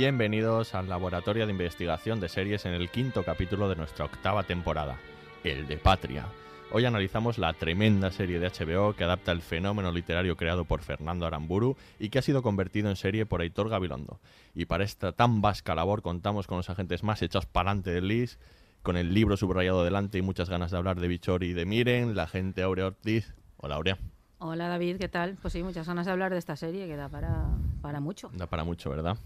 Bienvenidos al Laboratorio de Investigación de Series en el quinto capítulo de nuestra octava temporada, el de Patria. Hoy analizamos la tremenda serie de HBO que adapta el fenómeno literario creado por Fernando Aramburu y que ha sido convertido en serie por Aitor Gabilondo. Y para esta tan vasca labor contamos con los agentes más echados para adelante del LIS, con el libro subrayado delante y muchas ganas de hablar de Bichori y de Miren, la agente Aurea Ortiz. Hola Aurea, Hola David, ¿qué tal? Pues sí, muchas ganas de hablar de esta serie que da para, para mucho. da para mucho, ¿verdad?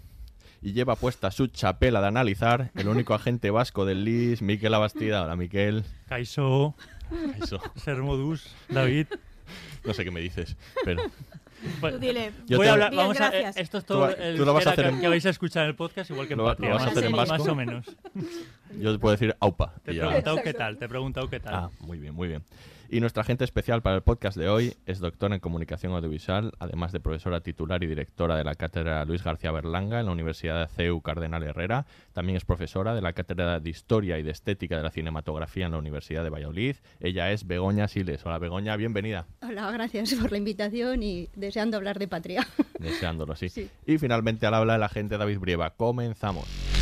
Y lleva puesta su chapela de analizar el único agente vasco del LIS, Miquel Abastida. Hola Miquel. Kaiso, Eso. Sermodus, David. No sé qué me dices, pero Bueno, dile. Yo voy te- a hablar, Bien, vamos a, eh, esto es Tú todo va- el tú lo vas a hacer que, en- que vais a escuchar en el podcast, igual que en Lo Patria, lo vas a hacer en más, vasco. o menos. yo te puedo decir aupa. Te he preguntado qué tal, te he preguntado qué tal. Ah, muy bien, muy bien. Y nuestra agente especial para el podcast de hoy es doctora en comunicación audiovisual, además de profesora titular y directora de la cátedra Luis García Berlanga en la Universidad de CEU Cardenal Herrera. También es profesora de la cátedra de Historia y de Estética de la Cinematografía en la Universidad de Valladolid. Ella es Begoña Siles. Hola Begoña, bienvenida. Hola, gracias por la invitación y deseando hablar de patria. Deseándolo, sí. Sí. Y finalmente al habla el agente David Brieva. Comenzamos.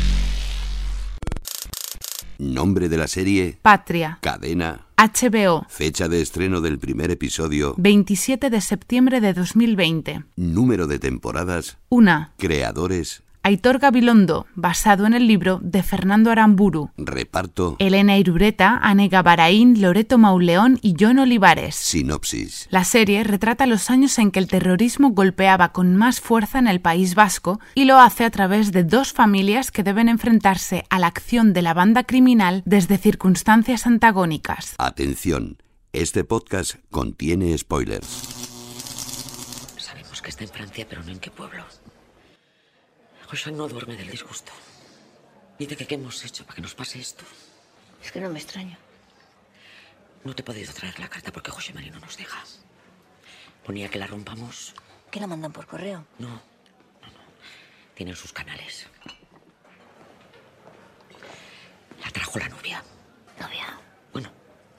Nombre de la serie, Patria, cadena, HBO, fecha de estreno del primer episodio, 27 de septiembre de 2020. número de temporadas, 1. creadores, Aitor Gabilondo, basado en el libro de Fernando Aramburu. reparto, Elena Irureta, Anega Baraín, Loreto Mauleón y John Olivares. sinopsis. La serie retrata los años en que el terrorismo golpeaba con más fuerza en el País Vasco y lo hace a través de dos familias que deben enfrentarse a la acción de la banda criminal desde circunstancias antagónicas. Atención, este podcast contiene spoilers. Sabemos que está en Francia, pero no en qué pueblo. José no duerme del disgusto. Dice que qué hemos hecho para que nos pase esto. Es que no me extraño. No te he podido traer la carta porque José María no nos deja. Ponía que la rompamos. ¿Que la mandan por correo? No, no, no. Tienen sus canales. La trajo la novia. Novia. Bueno,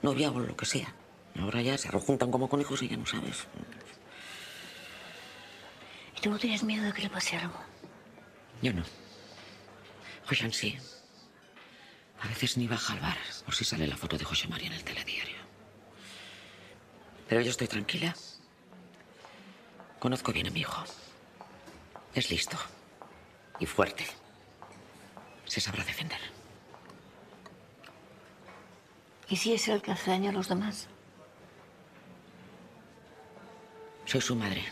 novia o lo que sea. Ahora ya se rejuntan como conejos y ya no sabes. ¿Y tú no tienes miedo de que le pase algo? Yo no. José sí. A veces ni baja al bar por si sale la foto de José María en el telediario. Pero yo estoy tranquila. Conozco bien a mi hijo. Es listo. Y fuerte. Se sabrá defender. ¿Y si es el que hace daño a los demás? Soy su madre.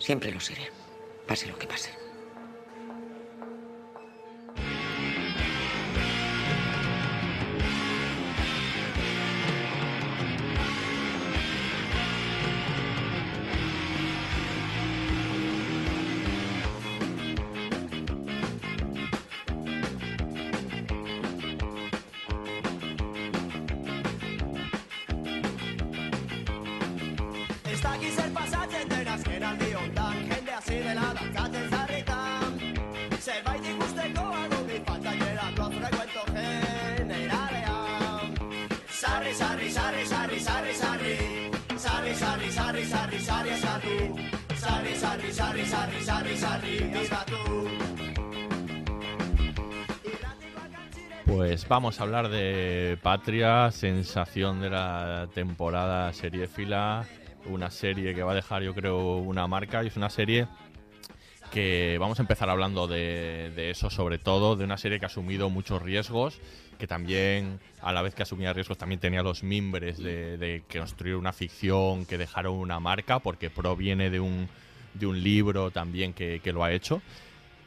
Siempre lo seré. Pase lo que pase. Vamos a hablar de Patria, sensación de la temporada serie fila, una serie que va a dejar yo creo una marca y es una serie que vamos a empezar hablando de, eso sobre todo, de una serie que ha asumido muchos riesgos, que también a la vez que asumía riesgos también tenía los mimbres de, construir una ficción que dejaron una marca porque proviene de un, de un libro también que lo ha hecho.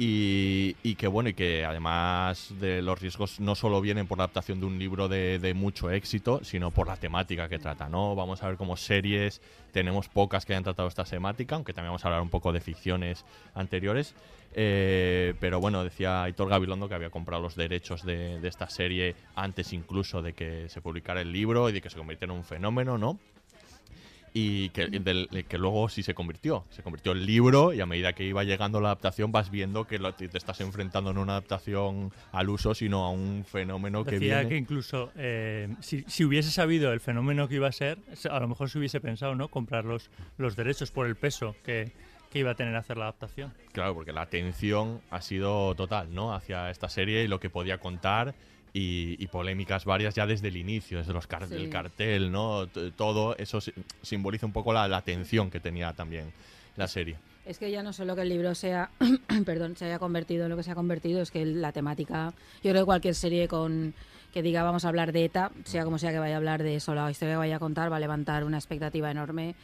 Y, y, que bueno, y que además de los riesgos no solo vienen por la adaptación de un libro de, mucho éxito, sino por la temática que trata, ¿no? Vamos a ver como series, tenemos pocas que hayan tratado esta temática, aunque también vamos a hablar un poco de ficciones anteriores. Eh, pero bueno, decía Aitor Gabilondo que había comprado los derechos de, de esta serie antes incluso de que se publicara el libro y de que se convirtiera en un fenómeno, ¿no? Y que, del, que, luego sí se convirtió. Se convirtió en libro y a medida que iba llegando la adaptación vas viendo que lo, te estás enfrentando no a una adaptación al uso, sino a un fenómeno Decía que viene... que incluso eh, si, si, hubiese sabido el fenómeno que iba a ser, a lo mejor se hubiese pensado, ¿no? Comprar los, los derechos por el peso que, que iba a tener hacer la adaptación. Claro, porque la atención ha sido total, ¿no? Hacia esta serie y lo que podía contar y, y, polémicas varias ya desde el inicio, desde los car sí. el cartel, ¿no? T todo eso simboliza un poco la, la, atención que tenía también la serie. Es que ya no solo que el libro sea, perdón, se haya convertido en lo que se ha convertido, es que la temática, yo creo que cualquier serie con que diga vamos a hablar de ETA, sea como sea que vaya a hablar de eso, la historia que vaya a contar va a levantar una expectativa enorme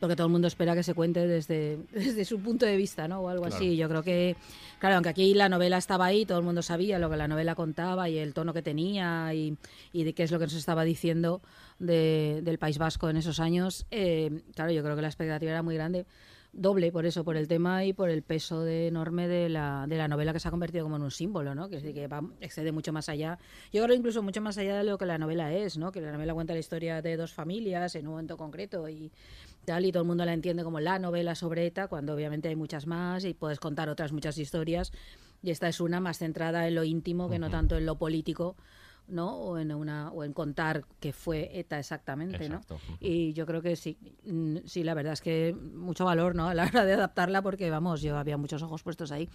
porque todo el mundo espera que se cuente desde, desde su punto de vista, ¿no? O algo claro. así. Yo creo que, claro, aunque aquí la novela estaba ahí, todo el mundo sabía lo que la novela contaba y el tono que tenía y, y de qué es lo que nos estaba diciendo de, del País Vasco en esos años, eh, claro, yo creo que la expectativa era muy grande. Doble por eso, por el tema y por el peso de, enorme de la, de la novela que se ha convertido como en un símbolo, ¿no? Que, que va, excede mucho más allá. Yo creo incluso mucho más allá de lo que la novela es, ¿no? Que la novela cuenta la historia de dos familias en un momento concreto y, tal, y todo el mundo la entiende como la novela sobre ETA, cuando obviamente hay muchas más y puedes contar otras muchas historias. Y esta es una más centrada en lo íntimo que uh -huh. no tanto en lo político. ¿no? O en una o en contar que fue ETA exactamente, Exacto. ¿no? Y yo creo que sí, sí, la verdad es que mucho valor, ¿no? A la hora de adaptarla porque vamos, yo había muchos ojos puestos ahí.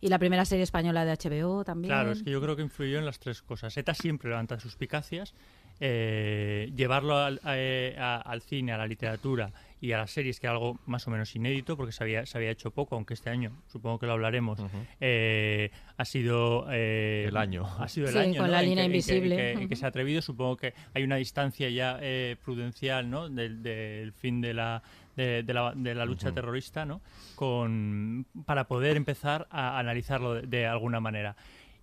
Y la primera serie española de HBO también. Claro, es que yo creo que influyó en las tres cosas. ETA siempre levanta suspicacias, eh, llevarlo al, a, a, al cine, a la literatura y a las series, que era algo más o menos inédito, porque se había, se había hecho poco, aunque este año, supongo que lo hablaremos, uh -huh. eh, ha sido... Eh, el año. Ha sido el sí, año, con ¿no? la en línea que, invisible. En que, en que, en que, se ha atrevido, supongo que hay una distancia ya eh, prudencial, ¿no? Del, del, fin de la... De, de, la, de la, lucha uh -huh. terrorista, ¿no? Con, para poder empezar a analizarlo de, de alguna manera.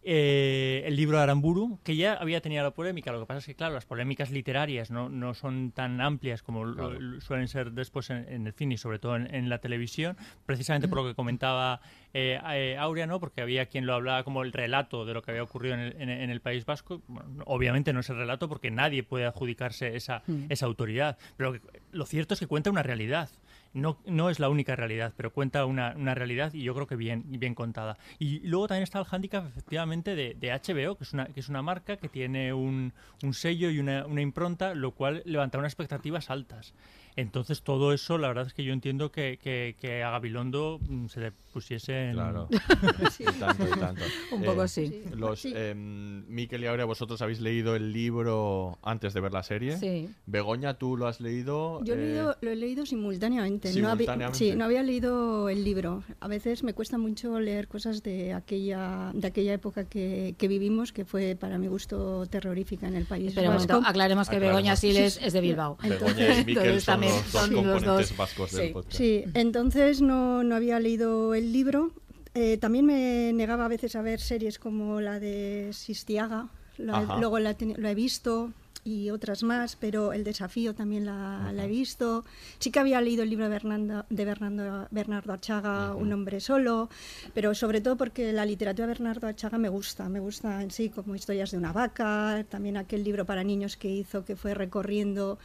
Eh, el libro de Aramburu, que ya había tenido la polémica. Lo que pasa es que, claro, las polémicas literarias no, no son tan amplias como claro. lo, suelen ser después en, en, el cine y sobre todo en, en, la televisión, precisamente por lo que comentaba eh, eh, Aurea, ¿no? porque había quien lo hablaba como el relato de lo que había ocurrido en el, en el País Vasco. Bueno, obviamente no es el relato porque nadie puede adjudicarse esa, mm. esa autoridad, pero lo cierto es que cuenta una realidad no, no es la única realidad, pero cuenta una, una, realidad y yo creo que bien, bien contada. Y luego también está el hándicap efectivamente de, de, HBO, que es una, que es una marca que tiene un, un sello y una, una, impronta, lo cual levanta unas expectativas altas. Entonces todo eso, la verdad es que yo entiendo que, que, que a Gabilondo mm, se le pusiese en... Claro, sí. y tanto, y tanto. Un poco eh, sí. Los, sí. Eh, Miquel y Aurea, vosotros habéis leído el libro antes de ver la serie. Sí. Begoña, ¿tú lo has leído? Yo eh... leído, lo he leído simultáneamente. No había, sí, no había leído el libro. A veces me cuesta mucho leer cosas de aquella, de aquella época que, que vivimos, que fue para mi gusto terrorífica en el país. Pero vasco. aclaremos que aclaremos. Begoña Siles es de Bilbao. Entonces, Begoña y Miquel son los dos componentes dos. vascos sí. del podcast. Sí, entonces no, no había leído el libro. Eh, también me negaba a veces a ver series como la de Sistiaga, la, luego la, lo he visto y otras más, pero El desafío también la, la, he visto. Sí que había leído el libro de Bernardo, de Bernardo, Bernardo Achaga, -huh. Un hombre solo, pero sobre todo porque la literatura de Bernardo Achaga me gusta, me gusta en sí como historias de una vaca, también aquel libro para niños que hizo que fue recorriendo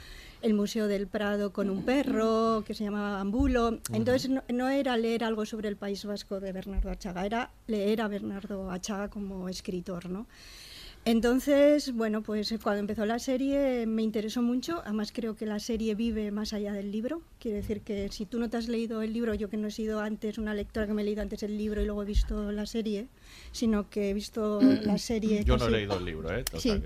el Museo del Prado con un perro que se llamaba Ambulo. Entonces no, no, era leer algo sobre el País Vasco de Bernardo Achaga, era leer a Bernardo Achaga como escritor, ¿no? Entonces, bueno, pues cuando empezó la serie me interesó mucho. Además, creo que la serie vive más allá del libro. Quiere decir que si tú no te has leído el libro, yo que no he sido antes una lectora que me he leído antes el libro y luego he visto la serie, sino que he visto la serie. Yo no he leído el libro, ¿eh? Sí.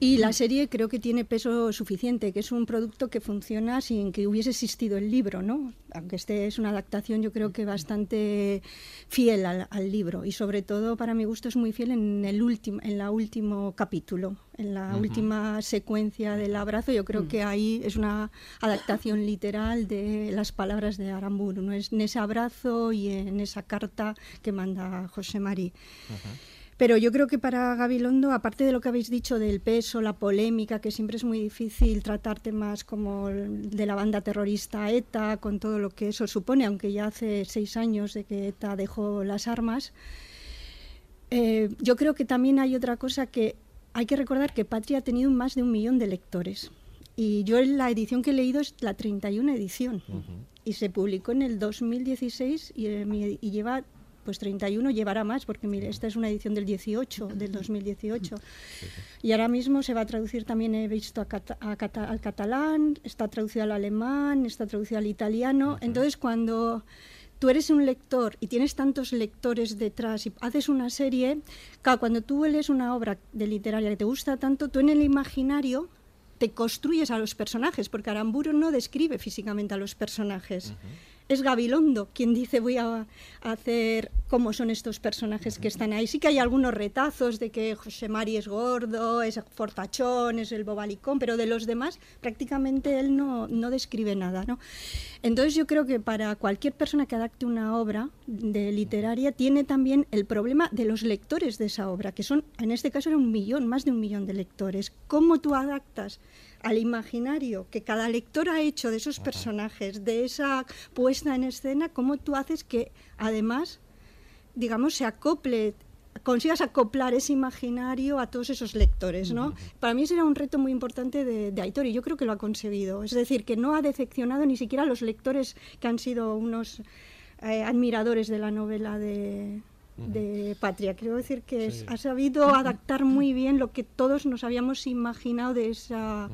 y... la serie creo que tiene peso suficiente, que es un producto que funciona sin que hubiese existido el libro, ¿no? Aunque este es una adaptación, yo creo que bastante fiel al, al libro y sobre todo para mi gusto es muy fiel en el último, en la última capítulo, en la última secuencia del abrazo. Yo creo mm. que ahí es una adaptación literal de las palabras de Aramburu, ¿no? es en ese abrazo y en esa carta que manda José María. Pero yo creo que para Gabilondo, aparte de lo que habéis dicho del peso, la polémica, que siempre es muy difícil tratar temas como de la banda terrorista ETA, con todo lo que eso supone, aunque ya hace seis años de que ETA dejó las armas, eh, yo creo que también hay otra cosa que hay que recordar que Patria ha tenido más de un millón de lectores. Y yo la edición que he leído es la 31 edición. Y se publicó en el 2016 eh, y, lleva pues 31 llevará más, porque mire, esta es una edición del 18, del 2018. Y ahora mismo se va a traducir también, he visto al catalán, está traducido al alemán, está traducido al italiano. Entonces, cuando tú eres un lector y tienes tantos lectores detrás y haces una serie, claro, cuando tú lees una obra de literaria que te gusta tanto, tú en el imaginario te construyes a los personajes, porque Aramburu no describe físicamente a los personajes es Gabilondo quien dice voy a, hacer cómo son estos personajes que están ahí. Sí que hay algunos retazos de que José Mari es gordo, es fortachón, es el bobalicón, pero de los demás prácticamente él no, no describe nada. ¿no? Entonces yo creo que para cualquier persona que adapte una obra literaria tiene también el problema de los lectores de esa obra, que son, en este caso era un millón, más de un millón de lectores. ¿Cómo tú adaptas al imaginario que cada lector ha hecho de esos personajes, de esa puesta en escena, cómo tú haces que además, digamos, se acople consigas acoplar ese imaginario a todos esos lectores, ¿no? Para mí ese era un reto muy importante de, de, Aitor y yo creo que lo ha conseguido. Es decir, que no ha decepcionado ni siquiera a los lectores que han sido unos eh, admiradores de la novela de, de Patria. Quiero decir que ha sabido adaptar muy bien lo que todos nos habíamos imaginado de esa,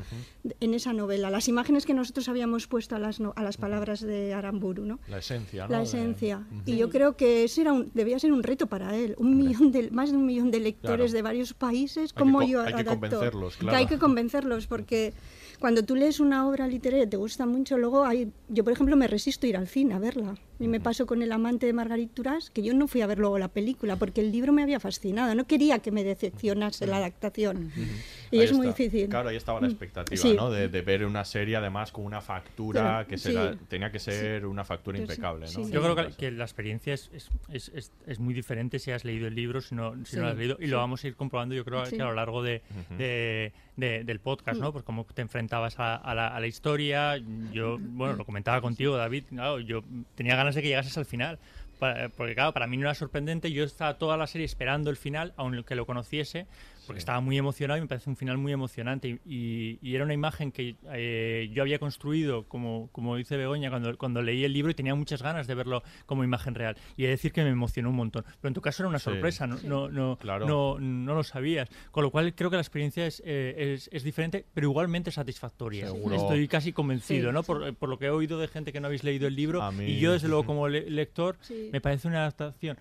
en esa novela, las imágenes que nosotros habíamos puesto a las, a las palabras de Aramburu. ¿no? La esencia. ¿no? La esencia. Y yo creo que ese era un, debía ser un reto para él. Un millón de, más de un millón de lectores de varios países. como yo hay que convencerlos, claro. hay que convencerlos porque cuando tú lees una obra literaria y te gusta mucho, luego hay, yo por ejemplo me resisto a ir al cine a verla. Y me pasó con El amante de Margarit Duras, que yo no fui a ver luego la película porque el libro me había fascinado, no quería que me decepcionase la adaptación. Y es muy difícil. Claro, ahí estaba la expectativa, ¿no? De, ver una serie además con una factura que tenía que ser una factura impecable, ¿no? Yo creo que, la experiencia es, es, es, es, muy diferente si has leído el libro, si no, si no lo has leído, y lo vamos a ir comprobando yo creo que a lo largo de, de, del podcast, ¿no? Pues cómo te enfrentabas a, la, a la historia, yo, bueno, lo comentaba contigo, David, claro, yo tenía ganas de que llegases al final. Porque claro, para mí no era sorprendente, yo estaba toda la serie esperando el final, aunque lo conociese, porque estaba muy emocionado y me parece un final muy emocionante. Y, era una imagen que eh, yo había construido, como, como dice Begoña, cuando, cuando leí el libro y tenía muchas ganas de verlo como imagen real. Y he de decir que me emocionó un montón. Pero en tu caso era una sorpresa, no, no, no, no, no, lo sabías. Con lo cual creo que la experiencia es, eh, es, es, diferente, pero igualmente satisfactoria. Estoy casi convencido, ¿no? Por, por, lo que he oído de gente que no habéis leído el libro. Y yo, desde luego, como lector, me parece una adaptación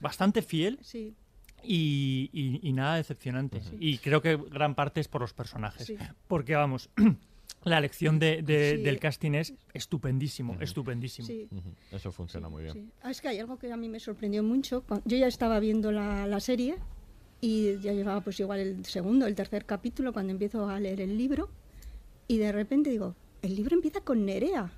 bastante fiel. Sí y, nada decepcionante. Y creo que gran parte es por los personajes. Porque vamos, la elección de, del casting es estupendísimo, estupendísimo. Eso funciona muy bien. Ah, es que hay algo que a mí me sorprendió mucho. Yo ya estaba viendo la, la serie y ya llevaba pues igual el segundo, el tercer capítulo cuando empiezo a leer el libro y de repente digo, el libro empieza con Nerea,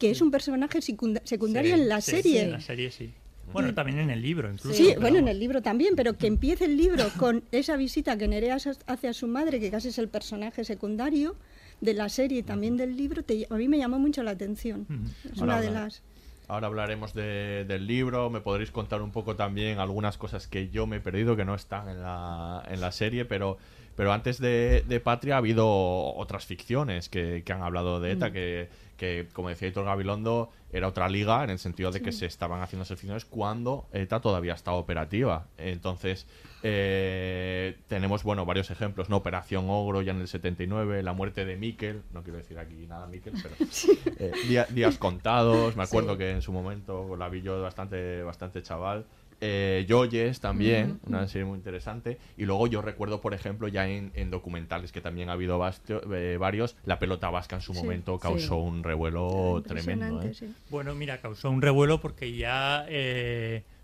que es un personaje secundario en la serie. en la serie sí. Bueno, también en el libro, incluso. Sí, bueno, en el libro también, pero que empiece el libro con esa visita que Nerea hace a su madre, que casi es el personaje secundario de la serie y también del libro, a mí me llamó mucho la atención. Es una de las... Ahora hablaremos del libro, me podréis contar un poco también algunas cosas que yo me he perdido, que no están en la, en la serie, pero, pero antes de, Patria ha habido otras ficciones que, que han hablado de ETA, mm. que que, como decía Hitor Gabilondo, era otra liga en el sentido de que se estaban haciendo selecciones cuando ETA todavía estaba operativa. Entonces, Eh, tenemos, bueno, varios ejemplos, ¿no? Operación Ogro ya en el 79, la muerte de Miquel, no quiero decir aquí nada Miquel, pero eh, días contados, me acuerdo que en su momento la vi yo bastante, bastante chaval. Eh, Joyes también, una serie muy interesante. Y luego yo recuerdo, por ejemplo, ya en, documentales que también ha habido eh, varios, la pelota vasca en su momento causó un revuelo tremendo. ¿eh? Bueno, mira, causó un revuelo porque ya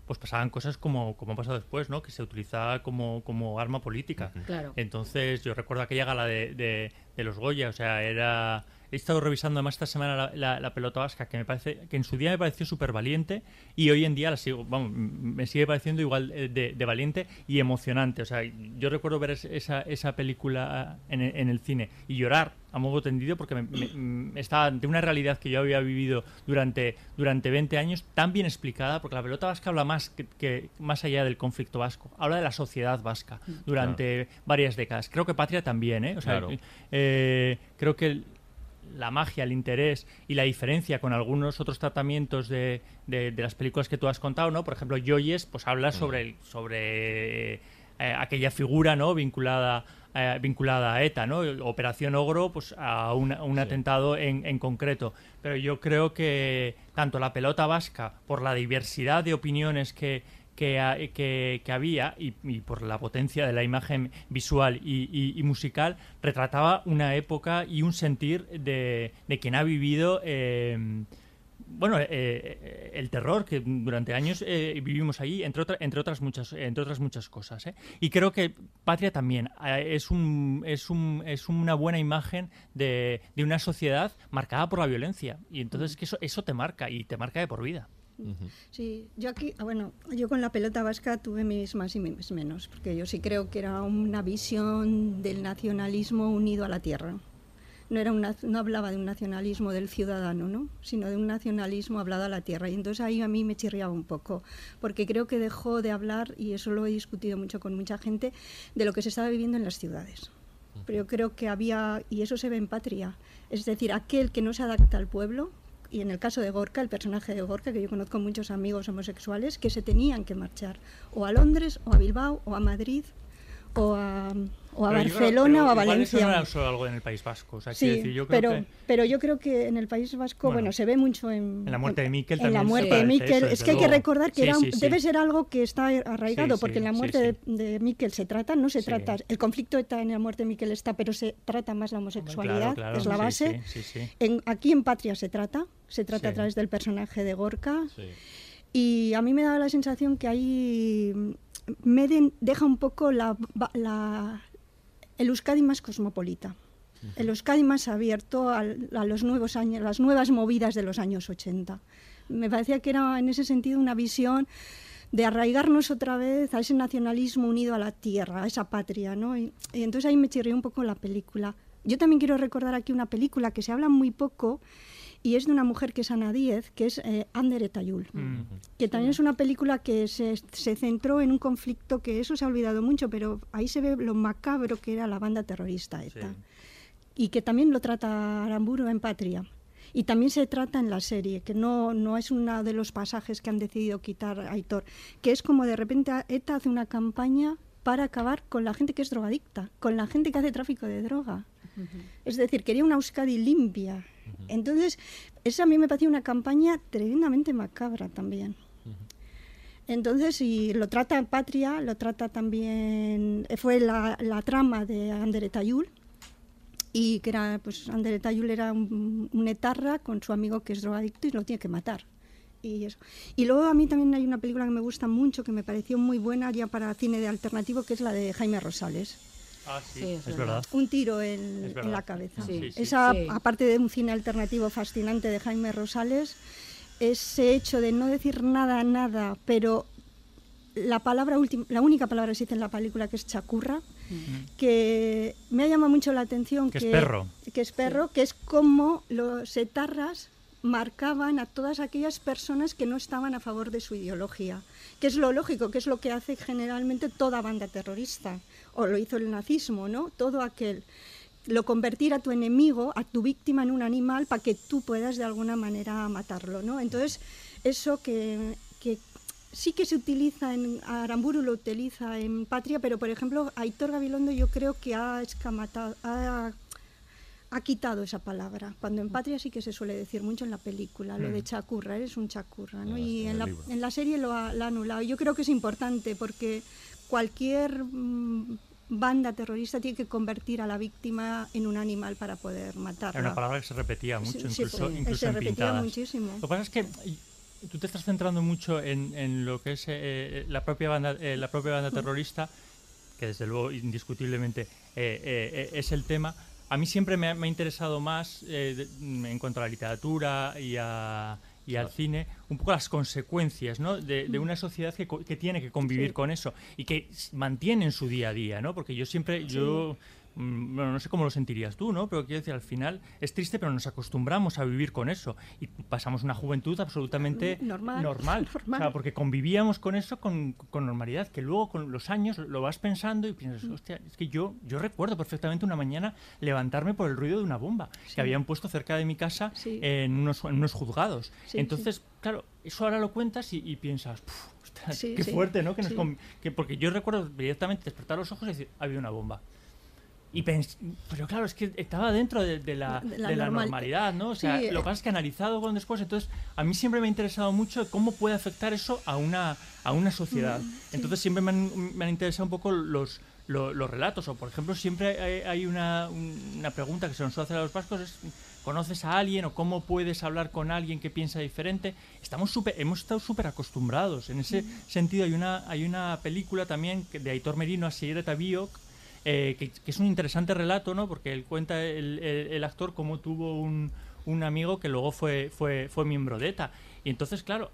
pues pasaban cosas como, como ha pasado después, ¿no? Que se utilizaba como, como arma política. Claro. Entonces, yo recuerdo aquella gala de, de, de los Goya, o sea, era he estado revisando además esta semana la, pelota vasca, que me parece que en su día me pareció súper valiente y hoy en día la sigo, vamos, me sigue pareciendo igual de, valiente y emocionante. O sea, yo recuerdo ver esa, esa película en, el cine y llorar a modo tendido porque me, estaba ante una realidad que yo había vivido durante, durante 20 años tan bien explicada, porque la pelota vasca habla más que, más allá del conflicto vasco, habla de la sociedad vasca mm. durante varias décadas. Creo que Patria también, ¿eh? O sea, eh, creo que la magia, el interés y la diferencia con algunos otros tratamientos de, de, las películas que tú has contado, ¿no? Por ejemplo, Joyes, pues habla sobre, sobre eh, aquella figura, ¿no? Vinculada, eh, vinculada a ETA, ¿no? Operación Ogro, pues a un, atentado en, en, concreto. Pero yo creo que tanto la pelota vasca, por la diversidad de opiniones que, que, que, había y, por la potencia de la imagen visual y, musical retrataba una época y un sentir de, de quien ha vivido eh, bueno eh, eh, el terror que durante años vivimos allí entre otras entre otras muchas entre otras muchas cosas y creo que Patria también es un es un es una buena imagen de, de una sociedad marcada por la violencia. Y entonces que eso eso te marca y te marca de por vida Sí, yo aquí, ah, bueno, yo con la pelota vasca tuve mis más y mis menos, porque yo sí creo que era una visión del nacionalismo unido a la tierra. No, era no hablaba de un nacionalismo del ciudadano, ¿no? sino de un nacionalismo hablado a la tierra. Y entonces ahí a mí me chirriaba un poco, porque creo que dejó de hablar, y eso lo he discutido mucho con mucha gente, de lo que se estaba viviendo en las ciudades. Pero yo creo que había, y eso se ve en Patria, es decir, aquel que no se adapta al pueblo, y en el caso de Gorka, el personaje de Gorka, que yo conozco muchos amigos homosexuales, que se tenían que marchar o a Londres, o a Bilbao, o a Madrid, o a, o a Barcelona o a Valencia. Eso no era solo algo en el País Vasco. sí, pero, pero yo creo que en el País Vasco, bueno, se ve mucho en, en la muerte de Miquel. En la muerte de Miquel. es que hay que recordar que debe ser algo que está arraigado, porque en la muerte de, Miquel se trata, no se trata, el conflicto está en la muerte de Miquel está, pero se trata más la homosexualidad, es la base. En, aquí en Patria se trata, se trata a través del personaje de Gorka. Y a mí me da la sensación que ahí Meden deja un poco la, el Euskadi más cosmopolita, el Euskadi más abierto a, los nuevos años, las nuevas movidas de los años 80. Me parecía que era en ese sentido una visión de arraigarnos otra vez a ese nacionalismo unido a la tierra, a esa patria, ¿no? Y, entonces ahí me chirrió un poco la película. Yo también quiero recordar aquí una película que se habla muy poco y es de una mujer que es Ana Díez, que es eh, Ander Etayul, mm. que también es una película que se, se, centró en un conflicto que eso se ha olvidado mucho, pero ahí se ve lo macabro que era la banda terrorista ETA. Y que también lo trata Aramburu en Patria. Y también se trata en la serie, que no, no es uno de los pasajes que han decidido quitar Aitor, que es como de repente ETA hace una campaña para acabar con la gente que es drogadicta, con la gente que hace tráfico de droga. Es decir, quería una Euskadi limpia, entonces, esa a mí me parecía una campaña tremendamente macabra también. Entonces, y lo trata Patria, lo trata también, fue la, trama de Ander Tayul, y que era, pues Ander Tayul era un, etarra con su amigo que es drogadicto y lo tiene que matar. Y, eso. y luego a mí también hay una película que me gusta mucho, que me pareció muy buena ya para cine de alternativo, que es la de Jaime Rosales. Ah, sí, es, verdad. Un tiro en, la cabeza. Esa, aparte de un cine alternativo fascinante de Jaime Rosales, ese hecho de no decir nada, nada, pero la palabra última, la única palabra que se dice en la película que es chacurra, que me ha llamado mucho la atención que, es perro, que es perro, que es como los etarras marcaban a todas aquellas personas que no estaban a favor de su ideología, que es lo lógico, que es lo que hace generalmente toda banda terrorista o lo hizo el nazismo, ¿no? Todo aquel lo convertir a tu enemigo, a tu víctima en un animal para que tú puedas de alguna manera matarlo, ¿no? Entonces, eso que, sí que se utiliza en Aramburu, lo utiliza en Patria, pero por ejemplo, Aitor Gabilondo yo creo que ha escamatado, ha, ha quitado esa palabra. Cuando en Patria sí que se suele decir mucho en la película, lo de chacurra, eres un chacurra, ¿no? y en la, en la, serie lo ha, lo ha, anulado. Yo creo que es importante porque cualquier mm, banda terrorista tiene que convertir a la víctima en un animal para poder matarla. Era una palabra que se repetía mucho, Sí, sí, incluso, incluso se en repetía pintadas. muchísimo. Lo que pasa es que tú te estás centrando mucho en, en lo que es eh, la propia banda, eh, la propia banda terrorista, que desde luego indiscutiblemente eh, eh, eh, es el tema. A mí siempre me ha, me ha interesado más eh, de- en cuanto a la literatura y, a- y al cine, un poco las consecuencias ¿no? de, de una sociedad que, que tiene que convivir Sí. con eso y que mantiene en su día a día, ¿no? Porque yo siempre, yo bueno, no sé cómo lo sentirías tú, ¿no? Pero quiero decir, al final es triste, pero nos acostumbramos a vivir con eso y pasamos una juventud absolutamente Normal, normal. normal. O sea, porque convivíamos con eso con, con normalidad, que luego con los años lo vas pensando y piensas, Mm. hostia, es que yo, yo recuerdo perfectamente una mañana levantarme por el ruido de una bomba que habían puesto cerca de mi casa Sí. en, unos, en unos juzgados. Sí, Entonces, claro, eso ahora lo cuentas y, y piensas, "Puf, ostras, Sí, qué fuerte, ¿no? Que nos que porque yo recuerdo directamente despertar los ojos y decir, había una bomba. Y pens- pero claro, es que estaba dentro de, de la, De la de la normal- normalidad, ¿no? O sea, Sí, lo que pasa es que analizado con después, entonces a mí siempre me ha interesado mucho cómo puede afectar eso a una, a una sociedad. Entonces siempre me han, me han interesado un poco los, lo- los relatos. O por ejemplo, siempre hay, hay una, un- una pregunta que se nos suele hacer a los vascos es ¿conoces a alguien o cómo puedes hablar con alguien que piensa diferente? Estamos súper, hemos estado súper acostumbrados. En ese sentido hay una, hay una película también de Aitor Merino, Asier Tabiok, eh, que, que es un interesante relato, ¿no? Porque él cuenta el, el- el actor cómo tuvo un, un amigo que luego fue, fue, fue miembro de ETA. Y entonces, claro,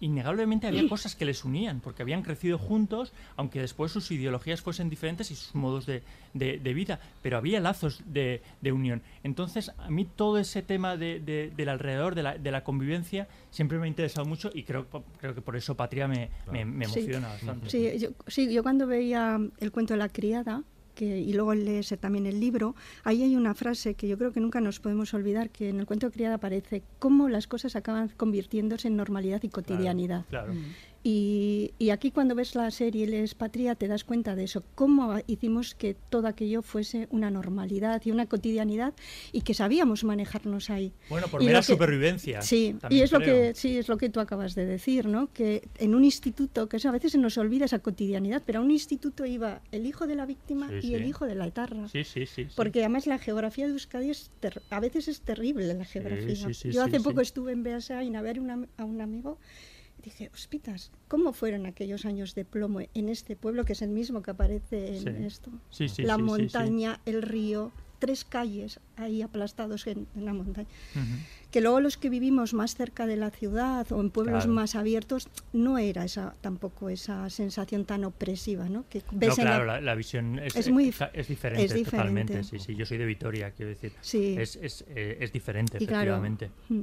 innegablemente había cosas que les unían, porque habían crecido juntos, aunque después sus ideologías fuesen diferentes y sus modos de, de- de vida, pero había lazos de, de unión. Entonces, a mí todo ese tema de, de- del alrededor, de la, de la convivencia, siempre me ha interesado mucho y creo, creo que por eso Patria me, me- me Sí. emociona bastante. Sí yo, sí, yo cuando veía el cuento de la criada, que, y luego lees también el libro, ahí hay una frase que yo creo que nunca nos podemos olvidar, que en el cuento de criada aparece cómo las cosas acaban convirtiéndose en normalidad y cotidianidad. Claro. Y, y aquí cuando ves la serie Les Patria te das cuenta de eso, cómo hicimos que todo aquello fuese una normalidad y una cotidianidad y que sabíamos manejarnos ahí. Bueno, por Y mera lo que- supervivencia. Sí, y es lo creo. que sí es lo que tú acabas de decir, ¿no? Que en un instituto, que eso a veces se nos olvida esa cotidianidad, pero a un instituto iba el hijo de la víctima Sí, y sí. el hijo de la etarra. Sí, sí, sí. sí. Porque además la geografía de Euskadi es ter- a veces es terrible la geografía. Yo hace poco estuve en Beasain a ver una- a un amigo dije, hospitas, ¿cómo fueron aquellos años de plomo en este pueblo que es el mismo que aparece en Sí. esto? Sí, sí, la montaña, el río, tres calles ahí aplastados en, en la montaña. Que luego los que vivimos más cerca de la ciudad o en pueblos Claro. más abiertos, no era esa tampoco esa sensación tan opresiva, ¿no? Que ves claro, la, la visión es, Es muy es, dif- es diferente, es diferente. totalmente. Sí, sí, yo soy de Vitoria, quiero decir. Sí. Es, es, eh, es diferente, Y claro, efectivamente. mm,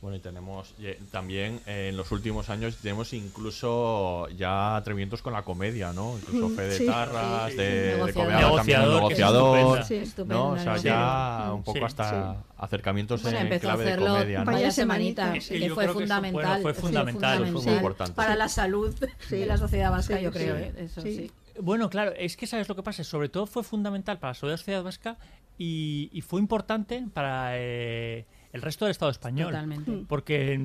Bueno, y tenemos eh, también eh, en los últimos años tenemos incluso ya atrevimientos con la comedia, ¿no? Incluso Mm, Fe de sí. Tarras, Sí, de, sí. de Negociador. También, el Negociador, es estupenda. ¿no? O sea, ya un poco Sí, hasta acercamientos Bueno, en clave de comedia, ¿no? Vaya vaya semanita. que fue creo que eso, fundamental. bueno, fue sí, fundamental, fue muy importante. Para la salud Sí. de la sociedad vasca, Sí, yo creo. sí. ¿eh? Eso Sí. sí. Bueno, claro, es que sabes lo que pasa. Sobre todo fue fundamental para la sociedad vasca y, y fue importante para eh, el resto del Estado español. Totalmente. Mm. Porque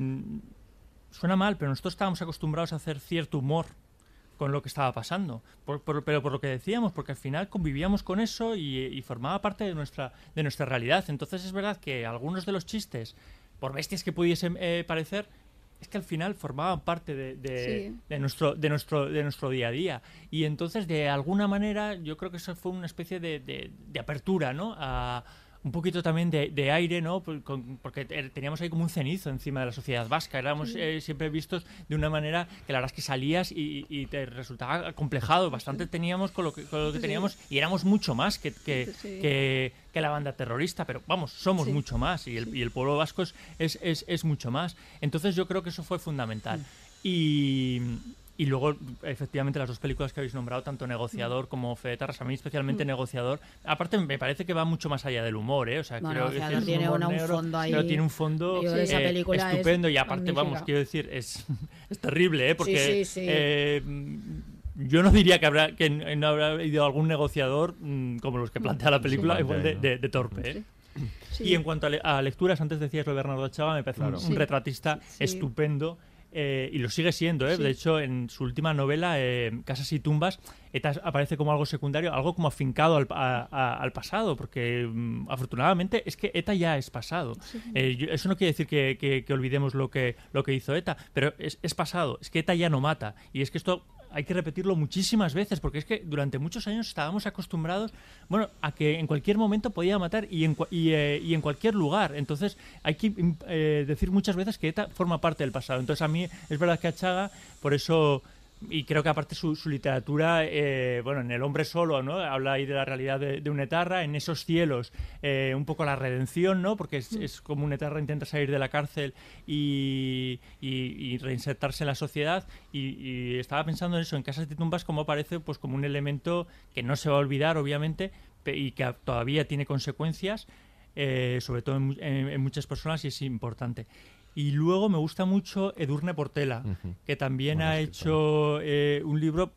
suena mal, pero nosotros estábamos acostumbrados a hacer cierto humor con lo que estaba pasando. Por- por- pero por lo que decíamos, porque al final convivíamos con eso y, y formaba parte de nuestra, de nuestra realidad. Entonces es verdad que algunos de los chistes, por bestias que pudiesen eh, parecer, es que al final formaban parte de, de- Sí. de nuestro, de, nuestro, de nuestro día a día. Y entonces, de alguna manera, yo creo que eso fue una especie de, de- de apertura, ¿no? A, un poquito también de, de aire, ¿no? Por- con- porque te- teníamos ahí como un cenizo encima de la sociedad vasca. Éramos eh, siempre vistos de una manera que la verdad es que salías y, y te resultaba complejado. Bastante teníamos con lo que, con lo que Sí. teníamos y éramos mucho más que, que, Sí. que- que la banda terrorista. Pero vamos, somos mucho más y el, y el pueblo vasco es, es, es, es mucho más. Entonces yo creo que eso fue fundamental. Y, Y luego, efectivamente, las dos películas que habéis nombrado, tanto Negociador como Fede Tarras, a mí especialmente Negociador, aparte me parece que va mucho más allá del humor, ¿eh? O sea, Bueno, creo que Negociador es un tiene un fondo ahí- pero tiene un fondo eh, es estupendo y aparte, vamos, quiero decir, es, es terrible, ¿eh? Porque Sí, sí, sí. eh, yo no diría que habrá que no habrá ido algún negociador mm, como los que plantea la película, Sí, igual de, ¿no? de- de torpe, ¿eh? Sí. Y en cuanto a, le- a lecturas, antes decías lo de Bernardo Chava, me parece un- Claro. un, Sí. retratista Sí. estupendo. Eh, y lo sigue siendo, ¿eh? Sí. De hecho, en su última novela, eh, Casas y Tumbas, ETA aparece como algo secundario, algo como afincado al, a- a- al pasado, porque mm, afortunadamente es que ETA ya es pasado. Eh, yo- eso no quiere decir que, que- que olvidemos lo que, lo que hizo ETA, pero es, es pasado, es que ETA ya no mata. Y es que esto hay que repetirlo muchísimas veces, porque es que durante muchos años estábamos acostumbrados, bueno, a que en cualquier momento podía matar y en, y, eh, y en cualquier lugar. Entonces hay que eh, decir muchas veces que ETA forma parte del pasado. Entonces a mí es verdad que Achaga, por eso y creo que aparte su, su literatura, eh, bueno, en El hombre solo, ¿no? Habla ahí de la realidad de, de un etarra, en esos cielos, eh, un poco la redención, ¿no? Porque es, es como un etarra intenta salir de la cárcel y, y- y reinsertarse en la sociedad. Y, y estaba pensando en eso, en Casas de Tumbas, como aparece pues como un elemento que no se va a olvidar, obviamente, y que todavía tiene consecuencias, eh, sobre todo en, en- en muchas personas, y es importante. Y luego me gusta mucho Edurne Portela, que también ha hecho eh, un libro,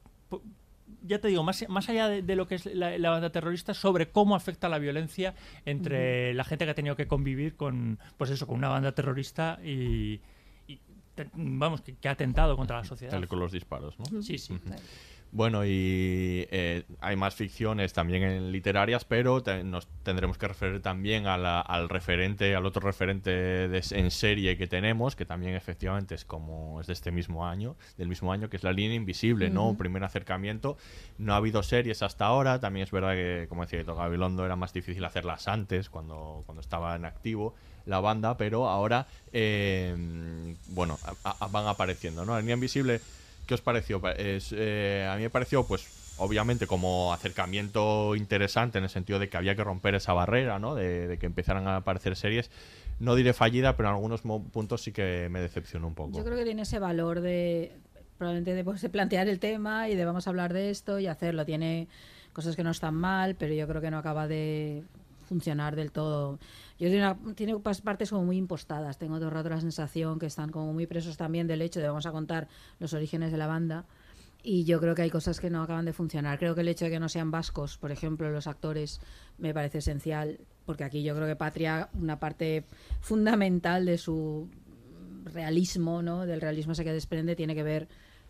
ya te digo, más, más allá de, de lo que es la, la banda terrorista, sobre cómo afecta la violencia entre la gente que ha tenido que convivir con, pues eso, con una banda terrorista y, y te- vamos, que, que ha atentado contra la sociedad. Tal con los disparos, ¿no? Sí, sí. Bueno, y eh, hay más ficciones también en literarias, pero te- nos tendremos que referir también a la- al referente, al otro referente de- en serie que tenemos, que también efectivamente es como es de este mismo año, del mismo año, que es la línea invisible, ¿no? Un primer acercamiento. No ha habido series hasta ahora. También es verdad que, como decía Gabilondo, era más difícil hacerlas antes, cuando, cuando estaba en activo la banda, pero ahora, eh, bueno, a- a- van apareciendo, ¿no? La línea invisible ¿Qué os pareció? Eh, a mí me pareció, pues, obviamente como acercamiento interesante en el sentido de que había que romper esa barrera, ¿no? De, que empezaran a aparecer series. No diré fallida, pero en algunos puntos sí que me decepcionó un poco. Yo creo que tiene ese valor de probablemente de, de plantear el tema y de vamos a hablar de esto y hacerlo. Tiene cosas que no están mal, pero yo creo que no acaba de funcionar del todo. Yo tiene, una- pas- partes como muy impostadas. Tengo todo el rato la sensación que están como muy presos también del hecho de vamos a contar los orígenes de la banda. Y yo creo que hay cosas que no acaban de funcionar. Creo que el hecho de que no sean vascos, por ejemplo, los actores, me parece esencial, porque aquí yo creo que Patria, una parte fundamental de su realismo, ¿no? Del realismo ese que desprende tiene que ver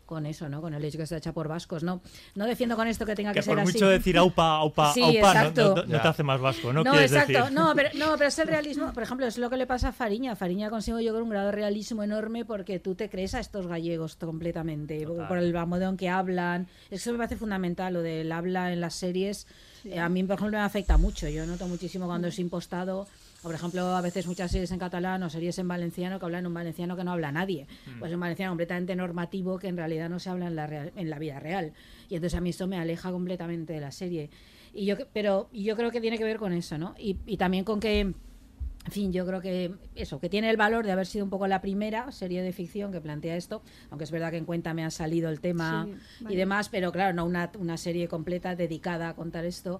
con eso, ¿no? Con el hecho que está hecha por vascos, ¿no? No defiendo con esto que tenga que, Que ser por así. mucho decir aupa, aupa, Sí, aupa, no- no, no te hace más vasco, ¿no? No, quieres exacto. decir. No, pero, no, pero es el realismo. Por ejemplo, es lo que le pasa a Fariña. Fariña consigo yo creo un grado de realismo enorme porque tú te crees a estos gallegos completamente. Por el modo en que hablan. Eso me parece fundamental, lo del habla en las series. Eh, a mí, por ejemplo, me afecta mucho. Yo noto muchísimo cuando es impostado. Por ejemplo, a veces muchas series en catalán o series en valenciano que hablan un valenciano que no habla nadie. Pues un valenciano completamente normativo que en realidad no se habla en la, real- en la vida real. Y entonces a mí esto me aleja completamente de la serie. Y yo, pero y yo creo que tiene que ver con eso, ¿no? Y, y también con que, en fin, yo creo que eso, que tiene el valor de haber sido un poco la primera serie de ficción que plantea esto, aunque es verdad que en cuenta me ha salido el tema Sí, y demás, pero claro, no una, una serie completa dedicada a contar esto.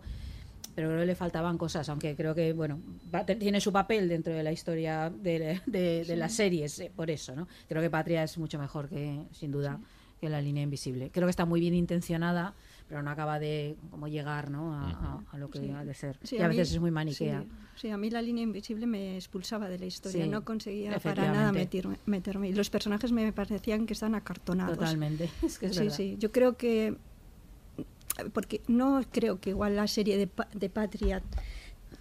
Pero creo que le faltaban cosas, aunque creo que, bueno, va- tiene su papel dentro de la historia de, de- de las series, eh, por eso, ¿no? Creo que Patria es mucho mejor que, sin duda, que La Línea Invisible. Creo que está muy bien intencionada, pero no acaba de como llegar, ¿no? A, a- a lo que Sí. ha de ser. Sí, y a, mí- veces es muy maniquea. Sí, sí, a mí la línea invisible me expulsaba de la historia. No conseguía para nada meterme, meterme. Y los personajes me parecían que están acartonados. Totalmente. Es que es sí, verdad. sí. Yo creo que. Porque no creo que igual la serie de, Pa- de Patria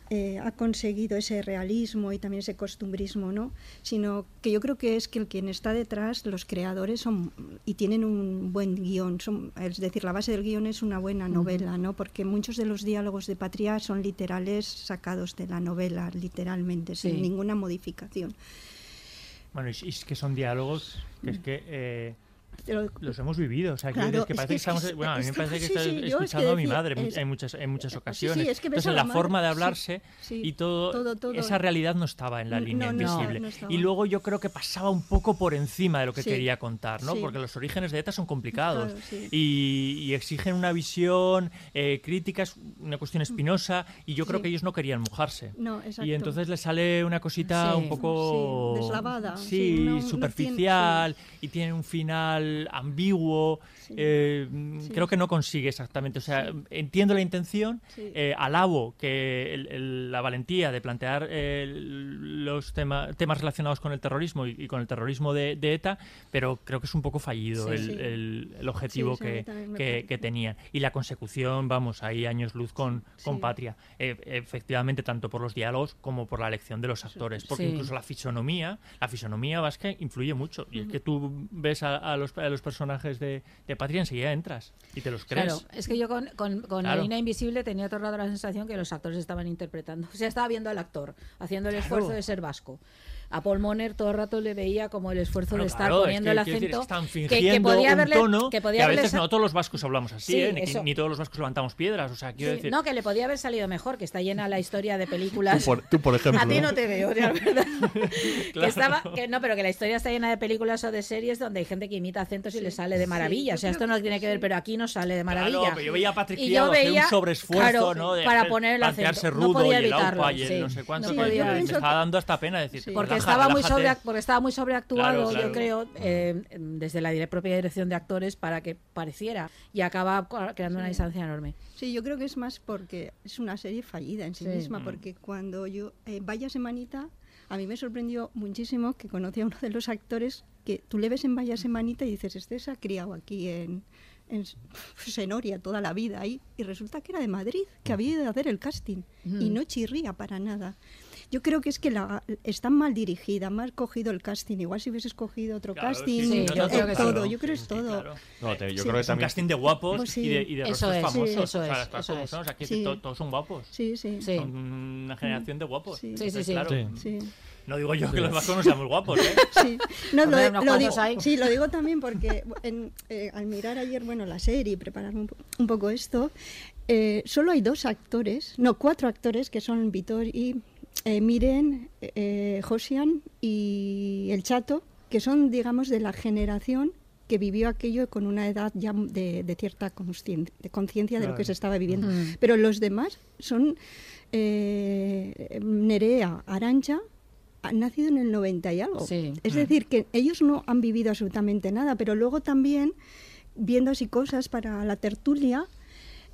eh, ha conseguido ese realismo y también ese costumbrismo, ¿no? Sino que yo creo que es que el quien está detrás, los creadores son y tienen un buen guion, son, es decir, la base del guion es una buena novela, ¿no? Porque muchos de los diálogos de Patria son literales sacados de la novela, literalmente, Sí. sin ninguna modificación. Bueno, y, y es que son diálogos que es que eh, los hemos vivido. O sea, Claro, que parece que estamos. Bueno, a mí me parece que sí, estoy sí, yo es que escuchando a mi madre en- muchas, en muchas Sí, ocasiones. sí, es que ves Entonces, la, la forma de sí, hablarse sí, y todo, todo, todo. esa realidad no estaba en la línea no, invisible. no y luego yo creo que pasaba un poco por encima de lo que quería contar, ¿no? Porque los orígenes de ETA son complicados Claro, y, y exigen una visión eh, crítica, es una cuestión espinosa, y yo creo que ellos no querían mojarse. Y entonces le sale una cosita un poco deslavada, sí, superficial y tiene un final ambiguo. Sí. eh, Sí. Creo que no consigue exactamente. O sea, entiendo la intención, eh, alabo que el- el- la valentía de plantear eh, los tema- temas relacionados con el terrorismo y, y con el terrorismo de, de ETA, pero creo que es un poco fallido el, objetivo que, que, que tenían. Y la consecución, vamos, ahí años luz con, con. Patria. Eh, efectivamente, tanto por los diálogos como por la elección de los actores. Porque incluso la fisonomía, la fisonomía vasca influye mucho. Y es que tú ves a, a los, a los personajes de, de Patria enseguida entras y te los crees. Claro, es que yo con, con, con la línea invisible tenía todo el rato la sensación que los actores estaban interpretando. O sea, estaba viendo al actor haciendo el Claro. esfuerzo de ser vasco. A Paul Moner todo el rato le veía como el esfuerzo Bueno, de estar claro, es poniendo que, el acento. están que- fingiendo que, podía un haberle, tono que que, podía a haberle veces no todos los vascos hablamos así, Sí, ¿eh? ni, todos los vascos levantamos piedras. O sea, quiero Sí, decir... no, que le podía haber salido mejor, que está llena la historia de películas. Tú por, tú, por ejemplo. A ti no te veo, la verdad. que estaba, que no, pero que la historia está llena de películas o de series donde hay gente que imita acentos y le sale de maravilla. o sea, esto no tiene que ver, pero aquí no sale de maravilla. Claro, pero yo veía a Patrick Y yo hacer un veía, sobreesfuerzo, claro, ¿no? De para poner el plantearse acento. rudo no podía y el evitarlo. aupa y el sí. no sé cuánto. No Sí, pero podía- yo me estaba que- dando hasta pena decir, porque relaja, estaba muy sobre porque estaba muy sobreactuado Claro, claro. yo creo eh, desde la propia dirección de actores para que pareciera y acaba creando una distancia enorme Sí, yo creo que es más porque es una serie fallida en sí, Sí. misma, Mm. porque cuando yo, eh, Vaya Semanita, a mí me sorprendió muchísimo que conocí a uno de los actores que tú le ves en Vaya Semanita y dices, este se ha criado aquí en, en Senoria toda la vida ahí, y resulta que era de Madrid, que había ido a hacer el casting, y no chirría para nada. Yo creo que es que la, está mal dirigida, mal cogido el casting. Igual si hubiese escogido otro Claro, casting, sí, eh, yo creo que sí. todo, yo creo que es todo. claro. No, te- yo Sí. creo que Es un casting de guapos Pues y de, y de Eso rostros es, famosos. eso o sea, es, las cosas eso como es. son, o sea, que todos son guapos. Sí, sí. Sí. Son una generación de guapos. Sí. Sí, sí, Entonces, sí. claro, Sí. Sí. No digo yo que los vascos no seamos guapos, ¿eh? Sí, no, lo, digo, sí, lo digo también porque en, eh, al mirar ayer bueno, la serie y prepararme un, un poco esto, eh, solo hay dos actores, no, cuatro actores que son Vitor y eh, Miren, eh, Josian y El Chato, que son, digamos, de la generación que vivió aquello con una edad ya de, de cierta de conciencia de lo que se estaba viviendo. Mm. Pero los demás son eh, Nerea, Arancha, han nacido en el 90 y algo. Sí. Es Mm. decir, que ellos no han vivido absolutamente nada, pero luego también, viendo así cosas para la tertulia,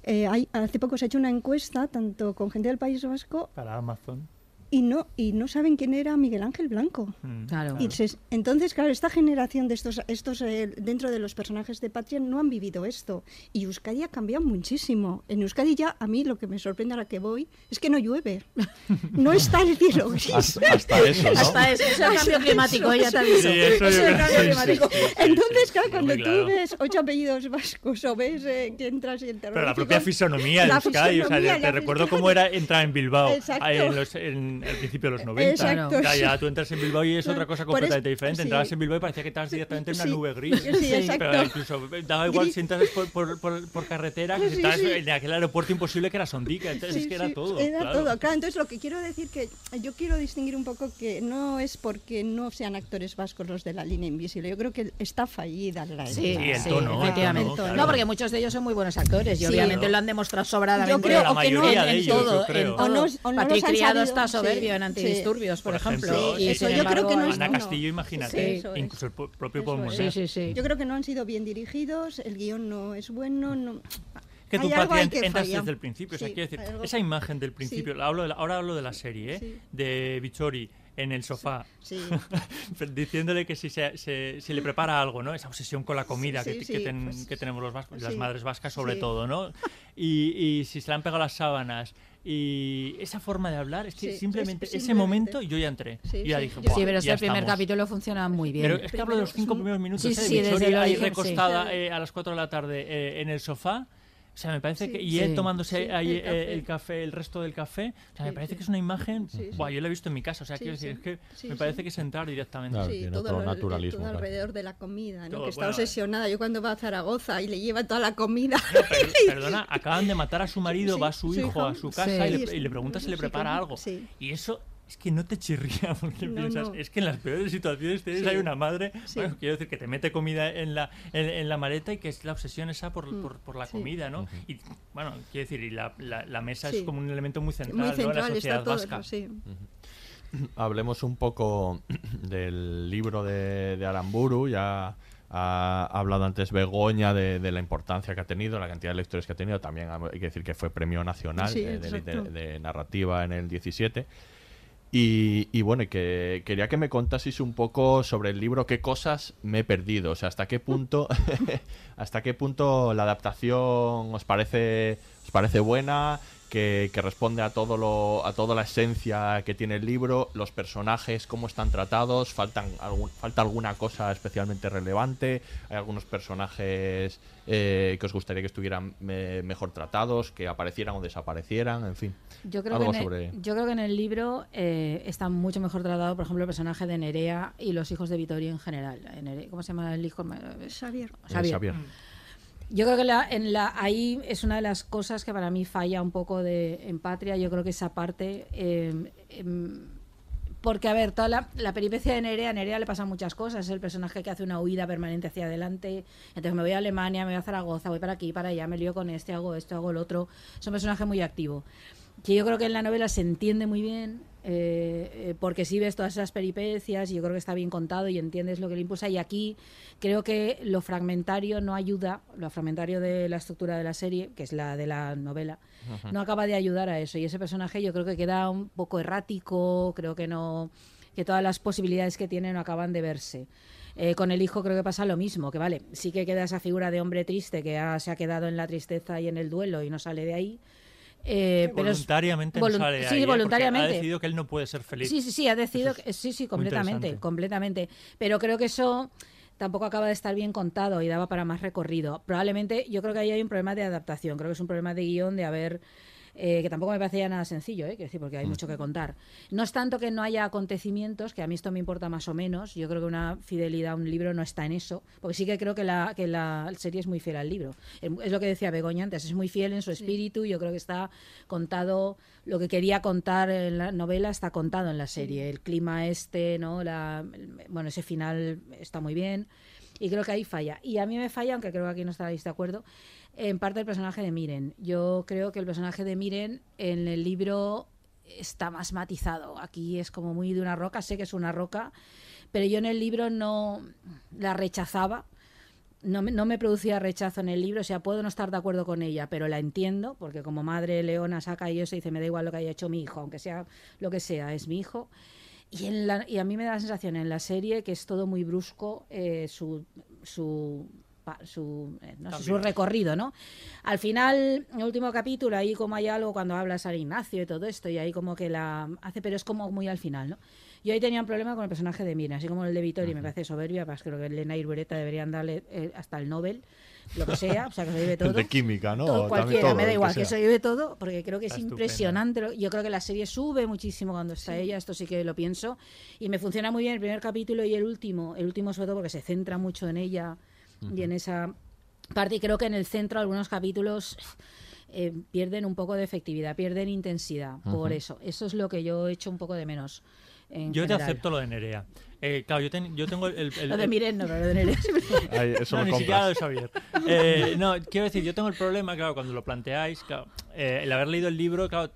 eh, hay, hace poco se ha hecho una encuesta, tanto con gente del País Vasco, Para Amazon. Y no, y no saben quién era Miguel Ángel Blanco. Mm. Claro. Y se- entonces, claro, esta generación de estos, estos eh, dentro de los personajes de Patria no han vivido esto. Y Euskadi ha cambiado muchísimo. En Euskadi ya, a mí lo que me sorprende ahora que voy es que no llueve. No está el cielo gris. Hasta, hasta eso, ¿no? hasta eso, es el Hasta cambio climático eso, ya te aviso Sí, eso es yo el creo- cambio sí, sí, climático sí, sí, Entonces, claro, sí, cuando tú claro. ves ocho apellidos vascos o ves eh, que entras y el Pero la propia fisonomía de la Euskadi, o sea, te, la te recuerdo cómo era entrar en Bilbao Exacto. ahí en, los, en el principio de los 90. Exacto, Ya, tú entras en Bilbao y es otra cosa completamente diferente. sí. Entrabas en Bilbao y parecía que estabas directamente en una Sí. nube gris. Sí, exacto. Pero incluso daba igual Gris. si entras por, por, por, por carretera que si estabas sí. en aquel aeropuerto imposible que era Sondica. Entonces es Sí, que era todo. Era claro. todo, claro. Entonces lo que quiero decir que yo quiero distinguir un poco que no es porque no sean actores vascos los de la línea invisible. Yo creo que está fallida la Sí, Sí, el tono, el efectivamente. tono, claro. No, porque muchos de ellos son muy buenos actores y Sí. obviamente Claro. lo han demostrado sobradamente. Yo creo- o que no, mayoría en- de en ellos, todo. O no- o no Patrick Criado está sí, soberbio en sí. antidisturbios, por, Por ejemplo. ejemplo, y eso yo creo que no es Ana. Castillo, imagínate. Sí, eso es. incluso el propio Paul. Sí, sí, sí. Yo creo que no han sido bien dirigidos, el guion no es bueno, no... que algo Patria, entras falla. desde el principio. o sea, Sí, quiero decir, algo- esa imagen del principio, Sí. hablo de la- ahora hablo de la serie, ¿eh? Sí. de Bichori en el sofá, Sí, diciéndole que si, se, se- si le prepara algo, ¿no? Esa obsesión con la comida Sí, que, sí, que ten- pues, que tenemos los vascos, las sí. madres vascas sobre Sí. todo, ¿no? Y, y si se le han pegado las sábanas y esa forma de hablar, es que Sí, simplemente es- ese momento yo ya entré. Sí, y ya dije, yo- "Buah, Sí, pero este primer estamos". capítulo funciona muy bien. Pero es que hablo de los cinco primeros minutos Sí, ¿eh? desde ahí recostada Sí. eh, a las 4 de la tarde eh, en el sofá. O sea, me parece Sí. que. Y él Sí. tomándose Sí, ahí el eh, café. el café, el resto del café. O sea, me parece sí. que es una imagen. Sí, Buah, sí. yo la he visto en mi casa. O sea, Sí, quiero decir, sí. es que Sí, me sí. parece que es entrar directamente. Claro, Sí, tiene todo, otro lo- naturalismo, todo claro. alrededor de la comida, ¿no? Todo, que está bueno, obsesionada. Yo cuando va a Zaragoza y le lleva toda la comida. Per- perdona, acaban de matar a su marido, Sí, va su su hijo hijo. a su casa Sí. y, le, y le pregunta si le prepara algo. Sí. Y eso es que no te chirría porque No, piensas, no. es que en las peores situaciones tienes Sí. ahí una madre, Sí. bueno, quiero decir que te mete comida en la, en, en la maleta y que es la obsesión esa por, Mm, por, por la sí. comida, ¿no? Y bueno, quiero decir, y la, la, la mesa es como un elemento muy central, Muy ¿no? en la sociedad está todo. vasca. Sí. Hablemos un poco del libro de, de Aramburu. Ya ha hablado antes Begoña de, de la importancia que ha tenido, la cantidad de lectores que ha tenido. También hay que decir que fue premio nacional Sí, de, de- exacto. de narrativa en el 17. Y, bueno, que quería que me contaseis un poco sobre el libro, qué cosas me he perdido, o sea, hasta qué punto, hasta qué punto la adaptación os parece, os parece buena, que, que responde a todo lo, a toda la esencia que tiene el libro, los personajes, cómo están tratados, faltan algún- falta alguna cosa especialmente relevante, hay algunos personajes eh, que os gustaría que estuvieran eh, mejor tratados, que aparecieran o desaparecieran, en fin. Yo creo, Algo que en sobre- el, yo creo que en el libro eh, está mucho mejor tratado, por ejemplo, el personaje de Nerea y los hijos de Vittorio en general. Eh, ¿Cómo se llama el hijo? Xavier. Xavier. Xavier. Yo creo que la, en la, ahí es una de las cosas que para mí falla un poco de, en Patria. Yo creo que esa parte. eh, porque, a ver, toda la, la peripecia de Nerea, a Nerea le pasan muchas cosas. Es el personaje que hace una huida permanente hacia adelante. Entonces me voy a Alemania, me voy a Zaragoza, voy para aquí, para allá, me lío con este, hago esto, hago el otro. Es un personaje muy activo. Que yo creo que en la novela se entiende muy bien, eh, eh, porque sí ves todas esas peripecias y yo creo que está bien contado y entiendes lo que le impulsa. Y aquí creo que lo fragmentario no ayuda, lo fragmentario de la estructura de la serie, que es la de la novela, no acaba de ayudar a eso. Y ese personaje yo creo que queda un poco errático, creo que no que todas las posibilidades que tiene no acaban de verse. Eh, con el hijo creo que pasa lo mismo, que vale, sí que queda esa figura de hombre triste que ha- se ha quedado en la tristeza y en el duelo y no sale de ahí. Eh, pero es- voluntariamente no sale sí, ¿eh? Voluntariamente. Ha decidido que él no puede ser feliz. Sí, sí, sí, ha decidido, es que- sí, sí, completamente, completamente. Pero creo que eso tampoco acaba de estar bien contado y daba para más recorrido. Probablemente, yo creo que ahí hay un problema de adaptación, creo que es un problema de guion de haber... eh, que tampoco me parece ya nada sencillo, ¿eh? Decir, porque hay mucho que contar. No es tanto que no haya acontecimientos, que a mí esto me importa más o menos. Yo creo que una fidelidad a un libro no está en eso, porque sí que creo que la, que la serie es muy fiel al libro. Es lo que decía Begoña antes, es muy fiel en su espíritu. Yo creo que está contado lo que quería contar en la novela está contado en la serie. El clima este, ¿no? La, el- bueno, ese final está muy bien. Y creo que ahí falla. Y a mí me falla, aunque creo que aquí no estaréis de acuerdo, en parte el personaje de Miren. Yo creo que el personaje de Miren en el libro está más matizado. Aquí es como muy de una roca, sé que es una roca, pero yo en el libro no la rechazaba. No no me producía rechazo en el libro, o sea, puedo no estar de acuerdo con ella, pero la entiendo, porque como madre leona saca y eso y dice, me da igual lo que haya hecho mi hijo, aunque sea lo que sea, es mi hijo. Y, en la- y a mí me da la sensación en la serie que es todo muy brusco eh, su, su, su, eh, no sé, su recorrido, ¿no? Al final, en el último capítulo, ahí como hay algo cuando habla San Ignacio y todo esto, y ahí como que la hace, pero es como muy al final, ¿no? Yo ahí tenía un problema con el personaje de Mina, así como el de Vittorio, me parece soberbia, pues creo que Elena y Ureta deberían darle eh, hasta el Nobel, lo que sea, o sea, que se lleve todo. De química, ¿no? Todo, cualquiera, todo, me da que igual, que, sea. se lleve todo, porque creo que es estupendo. impresionante. Yo creo que la serie sube muchísimo cuando está ella, esto sí que lo pienso. Y me funciona muy bien el primer capítulo y el último. El último, sobre todo, porque se centra mucho en ella y en esa parte. Y creo que en el centro, algunos capítulos. eh, pierden un poco de efectividad, pierden intensidad. Por eso, eso es lo que yo he hecho un poco de menos. en Yo te acepto lo de Nerea. Eh, claro, yo, ten- yo tengo el... el- el- Lo de Miren, no, lo de Nerea. Ahí, eso no, ni siquiera lo compras. de Xavier. Eh, no, quiero decir, yo tengo el problema, claro, cuando lo planteáis, claro, eh, el haber leído el libro, claro,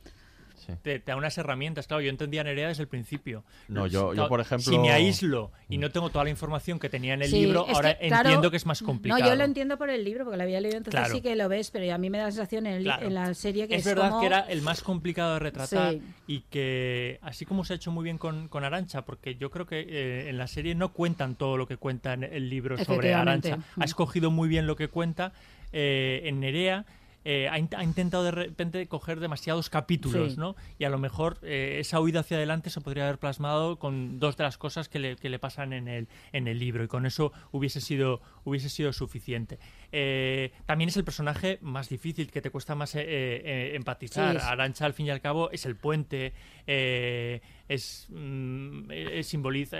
Sí. te, te da unas herramientas. Claro, yo entendía a Nerea desde el principio. No, yo- yo, por ejemplo- Si me aíslo y no tengo toda la información que tenía en el Sí, libro, ahora que, claro, entiendo que es más complicado. No, yo lo entiendo por el libro, porque lo había leído, entonces Claro. sí que lo ves, pero a mí me da la sensación en, el Claro. en la serie que es es, verdad como- que era el más complicado de retratar Sí. y que así como se ha hecho muy bien con, con Arancha, porque yo creo que eh, en la serie no cuentan todo lo que cuenta en el libro sobre. Arancha. Mm. Ha escogido muy bien lo que cuenta. eh, en Nerea eh, ha, in- ha intentado de repente coger demasiados capítulos, Sí. ¿no? Y a lo mejor eh, esa huida hacia adelante se podría haber plasmado con dos de las cosas que le, que le pasan en el, en el libro y con eso hubiese sido, hubiese sido suficiente. eh, también es el personaje más difícil, que te cuesta más empatizar. Arancha, al fin y al cabo, es el puente, es, mm, simboliza,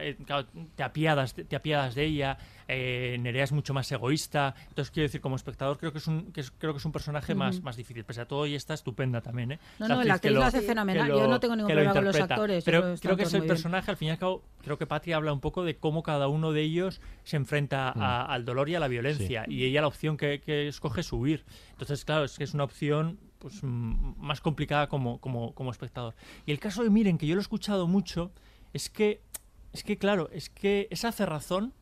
te, apiadas, te apiadas de ella, Nerea es mucho más egoísta. Entonces, quiero decir, como espectador, creo que es un, creo que es un personaje más, más difícil. Pese a todo, y está estupenda también. ¿eh? No, no, la actriz lo, hace fenomenal. Yo no tengo ningún problema con los actores. Pero creo que es el personaje, al fin y al cabo, creo que Patria habla un poco de cómo cada uno de ellos se enfrenta mm. al dolor y a la violencia. Y ella la opción que, escoge es huir. Entonces, claro, es que es una opción pues, más complicada como, como, como espectador. Y el caso de Miren, que yo lo he escuchado mucho, es que, es que claro, es que esa cerrazón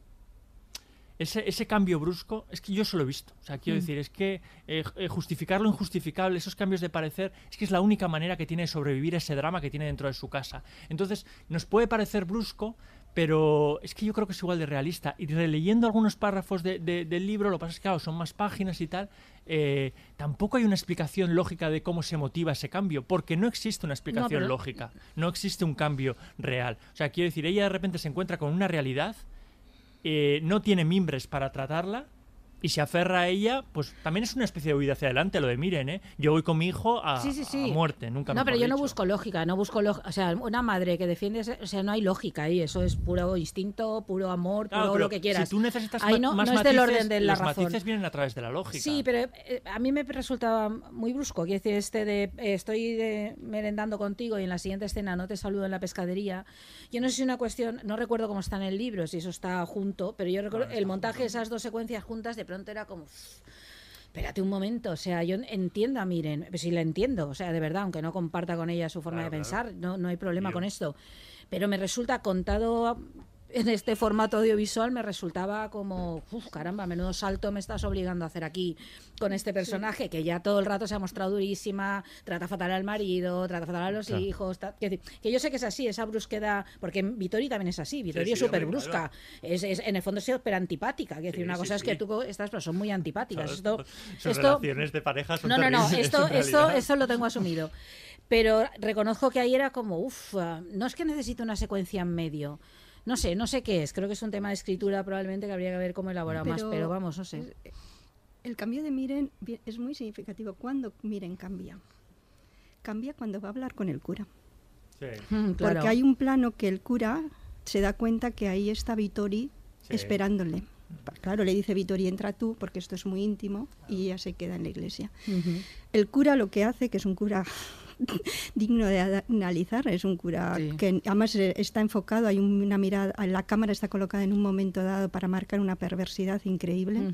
ese, ese, cambio brusco, es que yo se lo he visto. O sea, quiero mm. decir, es que eh, eh, justificar lo injustificable, esos cambios de parecer, es que es la única manera que tiene de sobrevivir ese drama que tiene dentro de su casa. Entonces, nos puede parecer brusco, pero es que yo creo que es igual de realista. Y releyendo algunos párrafos de, del libro, lo que pasa es que, claro, son más páginas y tal, eh, tampoco hay una explicación lógica de cómo se motiva ese cambio, porque no existe una explicación lógica, no existe un cambio real. O sea, quiero decir, ella de repente se encuentra con una realidad eh, no tiene mimbres para tratarla y se aferra a ella, pues también es una especie de huida hacia adelante, lo de miren, ¿eh? Yo voy con mi hijo a, muerte, nunca No, pero yo no busco lógica, no busco o sea, una madre que defiende, o sea, no hay lógica ahí, eso es puro instinto, puro amor, puro lo que quieras. Si tú necesitas ahí no, más no es del orden de la los matices vienen a través de la lógica. Sí, pero eh, a mí me resulta muy brusco, quiero decir, este de eh, estoy de, merendando contigo y en la siguiente escena no te saludo en la pescadería. Yo no sé si es una cuestión, no recuerdo cómo está en el libro, si eso está junto, pero yo recuerdo el montaje de esas dos secuencias juntas de pronto era como espérate un momento, o sea, yo entiendo a Miren, si la entiendo, o sea, de verdad, aunque no comparta con ella su forma de pensar, no, no hay problema con esto, pero me resulta contado en este formato audiovisual me resultaba como, uff, caramba, menudo salto me estás obligando a hacer aquí con este personaje que ya todo el rato se ha mostrado durísima, trata fatal al marido, trata fatal a los hijos. que, yo sé que es así, esa brusquedad, porque Vittori también es así, Vittori es súper brusca, es, en el fondo es súper antipática. Que decir, una cosa es que tú, estas personas son muy antipáticas. esto, sus relaciones de pareja son No, no, no, esto, esto, esto lo tengo asumido. Pero reconozco que ahí era como, uff, no es que necesite una secuencia en medio. No sé, no sé qué es. Creo que es un tema de escritura probablemente que habría que ver cómo elaborar más, pero vamos, no sé. El cambio de Miren es muy significativo. ¿Cuándo Miren cambia? Cambia cuando va a hablar con el cura. Sí. Mm, Porque hay un plano que el cura se da cuenta que ahí está Vittori esperándole. Claro, le dice Vittori, entra tú, porque esto es muy íntimo, y ella se queda en la iglesia. El cura lo que hace, que es un cura digno de analizar. Es un cura que además eh, está enfocado, hay una mirada, la cámara está colocada en un momento dado para marcar una perversidad increíble.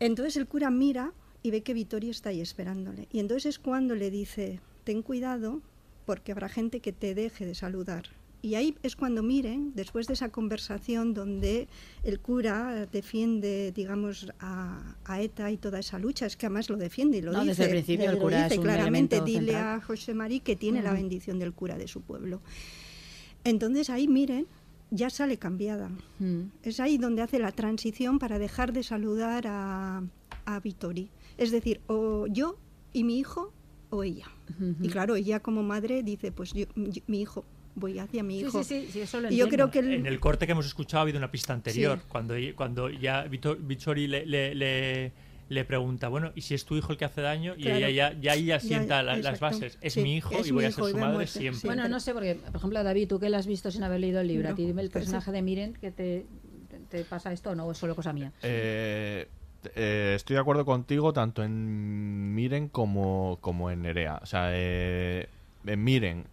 Entonces el cura mira y ve que Vittorio está ahí esperándole. Y entonces es cuando le dice, ten cuidado porque habrá gente que te deje de saludar. Y ahí es cuando miren, después de esa conversación donde el cura defiende, digamos, a, ETA y toda esa lucha, es que además lo defiende y lo dice. Desde el principio el cura dice claramente, dile a José María que tiene la bendición del cura de su pueblo. Entonces ahí miren, ya sale cambiada. Es ahí donde hace la transición para dejar de saludar a, a Vittori. Es decir, o yo y mi hijo o ella. Y claro, ella como madre dice, pues mi hijo, voy hacia mi hijo. Sí, sí, eso lo y yo creo que En el corte que hemos escuchado ha habido una pista anterior, cuando, cuando ya Vittori le, le, le, pregunta, bueno, ¿y si es tu hijo el que hace daño? Y ella ya, ya, ya sienta las bases. Es mi hijo y voy a ser su madre siempre. Bueno, no sé, porque, por ejemplo, David, tú que lo has visto sin haber leído el libro, a ti dime el pues personaje de Miren que te, te pasa esto o no, es solo cosa mía. Eh, eh, estoy de acuerdo contigo tanto en Miren como, como en Nerea. O sea, eh, en Miren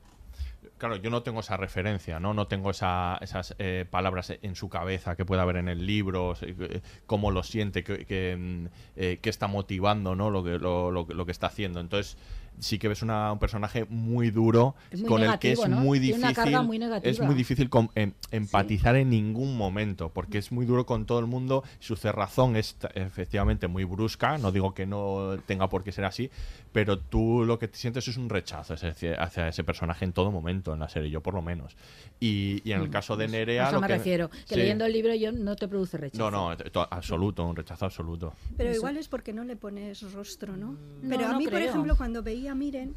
claro, yo no tengo esa referencia, ¿no? No tengo esas eh, palabras en su cabeza que pueda haber en el libro, eh, cómo lo siente, qué mm, eh, está motivando, ¿no? Lo que, lo, lo que está haciendo. Entonces, sí que ves un personaje muy duro con el que es muy difícil es muy difícil em, empatizar en ningún momento porque es muy duro con todo el mundo su cerrazón es efectivamente muy brusca no digo que no tenga por qué ser así pero tú lo que te sientes es un rechazo hacia, ese personaje en todo momento en la serie yo por lo menos. Y, en el mm, caso de pues Nerea a eso me refiero que leyendo el libro yo no te produce rechazo. No no absoluto un rechazo absoluto. Pero igual es porque no le pones rostro no, pero a mí por ejemplo cuando veía Miren,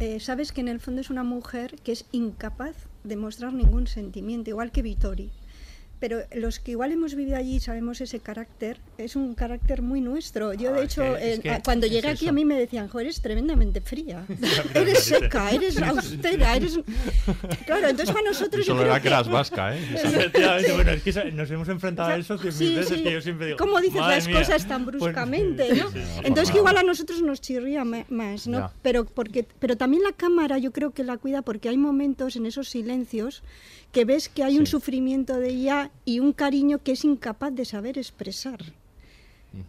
eh, sabes que en el fondo es una mujer que es incapaz de mostrar ningún sentimiento, igual que Vittori. Pero los que igual hemos vivido allí sabemos ese carácter, es un carácter muy nuestro. Yo, de Ah, hecho, es que- es en- que a- cuando es llegué aquí eso. a mí me decían, jo, eres tremendamente fría, eres seca, eres austera, eres... Claro, entonces para nosotros... Solo era que eras vasca, ¿eh? Efectivamente, bueno, es que eso- nos hemos enfrentado a eso cien mil Sí, veces sí. que yo siempre digo. ¿Cómo dices "Madre las mía". cosas tan Pues- bruscamente, no, Entonces que igual a nosotros nos chirría más, ¿no? Ya. Pero porque pero también la cámara yo creo que la cuida porque hay momentos en esos silencios que ves que hay un sufrimiento de ella y un cariño que es incapaz de saber expresar.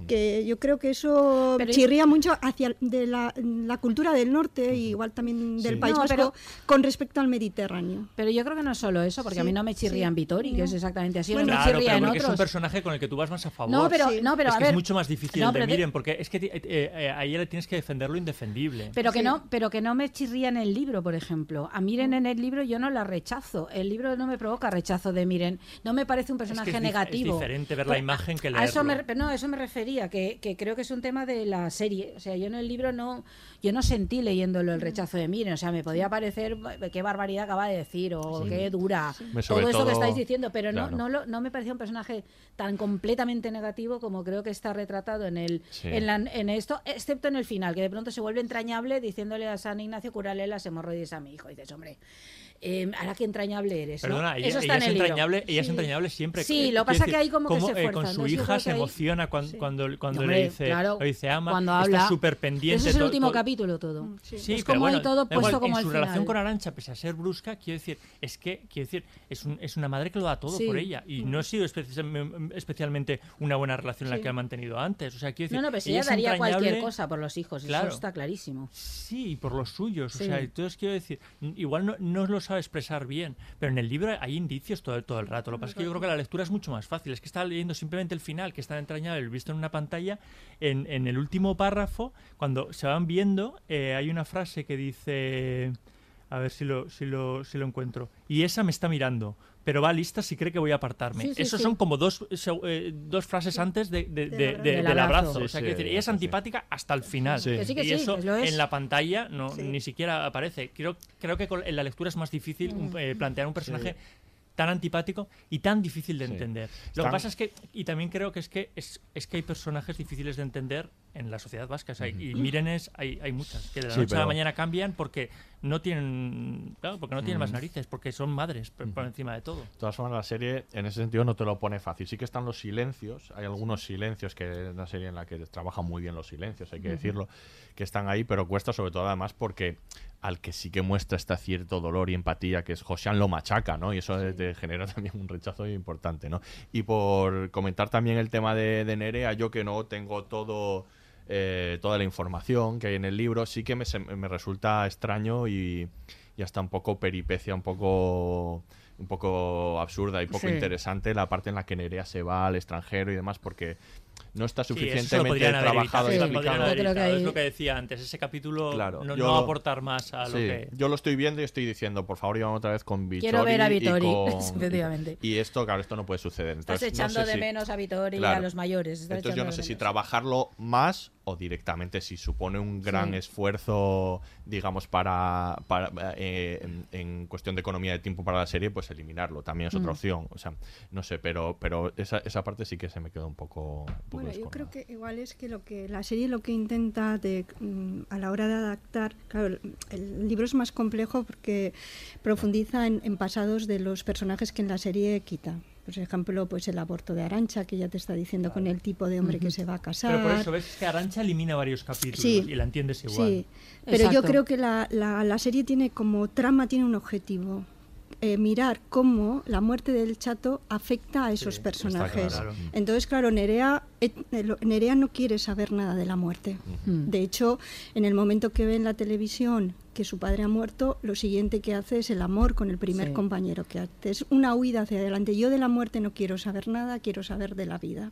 Que yo creo que eso Pero- chirría mucho hacia de la, la cultura del norte y igual también del Sí. País No, Vasco pero- con respecto al Mediterráneo. Pero yo creo que no es solo eso, porque a Sí, mí no me chirría sí. en Vitori, que No. es exactamente así, Bueno, no me Claro, chirría pero en porque es un otros. personaje con el que tú vas más a favor. No, pero, Sí. no, pero es a que ver. es mucho más difícil de Miren, porque es que eh, eh, a ella le tienes que defender lo indefendible. Pero que Sí. no, pero que no me chirría en el libro, por ejemplo. A Miren en el libro yo no la rechazo. El libro no me provoca rechazo de Miren. No me parece un es personaje que es negativo. Es diferente ver la Pues, imagen que a eso me, leerlo. no, a eso me refería, que, que creo que es un tema de la serie. O sea, yo en el libro no, yo no sentí leyéndolo el rechazo de Miren. O sea, me podía parecer qué barbaridad acaba de decir o qué dura. Todo sobre eso que todo- estáis diciendo, pero Claro. no, no, lo- no me parecía un personaje tan completamente negativo como creo que está retratado en el Sí. en, la- en esto, excepto en el final, que de pronto se vuelve entrañable diciéndole a San Ignacio, cúrale las hemorroides a mi hijo. Y dices, hombre, eh, ahora qué entrañable eres. ¿no? Perdona, ella, Eso ella está en es el libro. entrañable, ella es entrañable siempre. Sí, Eh, lo pasa que ahí como que se eh, fuerza, con su hija se ahí- emociona cuando, Sí. cuando, cuando Hombre, le dice, claro, le dice ama, cuando está habla. súper pendiente. Eso es el último to- capítulo todo. Mm, Sí. Sí, Es pero como ahí bueno, todo da igual, puesto como en al su relación final. con Arancha, pese a ser brusca, quiero decir, es que, quiero decir, es, un- es una madre que lo da todo Sí. por ella. Y no ha sido especi- especialmente una buena relación la que ha mantenido antes. O sea, quiero decir, No, no, pero si ella ella daría cualquier cosa por los hijos, Claro. eso está clarísimo. Sí, por los suyos. O sea, entonces quiero decir, igual no, no lo sabe expresar bien, pero en el libro hay indicios todo, todo el rato. Lo que pasa es que yo creo que la lectura es mucho más fácil. Es que estaba leyendo simplemente el final, que está entrañable, visto en una pantalla. En, en el último párrafo, cuando se van viendo, eh, hay una frase que dice. A ver si lo, si, lo, si lo encuentro. Y esa me está mirando, pero va lista si cree que voy a apartarme. Sí, sí, Esos sí. son como dos, seg- eh, dos frases antes de, de- de- de- Del del abrazo. abrazo. Sí, o sea, sí, quiero decir, ella es antipática hasta el final. Sí. Que sí, que y sí, eso que es. en la pantalla no, Sí. ni siquiera aparece. Creo, creo que con- en la lectura es más difícil un- eh, plantear un personaje tan antipático y tan difícil de Sí. entender. Lo Están- que pasa es que, y también creo que es que es, es que hay personajes difíciles de entender en la sociedad vasca. O sea, Y Mirenes hay, hay muchas que de la Sí, noche a la mañana cambian porque no tienen, claro, porque no tienen más Ujú. narices, porque son madres por, por encima de todo. De todas formas, la serie en ese sentido no te lo pone fácil. Sí que están los silencios, hay algunos silencios que es una serie en la que trabajan muy bien los silencios, hay que decirlo, que están ahí, pero cuesta sobre todo además porque al que sí que muestra este cierto dolor y empatía, que es Josian lo machaca, ¿no? Y eso te genera también un rechazo importante, ¿no? Y por comentar también el tema de, de Nerea, yo que no tengo todo eh, toda la información que hay en el libro, sí que me, me resulta extraño y, y hasta un poco peripecia, un poco un poco absurda y poco Sí. interesante la parte en la que Nerea se va al extranjero y demás porque no está suficientemente trabajado y Sí. Es lo que decía antes, ese capítulo Claro, no, yo- no aportar más a lo Sí, que... yo lo estoy viendo y estoy diciendo, por favor, íbamos otra vez con Vitori. Quiero ver a y Vitori, con- efectivamente. Y esto, claro, esto no puede suceder. Estás Entonces, no echando sé de si- menos a Vitori y a los mayores. estás Entonces yo no sé si trabajarlo más o directamente si supone un gran Sí. esfuerzo, digamos, para, para eh, en, en cuestión de economía de tiempo para la serie, pues eliminarlo. También es otra Mm. opción. O sea, no sé, pero, pero esa, esa parte sí que se me quedó un poco. Bueno, yo creo que igual es que lo que la serie lo que intenta de, mm, a la hora de adaptar, claro, el, libro es más complejo porque profundiza en, en pasados de los personajes que en la serie quita. Por ejemplo, pues el aborto de Arancha, que ya te está diciendo con el tipo de hombre que se va a casar. Pero por eso ves que Arancha elimina varios capítulos Sí. y la entiendes igual. Sí, pero yo creo que la, la- la serie tiene como trama, tiene un objetivo. Eh, mirar cómo la muerte del chato afecta a esos Sí, personajes. claro. Entonces, claro, Nerea, eh, eh, Nerea no quiere saber nada de la muerte. Mm. De hecho, en el momento que ve en la televisión que su padre ha muerto, lo siguiente que hace es el amor con el primer Sí. compañero que hace. Es una huida hacia adelante. Yo de la muerte no quiero saber nada, quiero saber de la vida.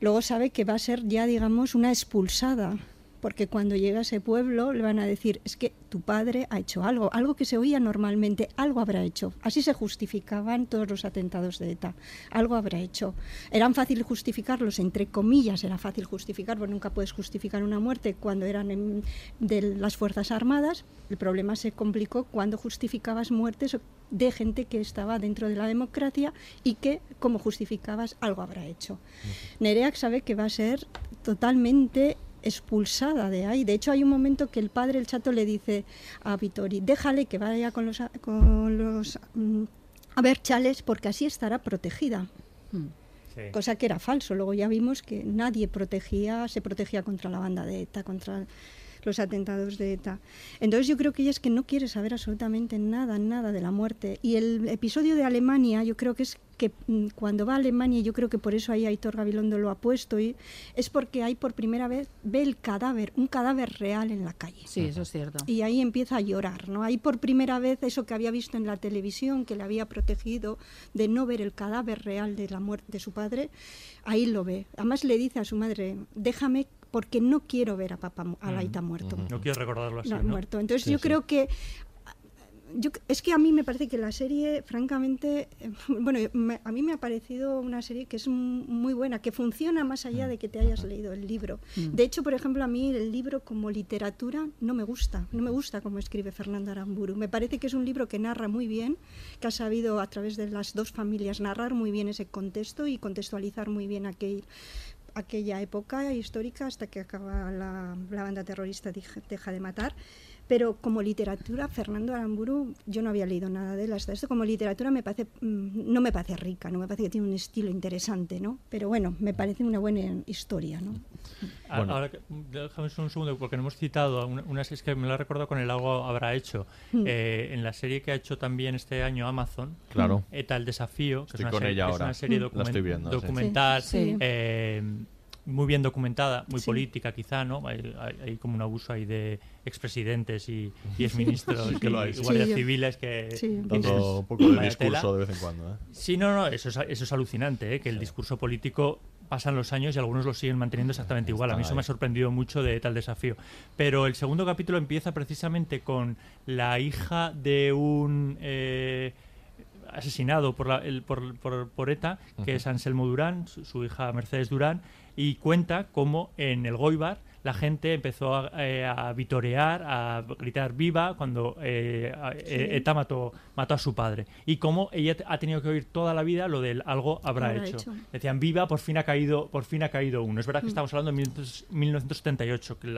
Luego sabe que va a ser ya, digamos, una expulsada porque cuando llega a ese pueblo le van a decir, es que tu padre ha hecho algo, algo que se oía normalmente, algo habrá hecho. Así se justificaban todos los atentados de ETA, algo habrá hecho. Eran fácil justificarlos, entre comillas, era fácil justificar, porque nunca puedes justificar una muerte cuando eran de las Fuerzas Armadas. El problema se complicó cuando justificabas muertes de gente que estaba dentro de la democracia y que, como justificabas, algo habrá hecho. Nerea sabe que va a ser totalmente expulsada de ahí. De hecho, hay un momento que el padre, el chato, le dice a Vittori, déjale que vaya con los, con los mm, a ver chales porque así estará protegida. Cosa que era falso. Luego ya vimos que nadie protegía, se protegía contra la banda de ETA, contra los atentados de ETA. Entonces yo creo que ella es que no quiere saber absolutamente nada, nada de la muerte. Y el episodio de Alemania yo creo que es que mm, cuando va a Alemania, yo creo que por eso ahí Aitor Gabilondo lo ha puesto, y es porque ahí por primera vez ve el cadáver, un cadáver real en la calle. Sí, eso es cierto. Y ahí empieza a llorar, ¿no? Ahí por primera vez eso que había visto en la televisión, que le había protegido de no ver el cadáver real de la muerte de su padre, ahí lo ve. Además le dice a su madre, déjame porque no quiero ver a papá a Laita muerto. No quiero recordarlo así. No, muerto. Entonces yo creo que yo, es que a mí me parece que la serie, francamente, bueno, a mí me ha parecido una serie que es muy buena, que funciona más allá de que te hayas leído el libro. Mm. De hecho, por ejemplo, a mí el libro como literatura no me gusta, no me gusta cómo escribe Fernanda Aramburu. Me parece que es un libro que narra muy bien, que ha sabido a través de las dos familias narrar muy bien ese contexto y contextualizar muy bien aquel aquella época histórica hasta que acaba la, banda terrorista deja de matar. Pero como literatura, Fernando Aramburu, yo no había leído nada de él hasta esto. Como literatura me parece, mm, no me parece rica, no me parece que tiene un estilo interesante, ¿no? Pero bueno, me parece una buena historia, ¿no? Ah, ahora, déjame un segundo, porque no hemos citado una, una serie que me la recuerdo con el algo habrá hecho. Mm. Eh, en la serie que ha hecho también este año Amazon, claro. ETA el desafío, que es una, serie, una serie documental. Eh, muy bien documentada, muy política quizá, ¿no? Hay, como un abuso ahí de expresidentes y, y exministros y, guardias civiles que... Dando un poco de discurso de vez en cuando. ¿eh? Sí, no, no, eso es, eso es alucinante, ¿eh? que el discurso político pasan los años y algunos lo siguen manteniendo exactamente igual. A mí eso me ha sorprendido mucho de tal desafío. Pero el segundo capítulo empieza precisamente con la hija de un... Eh, asesinado por, la, el, por, por, por, ETA, que es Anselmo Durán, su, hija Mercedes Durán, y cuenta cómo en el Goibar la gente empezó a, eh, vitorear, a gritar viva cuando eh, eh, ETA mató, mató, a su padre. Y cómo ella ha tenido que oír toda la vida lo del algo habrá, hecho. Decían viva, por fin ha caído, por fin ha caído uno. Es verdad que mm. estamos hablando de 1978, que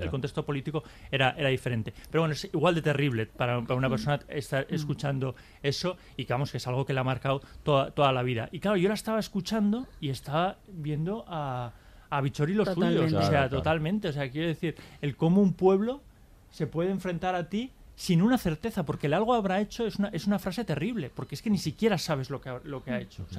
el contexto político era, era diferente. Pero bueno, es igual de terrible para, una mm. persona estar mm. escuchando eso y que vamos, que es algo que le ha marcado toda, toda la vida. Y claro, yo la estaba escuchando y estaba viendo a a Bichori los suyos. o sea, totalmente. O sea, quiero decir, el cómo un pueblo se puede enfrentar a ti sin una certeza, porque el algo habrá hecho es una, es una frase terrible, porque es que ni siquiera sabes lo que, ha, lo que ha hecho. O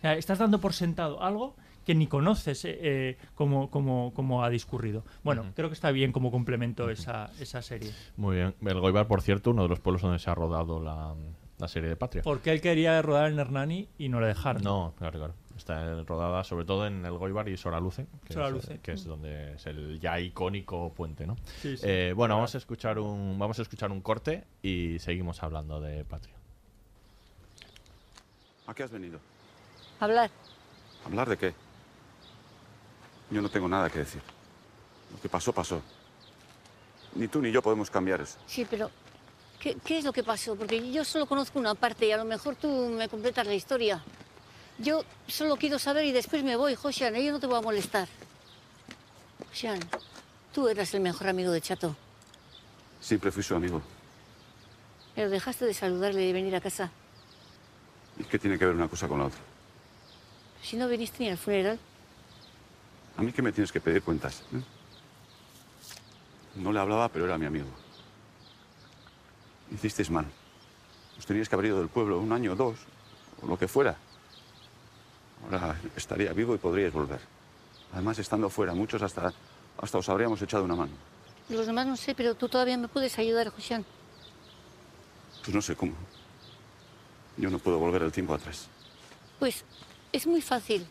sea, estás dando por sentado algo que ni conoces eh, eh cómo, cómo, ha discurrido. Bueno, creo que está bien como complemento esa, esa serie. Muy bien. El Goibar, por cierto, uno de los pueblos donde se ha rodado la, la serie de Patria. Porque él quería rodar en Hernani y no le dejaron. No, claro, claro. Está rodada sobre todo en el Goibar y Soraluce, que, Es, que es donde es el ya icónico puente, ¿no? Eh, bueno, vamos a escuchar un vamos a escuchar un corte y seguimos hablando de Patria. ¿A qué has venido? Hablar. ¿Hablar de qué? Yo no tengo nada que decir. Lo que pasó, pasó. Ni tú ni yo podemos cambiar eso. Sí, pero ¿qué, ¿qué, es lo que pasó? Porque yo solo conozco una parte y a lo mejor tú me completas la historia. Yo solo quiero saber y después me voy, Josian. Yo no te voy a molestar. Josian, tú eras el mejor amigo de Chato. Siempre fui su amigo. Pero dejaste de saludarle y de venir a casa. ¿Y qué tiene que ver una cosa con la otra? Si no viniste ni al funeral. A mí que me tienes que pedir cuentas. ¿eh? No le hablaba, pero era mi amigo. Hicisteis mal. Os teníais que haber ido del pueblo un año o dos, o lo que fuera. Ahora estaría vivo y podríais volver. Además, estando fuera, muchos hasta, hasta os habríamos echado una mano. Los demás no sé, pero tú todavía me puedes ayudar, José. Pues no sé cómo. Yo no puedo volver el tiempo atrás. Pues es muy fácil.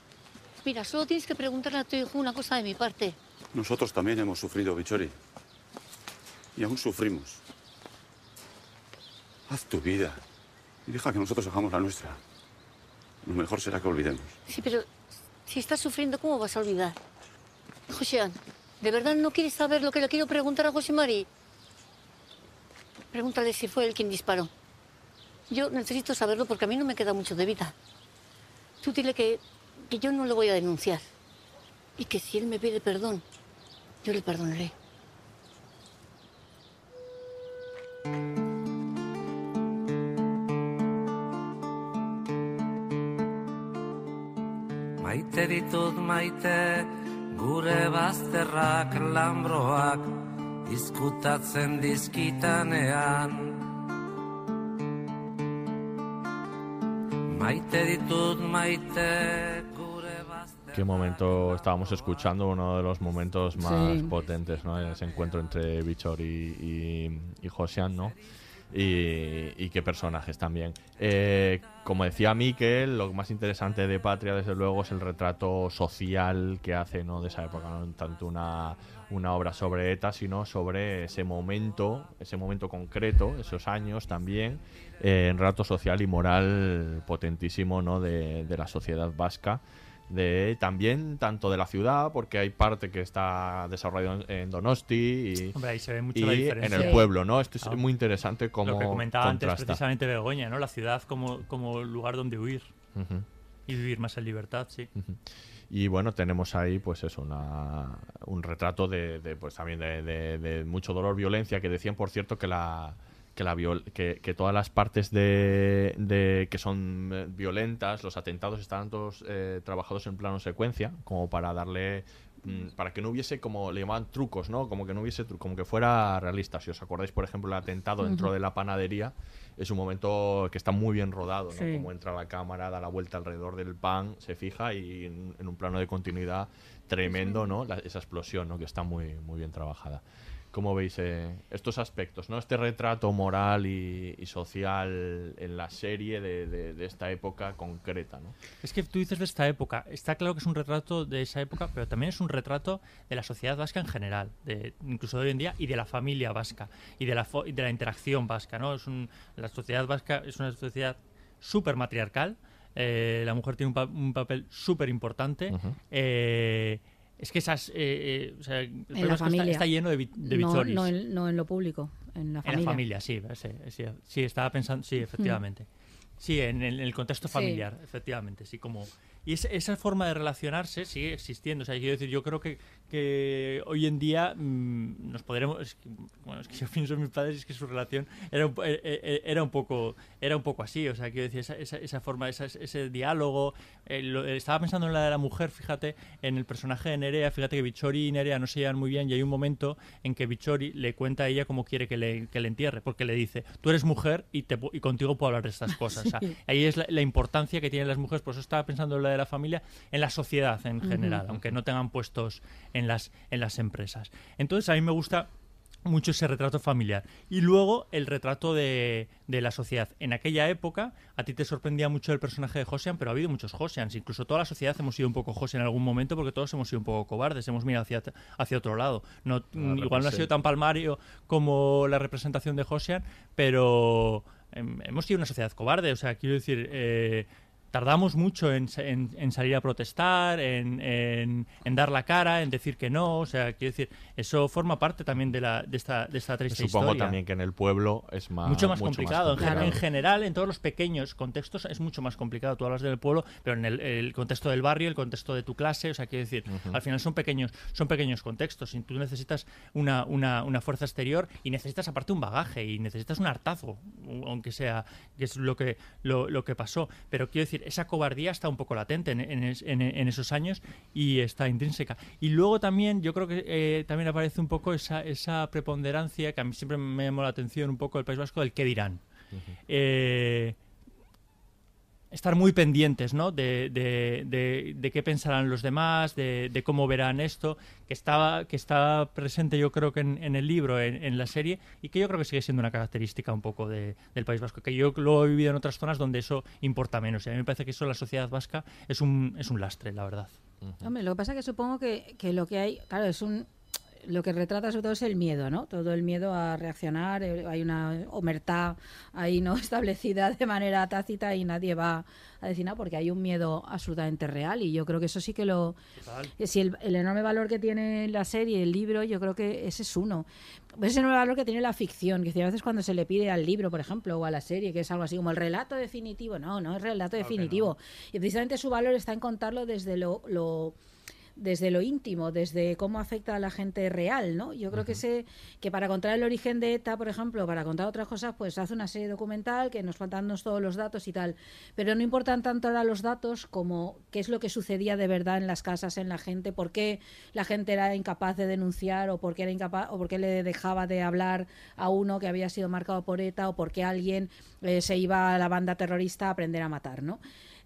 Mira, solo tienes que preguntarle a tu hijo una cosa de mi parte. Nosotros también hemos sufrido, Bichori. Y aún sufrimos. Haz tu vida y deja que nosotros hagamos la nuestra. Lo mejor será que olvidemos. Sí, pero si estás sufriendo, ¿cómo vas a olvidar? Josean, ¿de verdad no quieres saber lo que le quiero preguntar a José Mari? Pregúntale si fue él quien disparó. Yo necesito saberlo porque a mí no me queda mucho de vida. Tú dile que, que yo no le voy a denunciar. Y que si él me pide perdón, yo le perdonaré. Maite ditut maite gure bazterrak lambroak izkutatzen dizkitanean Maite ditut maite gure bazterrak Qué momento estábamos escuchando, uno de los momentos más Sí. potentes, ¿no? Ese encuentro entre Bichor y, y, y Josian, ¿no? Y, y qué personajes también. Eh, como decía Miquel, lo más interesante de Patria, desde luego, es el retrato social que hace ¿no? de esa época, no tanto una, una obra sobre ETA, sino sobre ese momento, ese momento concreto, esos años también, eh, en retrato social y moral potentísimo ¿no? de, de la sociedad vasca de también tanto de la ciudad porque hay parte que está desarrollado en- Donosti y, Hombre, ahí se ve mucho y la en el pueblo no esto es Ah. muy interesante como Lo que comentaba antes precisamente Begoña, ¿no? La ciudad como, como lugar donde huir y vivir más en libertad, sí. y bueno tenemos ahí pues eso una, un retrato de, de, pues también de, de- de mucho dolor violencia que decían por cierto que la que, la viol- que, que todas las partes de, de- que son eh, violentas los atentados estaban todos eh, trabajados en plano secuencia como para darle mm, para que no hubiese como le llamaban trucos no como que no hubiese como que fuera realista si os acordáis por ejemplo el atentado dentro de la panadería es un momento que está muy bien rodado, ¿no? Sí. Como entra la cámara, da la vuelta alrededor del pan, se fija y en, en un plano de continuidad tremendo, ¿no? La- esa explosión, ¿no? Que está muy, muy bien trabajada. ¿Cómo veis eh, estos aspectos, ¿no? Este retrato moral y, y social en la serie de, de- de esta época concreta, ¿no? Es que tú dices de esta época. Está claro que es un retrato de esa época, pero también es un retrato de la sociedad vasca en general, de, incluso de hoy en día, y de la familia vasca, y de la, fo- y de la interacción vasca. ¿no? Es un- la sociedad vasca es una sociedad súper matriarcal. eh, la mujer tiene un, pa- un papel súper importante. Ujú. eh, es que esas. eh, eh, o sea, el En la familia. está lleno de, vi- de no, bichoris. no, en, no en lo público, en la En familia. la familia, sí, sí, sí, sí, estaba pensando, sí, efectivamente. Sí, en el, en el contexto Sí. familiar, efectivamente, sí, como... Y es- esa forma de relacionarse sigue existiendo, o sea, quiero decir, yo creo que, que hoy en día mm, nos podremos... es que, bueno, es que yo pienso en mis padres y es que su relación era un, po- eh, eh, era un, poco, era un poco así, o sea, quiero decir, esa, esa, esa forma, esa- ese diálogo... eh, lo- eh, estaba pensando en la de la mujer, fíjate, en el personaje de Nerea, fíjate que Bichori y Nerea no se llevan muy bien y hay un momento en que Bichori le cuenta a ella cómo quiere que le, que le entierre, porque le dice, tú eres mujer y, te, y contigo puedo hablar de estas cosas. O sea, ahí es la, la importancia que tienen las mujeres, por eso estaba pensando en la de la familia, en la sociedad en general, aunque no tengan puestos en las, en las empresas. Entonces a mí me gusta mucho ese retrato familiar. Y luego el retrato de, de la sociedad. En aquella época, a ti te sorprendía mucho el personaje de Josian, pero ha habido muchos Josians. Incluso toda la sociedad hemos sido un poco Josian en algún momento porque todos hemos sido un poco cobardes, hemos mirado hacia, hacia otro lado. No, mm, igual no ha sido tan palmario como la representación de Josian, pero em, hemos sido una sociedad cobarde. O sea, quiero decir... eh, tardamos mucho en, sa- en- en salir a protestar, en, en- dar la cara, en decir que no. O sea, quiero decir, eso forma parte también de, la, de, esta, de esta triste Supongo historia. también que en el pueblo es más mucho más complicado. En gen- complicado. En, general, en todos los pequeños contextos es mucho más complicado. Tú hablas del pueblo, pero en el, el contexto del barrio, el contexto de tu clase, o sea, quiero decir, al final son pequeños, son pequeños contextos. Y tú necesitas una, una, una fuerza exterior y necesitas aparte un bagaje y necesitas un hartazo, aunque sea, que es lo que, lo, lo que pasó. Pero quiero decir, esa cobardía está un poco latente en, en en- en esos años y está intrínseca. Y luego también, yo creo que eh, también aparece un poco esa, esa preponderancia que a mí siempre me llamó la atención un poco del País Vasco, del qué dirán. Eh, estar muy pendientes ¿no? de, de- de- de qué pensarán los demás, de, cómo verán esto, que estaba que está presente yo creo que en, en el libro, en, la serie, y que yo creo que sigue siendo una característica un poco de- del País Vasco, que yo lo he vivido en otras zonas donde eso importa menos. Y a mí me parece que eso la sociedad vasca es un, es un lastre, la verdad. Hombre, lo que pasa es que supongo que, que lo que hay, claro, es un lo que retrata sobre todo es el miedo, ¿no? Todo el miedo a reaccionar, eh, hay una omertá ahí no establecida de manera tácita y nadie va a decir nada porque hay un miedo absolutamente real y yo creo que eso sí que lo... Si el, el, enorme valor que tiene la serie, el libro, yo creo que ese es uno. Ese enorme valor que tiene la ficción, que a veces cuando se le pide al libro, por ejemplo, o a la serie, que es algo así como el relato definitivo, no, no es relato definitivo. Y precisamente su valor está en contarlo desde lo, lo desde lo íntimo, desde cómo afecta a la gente real, ¿no? Yo creo que sé que para contar el origen de ETA, por ejemplo, para contar otras cosas, pues hace una serie documental que nos faltan todos los datos y tal, pero no importan tanto ahora los datos como qué es lo que sucedía de verdad en las casas, en la gente, por qué la gente era incapaz de denunciar o por qué era incapaz o por qué le dejaba de hablar a uno que había sido marcado por ETA o por qué alguien eh, se iba a la banda terrorista a aprender a matar, ¿no?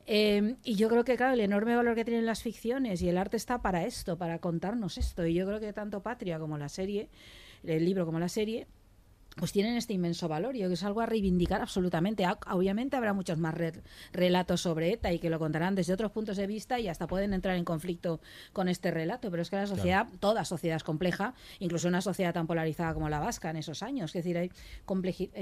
Eh, y yo creo que, claro, el enorme valor que tienen las ficciones y el arte está para esto, para contarnos esto. Y yo creo que tanto Patria como la serie, el libro como la serie, pues tienen este inmenso valor. y es algo a reivindicar absolutamente. Obviamente habrá muchos más relatos sobre ETA y que lo contarán desde otros puntos de vista y hasta pueden entrar en conflicto con este relato. Pero es que la sociedad, toda sociedad es compleja, incluso una sociedad tan polarizada como la vasca en esos años. Es decir, hay complejidad.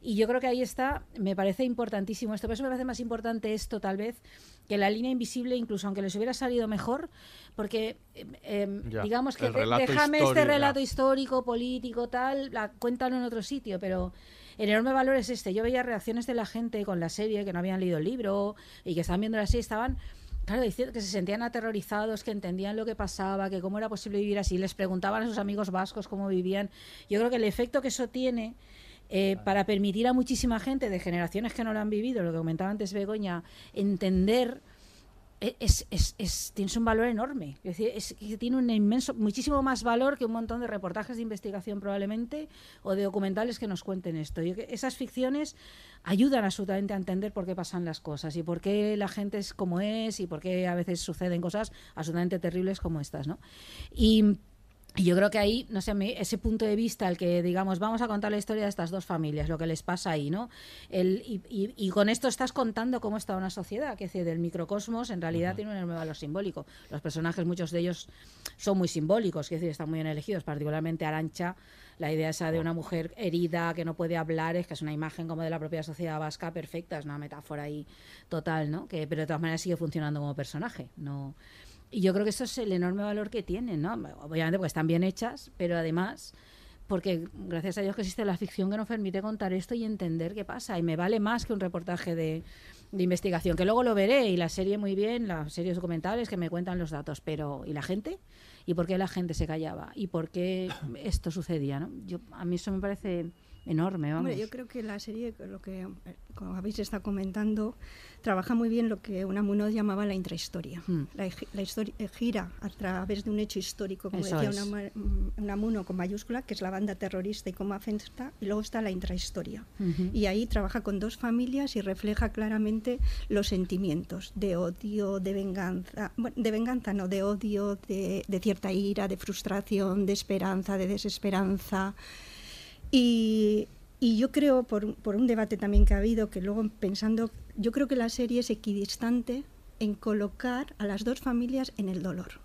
Y yo creo que ahí está, me parece importantísimo esto. Por eso me parece más importante esto, tal vez, que la línea invisible, incluso aunque les hubiera salido mejor, porque em, em, digamos que déjame este relato histórico, político, tal, la, cuéntalo en otro sitio, pero el enorme valor es este. Yo veía reacciones de la gente con la serie que no habían leído el libro y que estaban viendo la serie, estaban claro, diciendo que se sentían aterrorizados, que entendían lo que pasaba, que cómo era posible vivir así, les preguntaban a sus amigos vascos cómo vivían. Yo creo que el efecto que eso tiene eh, para permitir a muchísima gente de generaciones que no lo han vivido, lo que comentaba antes Begoña, entender e, es, es, es, tienes un valor enorme. Es decir, es, tiene un inmenso, muchísimo más valor que un montón de reportajes de investigación probablemente o de documentales que nos cuenten esto. Y esas ficciones ayudan absolutamente a entender por qué pasan las cosas y por qué la gente es como es y por qué a veces suceden cosas absolutamente terribles como estas, ¿no? Y y yo creo que ahí, no sé, ese punto de vista, el que digamos, vamos a contar la historia de estas dos familias, lo que les pasa ahí, ¿no? El, y, y, con esto estás contando cómo está una sociedad, que es decir, del microcosmos en realidad tiene un enorme valor simbólico. Los personajes, muchos de ellos son muy simbólicos, que es decir, están muy bien elegidos, particularmente Arancha, la idea esa de una mujer herida que no puede hablar, es que es una imagen como de la propia sociedad vasca perfecta, es una metáfora ahí total, ¿no? Que, pero de todas maneras sigue funcionando como personaje, no y yo creo que eso es el enorme valor que tienen, ¿no? Obviamente porque están bien hechas, pero además porque gracias a Dios que existe la ficción que nos permite contar esto y entender qué pasa. Y me vale más que un reportaje de, de investigación, que luego lo veré y la serie muy bien, las series documentales que me cuentan los datos, pero ¿y la gente? ¿Y por qué la gente se callaba? ¿Y por qué esto sucedía? ¿no? Yo, a mí eso me parece enorme. Vamos. Hombre, yo creo que la serie, lo que eh, como habéis estado comentando, trabaja muy bien lo que Unamuno llamaba la intrahistoria. Hmm. La, la, historia eh, gira a través de un hecho histórico, como decía mm, Unamuno con mayúscula, que es la banda terrorista y cómo afecta, y luego está la intrahistoria. Y ahí trabaja con dos familias y refleja claramente los sentimientos de odio, de venganza, de venganza no, de odio, de, de cierta ira, de frustración, de esperanza, de desesperanza. Y, yo creo, por, por, un debate también que ha habido, que luego pensando, yo creo que la serie es equidistante en colocar a las dos familias en el dolor.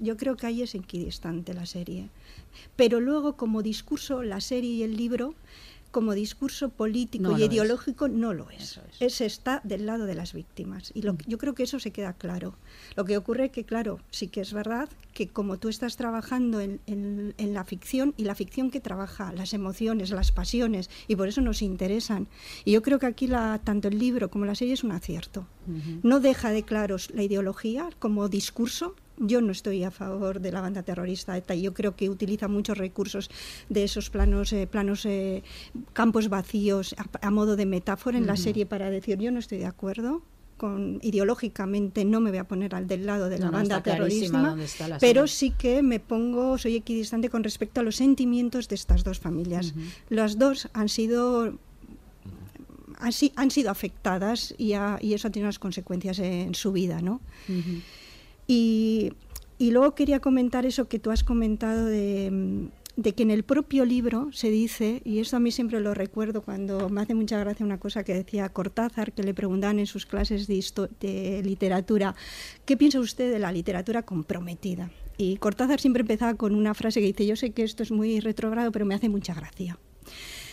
Yo creo que ahí es equidistante la serie. Pero luego, como discurso, la serie y el libro como discurso político y ideológico no lo es. Ese está del lado de las víctimas. Y lo, mm. yo creo que eso se queda claro. Lo que ocurre es que, claro, sí que es verdad que como tú estás trabajando en, en, la ficción y la ficción que trabaja las emociones, las pasiones, y por eso nos interesan. Y yo creo que aquí la, tanto el libro como la serie es un acierto. No deja de claros la ideología como discurso, yo no estoy a favor de la banda terrorista ETA. Yo creo que utiliza muchos recursos de esos planos, eh, planos eh, campos vacíos a, modo de metáfora en la serie para decir yo no estoy de acuerdo. Con, ideológicamente no me voy a poner al del lado de la banda terrorista, pero sí que me pongo, soy equidistante con respecto a los sentimientos de estas dos familias. Las dos han sido han, sido afectadas y, y, eso tiene unas consecuencias en su vida, ¿no? Y, luego quería comentar eso que tú has comentado de, de que en el propio libro se dice, y esto a mí siempre lo recuerdo cuando me hace mucha gracia una cosa que decía Cortázar, que le preguntaban en sus clases de, de literatura, ¿qué piensa usted de la literatura comprometida? Y Cortázar siempre empezaba con una frase que dice, yo sé que esto es muy retrogrado, pero me hace mucha gracia.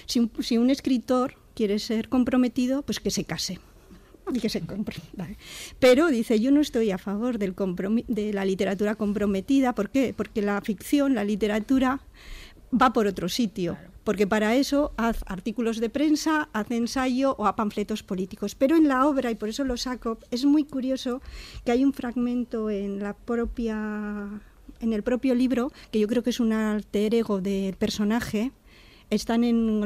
Si un escritor quiere ser comprometido, pues que se case y que se Pero dice, yo no estoy a favor del de la literatura comprometida. ¿Por qué? Porque la ficción, la literatura, va por otro sitio. Porque para eso haz artículos de prensa, haz ensayo o a panfletos políticos. Pero en la obra, y por eso lo saco, es muy curioso que hay un fragmento en la propia en el propio libro, que yo creo que es un alter ego del personaje, están en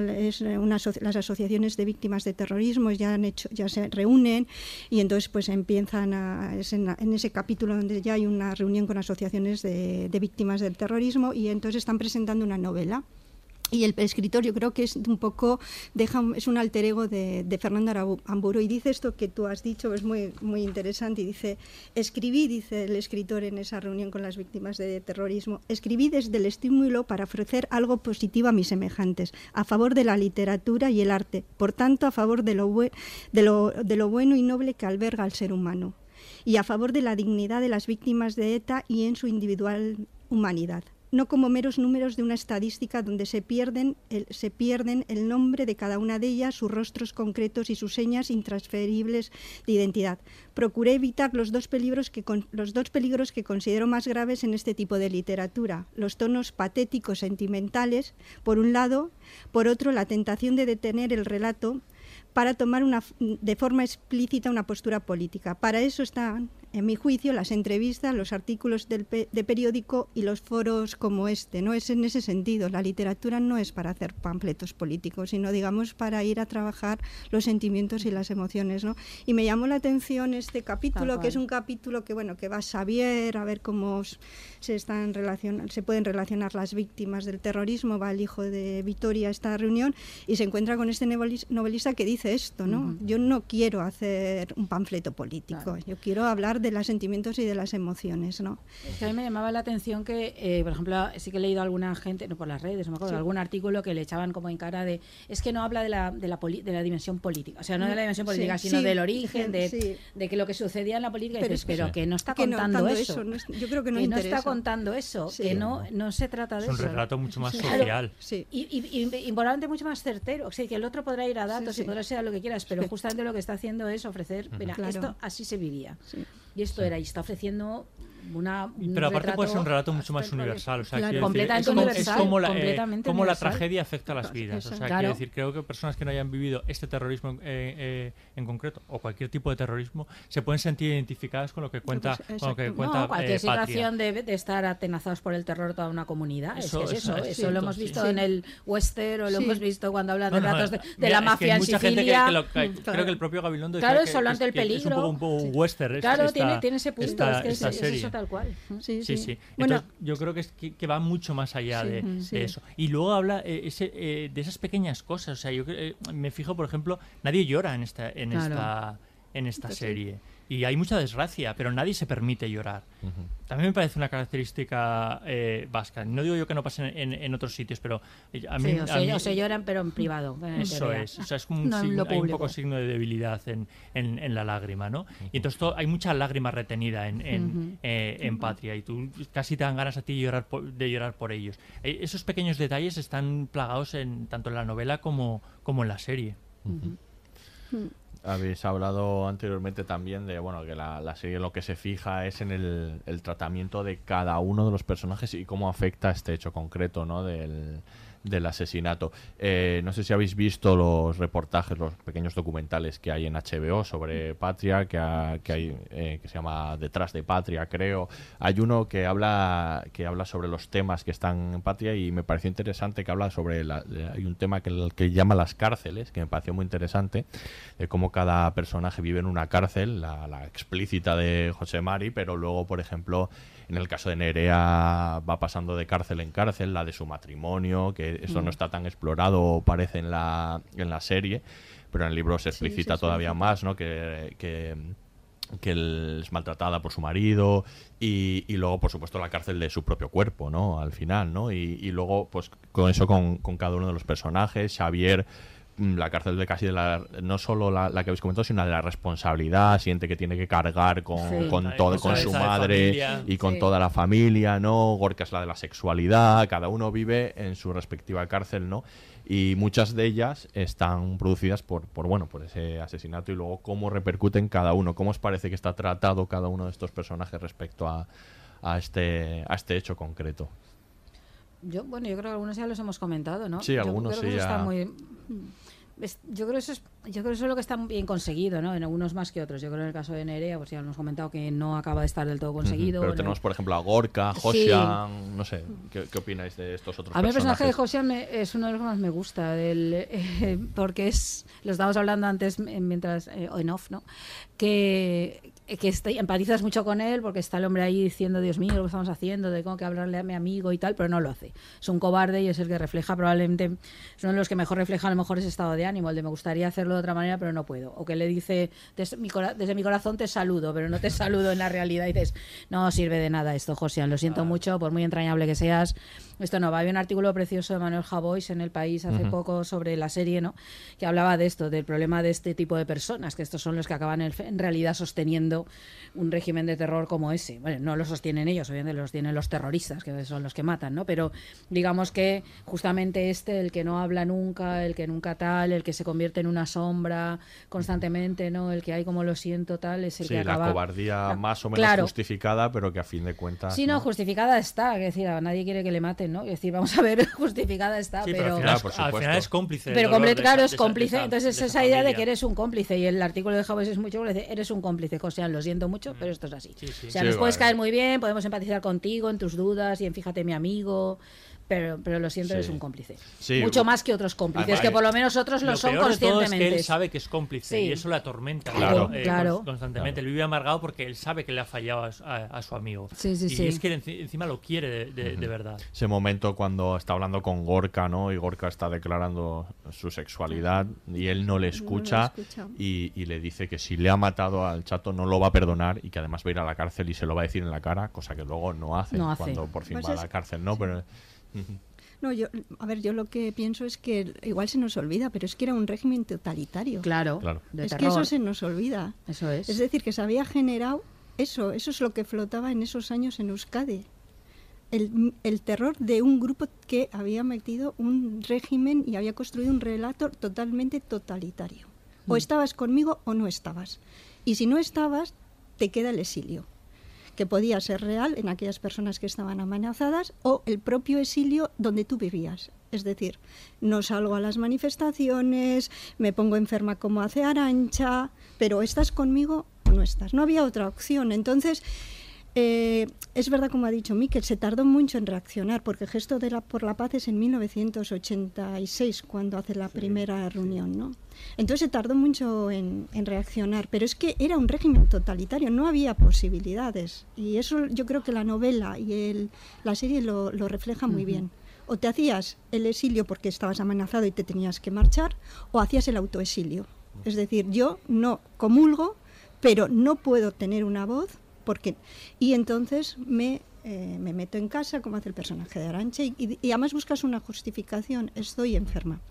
las asociaciones de víctimas de terrorismo, ya, han hecho, ya se reúnen y entonces pues empiezan a, en, ese capítulo donde ya hay una reunión con asociaciones de víctimas del terrorismo y entonces están presentando una novela y el escritor yo creo que es un poco, es un alter ego de, Fernando Aramburu y dice esto que tú has dicho, es muy, muy interesante, y dice, escribí, dice el escritor en esa reunión con las víctimas de terrorismo, escribí desde el estímulo para ofrecer algo positivo a mis semejantes, a favor de la literatura y el arte, por tanto a favor de lo, de lo, de lo bueno y noble que alberga el ser humano, y a favor de la dignidad de las víctimas de ETA y en su individual humanidad no como meros números de una estadística donde se pierden, el, se pierden el nombre de cada una de ellas, sus rostros concretos y sus señas intransferibles de identidad. Procuré evitar los dos, peligros que, los dos peligros que considero más graves en este tipo de literatura, los tonos patéticos sentimentales, por un lado, por otro, la tentación de detener el relato para tomar una, de forma explícita una postura política. Para eso están en mi juicio, las entrevistas, los artículos del de periódico y los foros como este. No es en ese sentido. La literatura no es para hacer panfletos políticos, sino, digamos, para ir a trabajar los sentimientos y las emociones. ¿no? Y me llamó la atención este capítulo, que es un capítulo que, bueno, que va a saber, a ver cómo se, están se pueden relacionar las víctimas del terrorismo. Va el hijo de Vitoria a esta reunión y se encuentra con este novelista que dice esto, ¿no? Yo no quiero hacer un panfleto político, yo quiero hablar de los sentimientos y de las emociones, ¿no? Es que a mí me llamaba la atención que, eh, por ejemplo, sí que he leído a alguna gente, no por las redes, no me acuerdo, algún artículo que le echaban como en cara de, es que no habla de la, de la, de la dimensión política, o sea, no de la dimensión política, sino del origen, de, de, que lo que sucedía en la política, pero, pero que no está contando eso. yo creo que no, está contando eso, que no, no se trata de eso. Es un relato mucho más social. Y, y, probablemente mucho más certero, o sea, que el otro podrá ir a datos y podrá ser a lo que quieras, pero justamente lo que está haciendo es ofrecer, mira, esto así se vivía. Y esto era, y está ofreciendo una, pero aparte puede ser un relato mucho más universal. O sea, completamente es, universal, es como, la, eh, la tragedia afecta a las vidas. O sea, quiero decir, creo que personas que no hayan vivido este terrorismo eh, eh, en concreto o cualquier tipo de terrorismo se pueden sentir identificadas con lo que cuenta, pues, con lo que cuenta no, cualquier situación de, estar atenazados por el terror toda una comunidad. Eso, es, eso, eso, lo hemos visto en el western o lo hemos visto cuando hablan de relatos de, la mafia en Sicilia. creo que el propio Gabilondo claro, es hablando del peligro. Es un poco un western. Claro, tiene ese punto. Es tal cual. Sí, sí. Bueno, yo creo que, es, que, va mucho más allá de, eso. Y luego habla eh, ese, eh, de esas pequeñas cosas. O sea, yo eh, me fijo, por ejemplo, nadie llora en esta, en esta, en esta serie y hay mucha desgracia, pero nadie se permite llorar. También me parece una característica eh, vasca. No digo yo que no pase en, otros sitios, pero a mí, o, se, lloran, pero en privado. eso es. O sea, es como un hay un poco signo de debilidad en, en la lágrima, ¿no? Y entonces hay mucha lágrima retenida en, eh, Patria y tú casi te dan ganas a ti llorar de llorar por ellos. Eh, esos pequeños detalles están plagados en tanto en la novela como, como en la serie. Habéis hablado anteriormente también de bueno que la, serie lo que se fija es en el, el, tratamiento de cada uno de los personajes y cómo afecta este hecho concreto, ¿no? Del, del asesinato. Eh, no sé si habéis visto los reportajes, los pequeños documentales que hay en HBO sobre Patria, que, hay, eh, que se llama Detrás de Patria, creo. Hay uno que habla, que habla sobre los temas que están en Patria y me pareció interesante que habla sobre, la, hay un tema que, que llama las cárceles, que me pareció muy interesante, de cómo cada personaje vive en una cárcel, la, la explícita de José Mari, pero luego, por ejemplo, en el caso de Nerea va pasando de cárcel en cárcel, la de su matrimonio, que eso no está tan explorado, parece en la, en la serie, pero en el libro se explicita todavía más, ¿no? Que, que es maltratada por su marido y, y, luego por supuesto la cárcel de su propio cuerpo no al final no y, y luego pues con eso con, con, cada uno de los personajes Xavier la cárcel de casi de la no solo la, la que habéis comentado sino de la responsabilidad siente que tiene que cargar con, sí. con todo con su madre y con sí. toda la familia no Gorka es la de la sexualidad cada uno vive en su respectiva cárcel no y muchas de ellas están producidas por, por bueno por ese asesinato y luego cómo repercuten cada uno cómo os parece que está tratado cada uno de estos personajes respecto a, a este a este hecho concreto. Yo bueno yo creo que algunos ya los hemos comentado no sí yo algunos creo sí que ya... está muy es, yo creo eso es yo creo que eso es lo que está bien conseguido, ¿no? En algunos más que otros. Yo creo en el caso de Nerea, pues ya hemos comentado que no acaba de estar del todo conseguido. Uh -huh. Pero tenemos, por ejemplo, a Gorka, Josian, sí. no sé, ¿qué, ¿qué, opináis de estos otros A mí el personaje de Josian es uno de los que más me gusta, del, eh, porque es, lo estábamos hablando antes mientras, eh, en off, ¿no? Que, que está, empatizas mucho con él porque está el hombre ahí diciendo, Dios mío, lo que estamos haciendo, de cómo que hablarle a mi amigo y tal, pero no lo hace. Es un cobarde y es el que refleja probablemente, es uno de los que mejor refleja a lo mejor ese estado de ánimo, el de me gustaría hacerlo de otra manera, pero no puedo. O que le dice, desde mi, desde mi corazón te saludo, pero no te saludo en la realidad. Y dices, no sirve de nada esto, Josian, lo siento ah. mucho, por muy entrañable que seas. Esto no va. Había un artículo precioso de Manuel Javois en El País hace uh -huh. poco sobre la serie, ¿no? Que hablaba de esto, del problema de este tipo de personas, que estos son los que acaban en realidad sosteniendo un régimen de terror como ese. Bueno, no lo sostienen ellos, obviamente lo sostienen los terroristas, que son los que matan, ¿no? Pero digamos que justamente este, el que no habla nunca, el que nunca tal, el que se convierte en una sombra constantemente, ¿no? El que hay como lo siento tal, es el sí, que acaba... la cobardía más o menos claro. justificada, pero que a fin de cuentas... Sí, no, no, justificada está, es decir, a nadie quiere que le maten, ¿no? Es decir, vamos a ver, justificada está, sí, pero... pero al, final, claro, al, final, es cómplice. Pero claro, es cómplice, esa, entonces es esa, esa idea de que eres un cómplice, y el artículo de Javes es mucho, dice, eres un cómplice, o sea, lo siento mucho, pero esto es así. Sí, sí. O sea, nos puedes caer muy bien, podemos empatizar contigo en tus dudas y en fíjate mi amigo, pero, pero lo siento, sí. eres un cómplice. Sí. Mucho más que otros cómplices, Además, que por lo menos otros lo, lo son peor conscientemente. De todo es que él sabe que es cómplice sí. y eso le atormenta claro. eh, claro. constantemente. Claro. Él vive amargado porque él sabe que le ha fallado a, a, a su amigo. Sí, sí, y sí. es que encima lo quiere de, de, uh -huh. de, verdad. Ese momento cuando está hablando con Gorka, ¿no? Y Gorka está declarando su sexualidad y él no le escucha, no le escucha. Y, y, le dice que si le ha matado al chato no lo va a perdonar y que además va a ir a la cárcel y se lo va a decir en la cara, cosa que luego no hace, no hace. cuando por fin pues va es... a la cárcel, ¿no? Pero... No, yo, a ver, yo lo que pienso es que igual se nos olvida, pero es que era un régimen totalitario. Claro, claro. es que eso se nos olvida. Eso es. Es decir, que se había generado eso, eso es lo que flotaba en esos años en Euskadi. El, el, terror de un grupo que había metido un régimen y había construido un relato totalmente totalitario. O estabas conmigo o no estabas. Y si no estabas, te queda el exilio que podía ser real en aquellas personas que estaban amenazadas o el propio exilio donde tú vivías. Es decir, no salgo a las manifestaciones, me pongo enferma como hace Arancha, pero estás conmigo no estás. No había otra opción. Entonces, eh, es verdad, como ha dicho Miquel, se tardó mucho en reaccionar, porque el gesto de la, por la paz es en 1986, cuando hace la sí, primera reunión, ¿no? Entonces se tardó mucho en, en, reaccionar, pero es que era un régimen totalitario, no había posibilidades. Y eso yo creo que la novela y el, la serie lo, lo refleja muy uh -huh. bien. O te hacías el exilio porque estabas amenazado y te tenías que marchar, o hacías el autoexilio. Es decir, yo no comulgo, pero no puedo tener una voz porque y entonces me, eh, me meto en casa como hace el personaje de Arancha y, y, y, además buscas una justificación estoy enferma.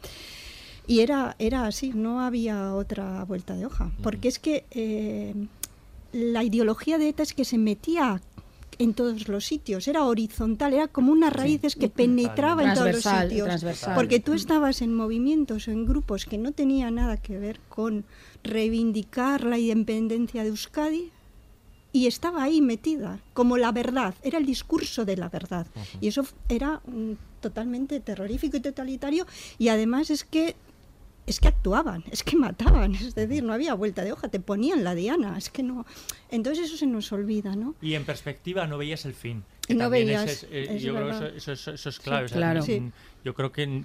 Y era era así no había otra vuelta de hoja porque es que eh, la ideología de ETA es que se metía en todos los sitios, era horizontal, era como unas raíces sí, que penetraba en todos los sitios, porque tú estabas en movimientos o en grupos que no tenían nada que ver con reivindicar la independencia de Euskadi, y estaba ahí metida, como la verdad, era el discurso de la verdad. Uh -huh. Y eso era um, totalmente terrorífico y totalitario, y además es que es que actuaban, es que mataban, es decir, no había vuelta de hoja, te ponían la diana, es que no. Entonces eso se nos olvida, ¿no? Y en perspectiva no veías el fin. Que no veías. Es, eh, es yo verdad. creo que eso, eso, eso, es clave. Sí, claro. O sea, sí. Yo creo que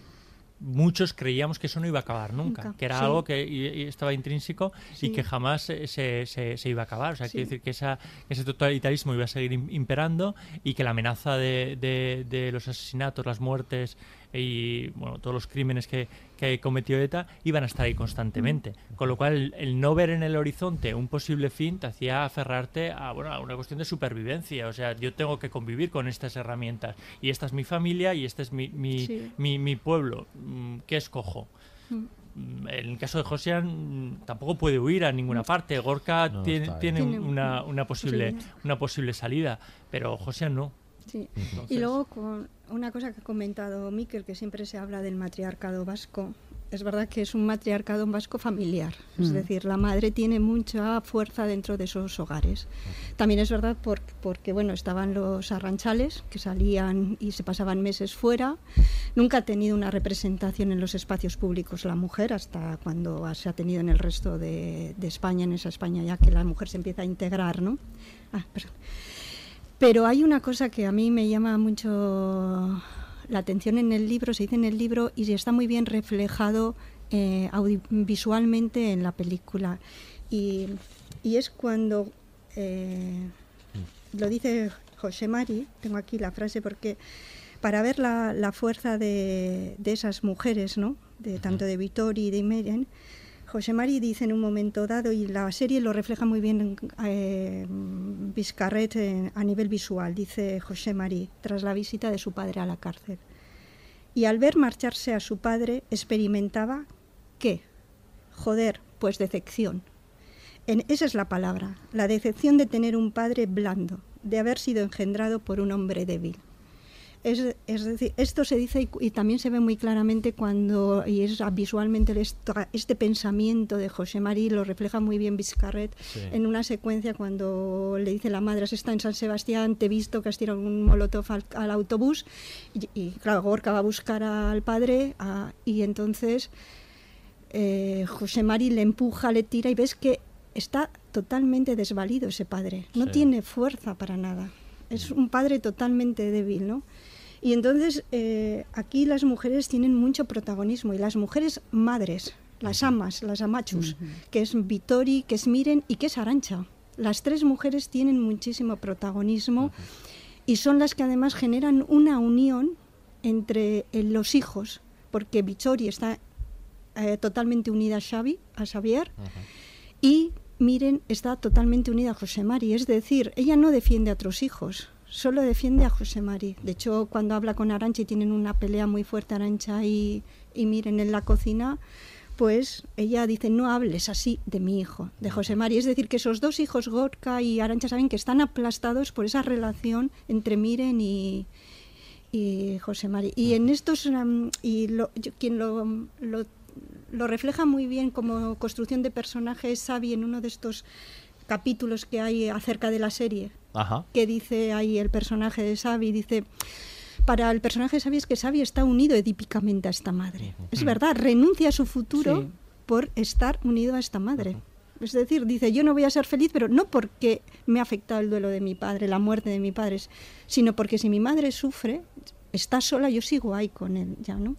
muchos creíamos que eso no iba a acabar nunca, nunca. que era sí. algo que y, y estaba intrínseco sí. y que jamás se, se, se, iba a acabar. O sea, sí. quiere decir que esa, ese totalitarismo iba a seguir imperando y que la amenaza de, de, de los asesinatos, las muertes y bueno, todos los crímenes que, que cometió ETA iban a estar ahí constantemente. Con lo cual, el, no ver en el horizonte un posible fin te hacía aferrarte a, bueno, a una cuestión de supervivencia. O sea, yo tengo que convivir con estas herramientas y esta es mi familia y este es mi, mi, mi, mi pueblo. Mm, ¿Qué escojo? Mm, en el caso de Josian mm, tampoco puede huir a ninguna parte. Gorka tiene, tiene, una, una, posible, una posible salida, pero Josian no. Sí. Y luego con una cosa que ha comentado Miquel, que siempre se habla del matriarcado vasco. Es verdad que es un matriarcado vasco familiar, es mm. decir, la madre tiene mucha fuerza dentro de esos hogares. También es verdad porque, bueno, estaban los arranchales que salían y se pasaban meses fuera. Nunca ha tenido una representación en los espacios públicos la mujer, hasta cuando se ha tenido en el resto de, de España, en esa España ya que la mujer se empieza a integrar, ¿no? Ah, perdón. Pero hay una cosa que a mí me llama mucho la atención en el libro, se dice en el libro y está muy bien reflejado eh, visualmente en la película. Y, es cuando eh, lo dice José Mari, tengo aquí la frase porque para ver la, fuerza de, esas mujeres, ¿no? de, tanto de Vittori y de Meren, José Mari dice en un momento dado, y la serie lo refleja muy bien eh, Vizcarret a nivel visual, dice José Mari, tras la visita de su padre a la cárcel. Y al ver marcharse a su padre, experimentaba ¿qué? Joder, pues decepción. En, esa es la palabra, la decepción de tener un padre blando, de haber sido engendrado por un hombre débil. Es, decir, esto se dice y, también se ve muy claramente cuando, y es visualmente este pensamiento de José María lo refleja muy bien Vizcarret en una secuencia cuando le dice la madre, está en San Sebastián, te he visto que has tirado un molotov al, autobús, y, claro, Gorka va a buscar al padre, y entonces eh, José Mari le empuja, le tira, y ves que está totalmente desvalido ese padre, no tiene fuerza para nada. Es un padre totalmente débil, ¿no? Y entonces eh, aquí las mujeres tienen mucho protagonismo y las mujeres madres, las amas, las amachus, que es Vitori, que es Miren y que es Arancha. Las tres mujeres tienen muchísimo protagonismo y son las que además generan una unión entre eh, los hijos, porque Vitori está eh, totalmente unida a Xavi, a Xavier, y Miren está totalmente unida a José Mari, es decir, ella no defiende a otros hijos, solo defiende a José Mari. De hecho, cuando habla con Arancha y tienen una pelea muy fuerte Arancha y, Miren en la cocina, pues ella dice, no hables así de mi hijo, de José Mari. Es decir, que esos dos hijos, Gorka y Arancha, saben que están aplastados por esa relación entre Miren y, José Mari. Y en estos, um, y quien lo, lo, refleja muy bien como construcción de personaje es Xavi en uno de estos capítulos que hay acerca de la serie, que dice ahí el personaje de Xavi, dice, para el personaje de Xavi es que Xavi está unido edípicamente a esta madre. Es verdad, renuncia a su futuro por estar unido a esta madre. Es decir, dice, yo no voy a ser feliz, pero no porque me ha afectado el duelo de mi padre, la muerte de mi padre, sino porque si mi madre sufre, está sola, yo sigo ahí con él, ya, ¿no?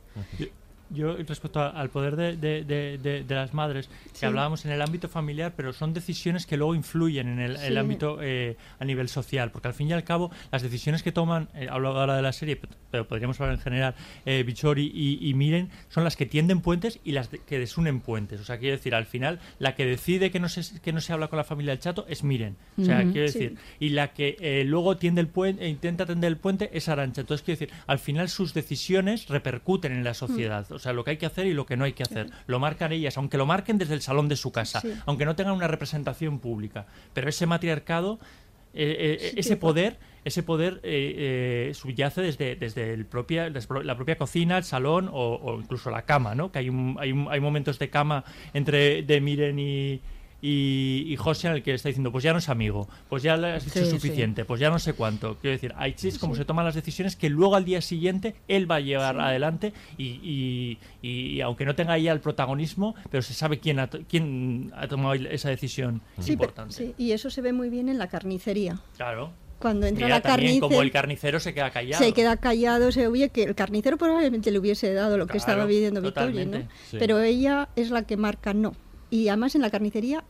Yo respecto al poder de, de, de, las madres, que hablábamos en el ámbito familiar, pero son decisiones que luego influyen en el, ámbito eh, a nivel social, porque al fin y al cabo las decisiones que toman, eh, hablo ahora de la serie, pero, podríamos hablar en general, eh, Bichori y, Miren, son las que tienden puentes y las que desunen puentes. O sea, quiero decir, al final, la que decide que no se, que no se habla con la familia del chato es Miren. O sea, quiero decir, y la que eh, luego tiende el puente, e intenta tender el puente es Arancha. Entonces, quiero decir, al final sus decisiones repercuten en la sociedad. O sea, lo que hay que hacer y lo que no hay que hacer. Lo marcan ellas, aunque lo marquen desde el salón de su casa, aunque no tengan una representación pública. Pero ese matriarcado, eh, eh, ese poder ese poder eh, subyace desde, desde, el propia, la propia cocina, el salón o, incluso la cama, ¿no? Que hay, hay, hay momentos de cama entre de Miren y, y, y José en el que está diciendo, pues ya no es amigo, pues ya le has dicho suficiente, pues ya no sé cuánto. Quiero decir, hay chis como se toman las decisiones que luego al día siguiente él va a llevar adelante y, y, aunque no tenga ya el protagonismo, pero se sabe quién ha, quién ha tomado esa decisión importante. sí, y eso se ve muy bien en la carnicería. Claro cuando entra la carnicería. Como el carnicero se queda callado. Se queda callado, se oye que el carnicero probablemente le hubiese dado lo que estaba pidiendo Victoria, ¿no? Pero ella es la que marca no. Y además en la carnicería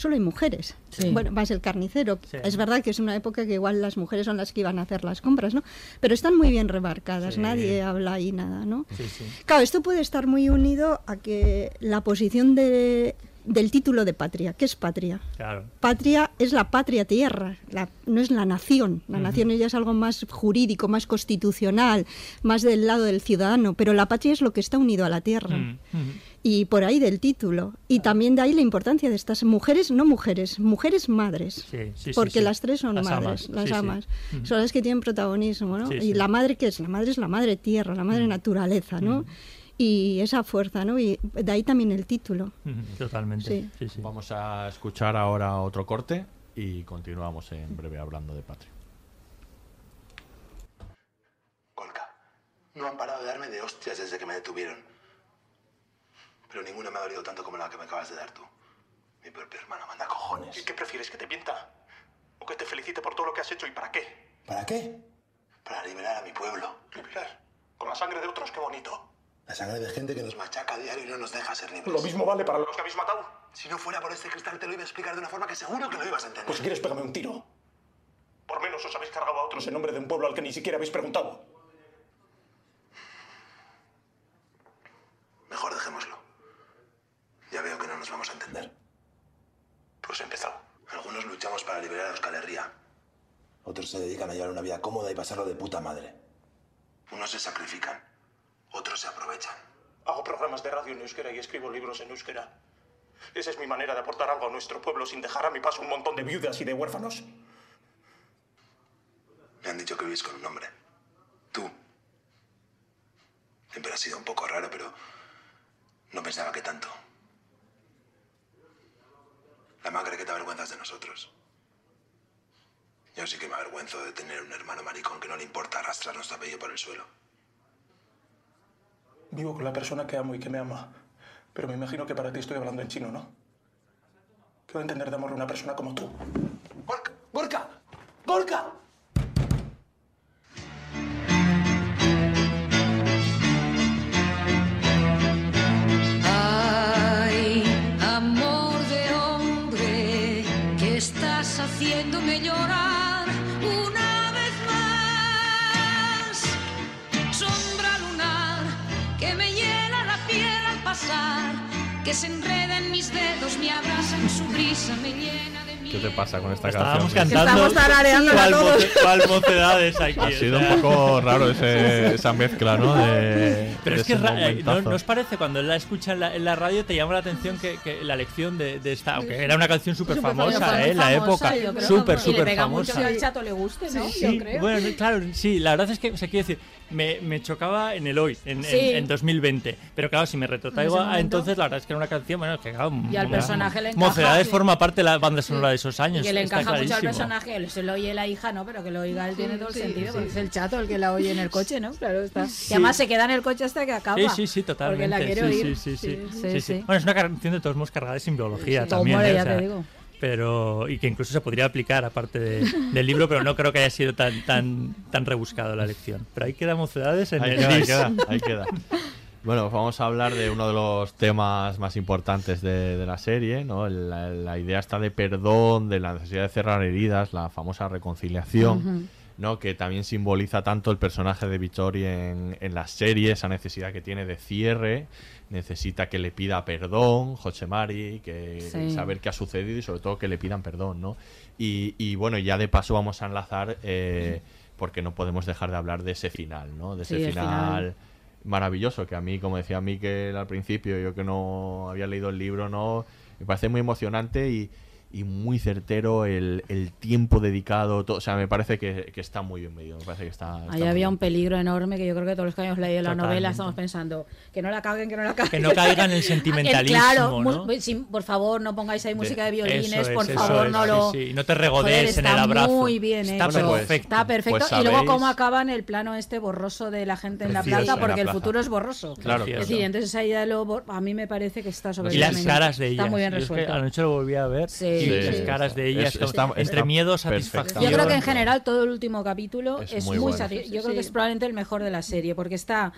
solo hay mujeres. Sí. Bueno, vas el carnicero. Sí. Es verdad que es una época que igual las mujeres son las que iban a hacer las compras, ¿no? Pero están muy bien remarcadas, Sí. nadie habla ahí nada, ¿no? Sí, sí. Claro, esto puede estar muy unido a que la posición de- del título de patria. ¿Qué es patria? Claro. Patria es la patria tierra, la- no es la nación. La Ujú. nación ya es algo más jurídico, más constitucional, más del lado del ciudadano, pero la patria es lo que está unido a la tierra. Mm. Y por ahí del título. Y también de ahí la importancia de estas mujeres, no mujeres, mujeres madres. Sí, sí, sí, porque sí. las tres son Las madres, amas, las amas. Ujú. Son las que tienen protagonismo, ¿no? Sí, y sí. la madre, ¿qué es? La madre es la madre tierra, la madre naturaleza, ¿no? Y esa fuerza, ¿no? Y de ahí también el título. Mm, Totalmente. Sí. Sí, sí. Vamos a escuchar ahora otro corte y continuamos en breve hablando de patria. No han parado de darme de hostias desde que me detuvieron. Pero ninguna me ha dolido tanto como la que me acabas de dar tú. Mi propio hermano manda cojones. ¿Y qué prefieres? ¿Que te mienta? ¿O que te felicite por todo lo que has hecho y para qué? ¿Para qué? Para liberar a mi pueblo. ¿Liberar? ¿Con la sangre de otros? ¡Qué bonito! La sangre de gente que nos machaca a diario y no nos deja ser libres. Lo mismo vale para los que habéis matado. Si no fuera por este cristal te lo iba a explicar de una forma que seguro que lo ibas a entender. Pues si quieres, pégame un tiro. Por menos os habéis cargado a otros en nombre de un pueblo al que ni siquiera habéis preguntado. Mejor dejémoslo. Ya veo que no nos vamos a entender. Pues he empezado. Algunos luchamos para liberar a Euskal Herria. Otros se dedican a llevar una vida cómoda y pasarlo de puta madre. Unos se sacrifican. Otros se aprovechan. Hago programas de radio en euskera y escribo libros en euskera. Esa es mi manera de aportar algo a nuestro pueblo sin dejar a mi paso un montón de viudas y de huérfanos. Me han dicho que vivís con un hombre. Tú. Siempre has sido un poco raro, pero no pensaba que tanto. La madre que te avergüenzas de nosotros. Yo sí que me avergüenzo de tener un hermano maricón que no le importa arrastrar nuestro apellido por el suelo. Vivo con la persona que amo y que me ama. Pero me imagino que para ti estoy hablando en chino, ¿no? ¿Qué va a entender de amor una persona como tú? ¡Gorka! ¡Gorka! Ay, haciéndome llorar una vez más. Sombra lunar que me hiela la piel al pasar, que se enreda en mis dedos, me abraza en su brisa, me llena de ¿Qué te pasa con esta Estábamos canción? cantando. Estamos tarareándola cual todos. moce- cual mocedades aquí. Ha o sido un sea. poco raro ese- esa mezcla, ¿no? De, Pero es que eh, ¿no. ¿no os parece cuando la escucha en la, en la radio te llama la atención que, que la lección de, de esta, aunque era una canción súper famosa, ¿eh? en la época, súper, Y súper mucho famosa. que al chato le guste, ¿no? Sí, Yo creo. bueno, claro, sí, la verdad es que, o sea, quiero decir, me, me chocaba en el hoy, en, en- Sí. en 2020. Pero claro, si me retrotraigo En a momento. entonces, la verdad es que era una canción, bueno, que claro, Y al personaje le encaja, Mocedades sí. forma parte de la banda sonora de esos Y años. que le encaja mucho al personaje, él se lo oye la hija, ¿no? Pero que lo oiga él tiene todo el sí, sentido, sí. porque es el chato el que la oye en el coche, ¿no? Claro, está. Sí. Y además se queda en el coche hasta que acaba. Sí, sí, sí, totalmente. Porque la quiere sí, oír. Sí, sí, sí, Sí, Sí, sí, sí. sí. Bueno, es una canción de todos modos cargada de simbología Sí. también. Humor, ¿eh? ya O sea, te digo. Pero, y que incluso se podría aplicar aparte de- del libro, pero no creo que haya sido tan, tan, tan rebuscado la lección. Pero ahí queda mocedades en Ahí el queda, ahí queda, ahí queda. Bueno, vamos a hablar de uno de los temas más importantes de, de la serie, ¿no? La, la idea está de perdón, de la necesidad de cerrar heridas, la famosa reconciliación, Ujú. ¿No? Que también simboliza tanto el personaje de Vittori en, en la serie, esa necesidad que tiene de cierre, necesita que le pida perdón, Mari, que Sí. saber qué ha sucedido y sobre todo que le pidan perdón, ¿no? Y, y bueno, ya de paso vamos a enlazar, eh, porque no podemos dejar de hablar de ese final, ¿no? De ese Sí, el final final. maravilloso que a mí, como decía Miquel al principio, yo que no había leído el libro, no me parece muy emocionante y, y muy certero el, el tiempo dedicado, todo, o sea, me parece que, que está muy bien medido, me parece que está, está Ahí había bien. un peligro enorme que yo creo que todos los que hayamos leído la Totalmente. novela estamos pensando que no la caguen, que no la caguen. Que no caiga en el sentimentalismo, claro, ¿no? sí, por favor, no pongáis ahí música de violines, Eso es, por eso favor, es, no lo... sí, y no te regodees Joder, en el está abrazo. muy bien Está hecho. perfecto. Está perfecto. Pues y luego cómo acaban el plano este borroso de la gente en la plaza, la porque el futuro es borroso. Claro, es decir, entonces esa idea de lo a mí me parece que está sobre Y las caras de ellas. Está muy bien Yo es que resuelto. anoche lo volví a ver. Sí, sí, las sí. caras de ellas, Es- está- entre está miedo, satisfacción. Yo creo que en general todo el último capítulo Es es, muy muy, bueno. sati- Sí, Yo creo sí. que es probablemente el mejor de la serie, porque está,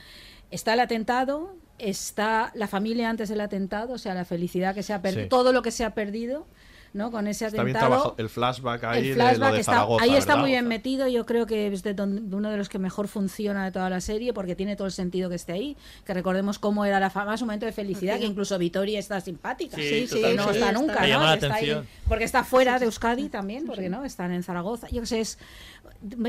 está el atentado, está la familia antes del atentado, o sea, la felicidad que se ha perdido, Sí. todo lo que se ha perdido. ¿No? Con ese Está bien atentado. trabajado el flashback ahí El de lo flashback de está- Zaragoza, ahí está ¿verdad? muy bien metido, yo creo que es de uno de los que mejor funciona de toda la serie porque tiene todo el sentido que esté ahí, que recordemos cómo era la fama, su momento de felicidad, que incluso Vitoria está simpática, Sí, totalmente. no está Sí, nunca, está- Me ¿no? llama la Que está ahí- porque está fuera de Euskadi también, porque no, están en Zaragoza, yo sé, es,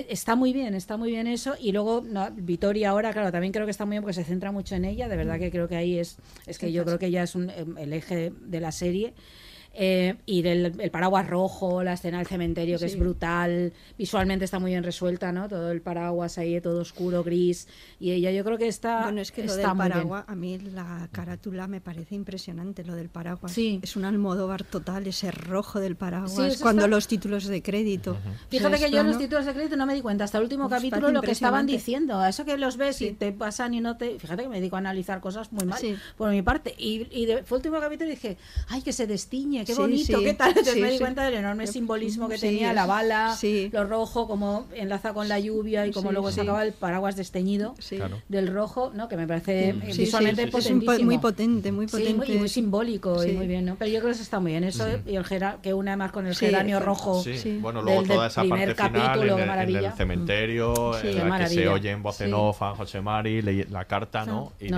está muy bien, está muy bien eso, y luego no, Vitoria ahora, claro, también creo que está muy bien porque se centra mucho en ella, de verdad que creo que ahí es, es que yo creo que ella es un, em, el eje de la serie. Eh, y el, el paraguas rojo, la escena del cementerio que es brutal, visualmente está muy bien resuelta, ¿no? Todo el paraguas ahí, todo oscuro, gris, y ella yo creo que está Bueno, es que lo está del muy bien. paraguas, a mí la carátula me parece impresionante, lo del paraguas. Sí. Es un almodóvar total, ese rojo del paraguas, Sí, cuando está- los títulos de crédito. Fíjate O que yo esto, los títulos de crédito no me di cuenta hasta el último Uf, capítulo lo que estaban diciendo. A eso que los ves y te pasan y no te. Fíjate que me dedico a analizar cosas muy mal Sí. por mi parte. Y, y de- fue el último capítulo y dije, ay, que se destiñe, qué Sí, bonito, sí. qué tal. Entonces Sí, me di sí. cuenta del enorme simbolismo que Sí, tenía la bala, sí. lo rojo, como enlaza con la lluvia y como Sí, luego sí. sacaba el paraguas desteñido Claro. del rojo, ¿no? Que me parece Sí, sí, visualmente. Es potentísimo. muy potente, muy Sí, muy- potente. y muy simbólico y muy bien, ¿no? Pero yo creo que eso está muy bien. Eso y el gera- que une además con el Sí, geranio rojo. Sí, bueno, luego del- toda esa primer parte final capítulo, en, el, en el cementerio, Sí, en la que se oye en voz en off a José Mari, la carta, ¿no? Y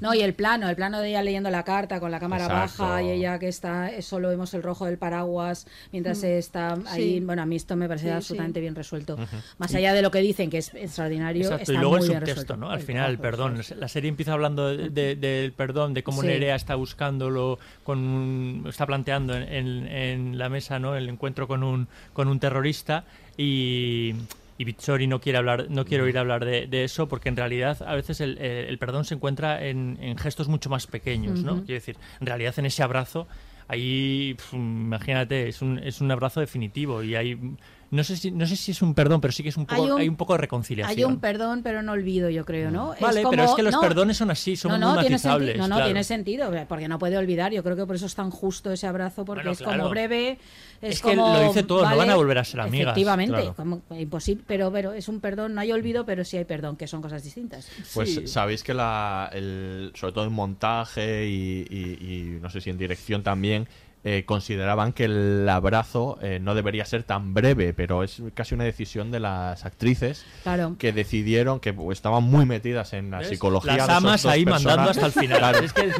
No, y el plano, el plano de ella leyendo la carta con la cámara baja y ella que está, solo vemos el rojo del paraguas mientras Mm. está ahí. Sí. Bueno, a mí esto me parece Sí, sí. absolutamente bien resuelto. Más Y- allá de lo que dicen, que es extraordinario, Exacto, está y luego muy el subtexto, resuelto. ¿no? Al El final, trabajo, perdón. La serie empieza hablando de- de- del perdón, de cómo Sí. Nerea está buscándolo, con un- está planteando en, en- en la mesa, ¿no? El encuentro con un con un terrorista y y Bizzori no quiere hablar, no quiere oír hablar de, de eso porque en realidad a veces el, el- el perdón se encuentra en, en gestos mucho más pequeños, ¿no? Quiero decir, en realidad en ese abrazo ahí, imagínate, es un, es un abrazo definitivo y hay no sé si no sé si es un perdón, pero sí que es un poco Hay un- hay un poco de reconciliación. Hay un perdón, pero no olvido, yo creo, ¿no? Vale, pero como- es que los no, perdones son así, son no, muy no, tiene matizables. no, no, claro. tiene sentido, porque no puede olvidar. Yo creo que por eso es tan justo ese abrazo, porque Bueno, es claro. como breve. Es, Es que como, lo dice todo, no van a volver a ser amigas, Efectivamente, claro. como imposible, pero, pero es un perdón, no hay olvido, pero sí hay perdón, que son cosas distintas. Pues Sí. sabéis que la, el, sobre todo en montaje y, y- y no sé si en dirección también, eh, consideraban que el abrazo eh, no debería ser tan breve, pero es casi una decisión de las actrices Claro. que decidieron que pues, estaban muy metidas en la ¿Ves? psicología. Las de esos amas dos ahí mandando personajes. hasta el final. Claro. Es que, es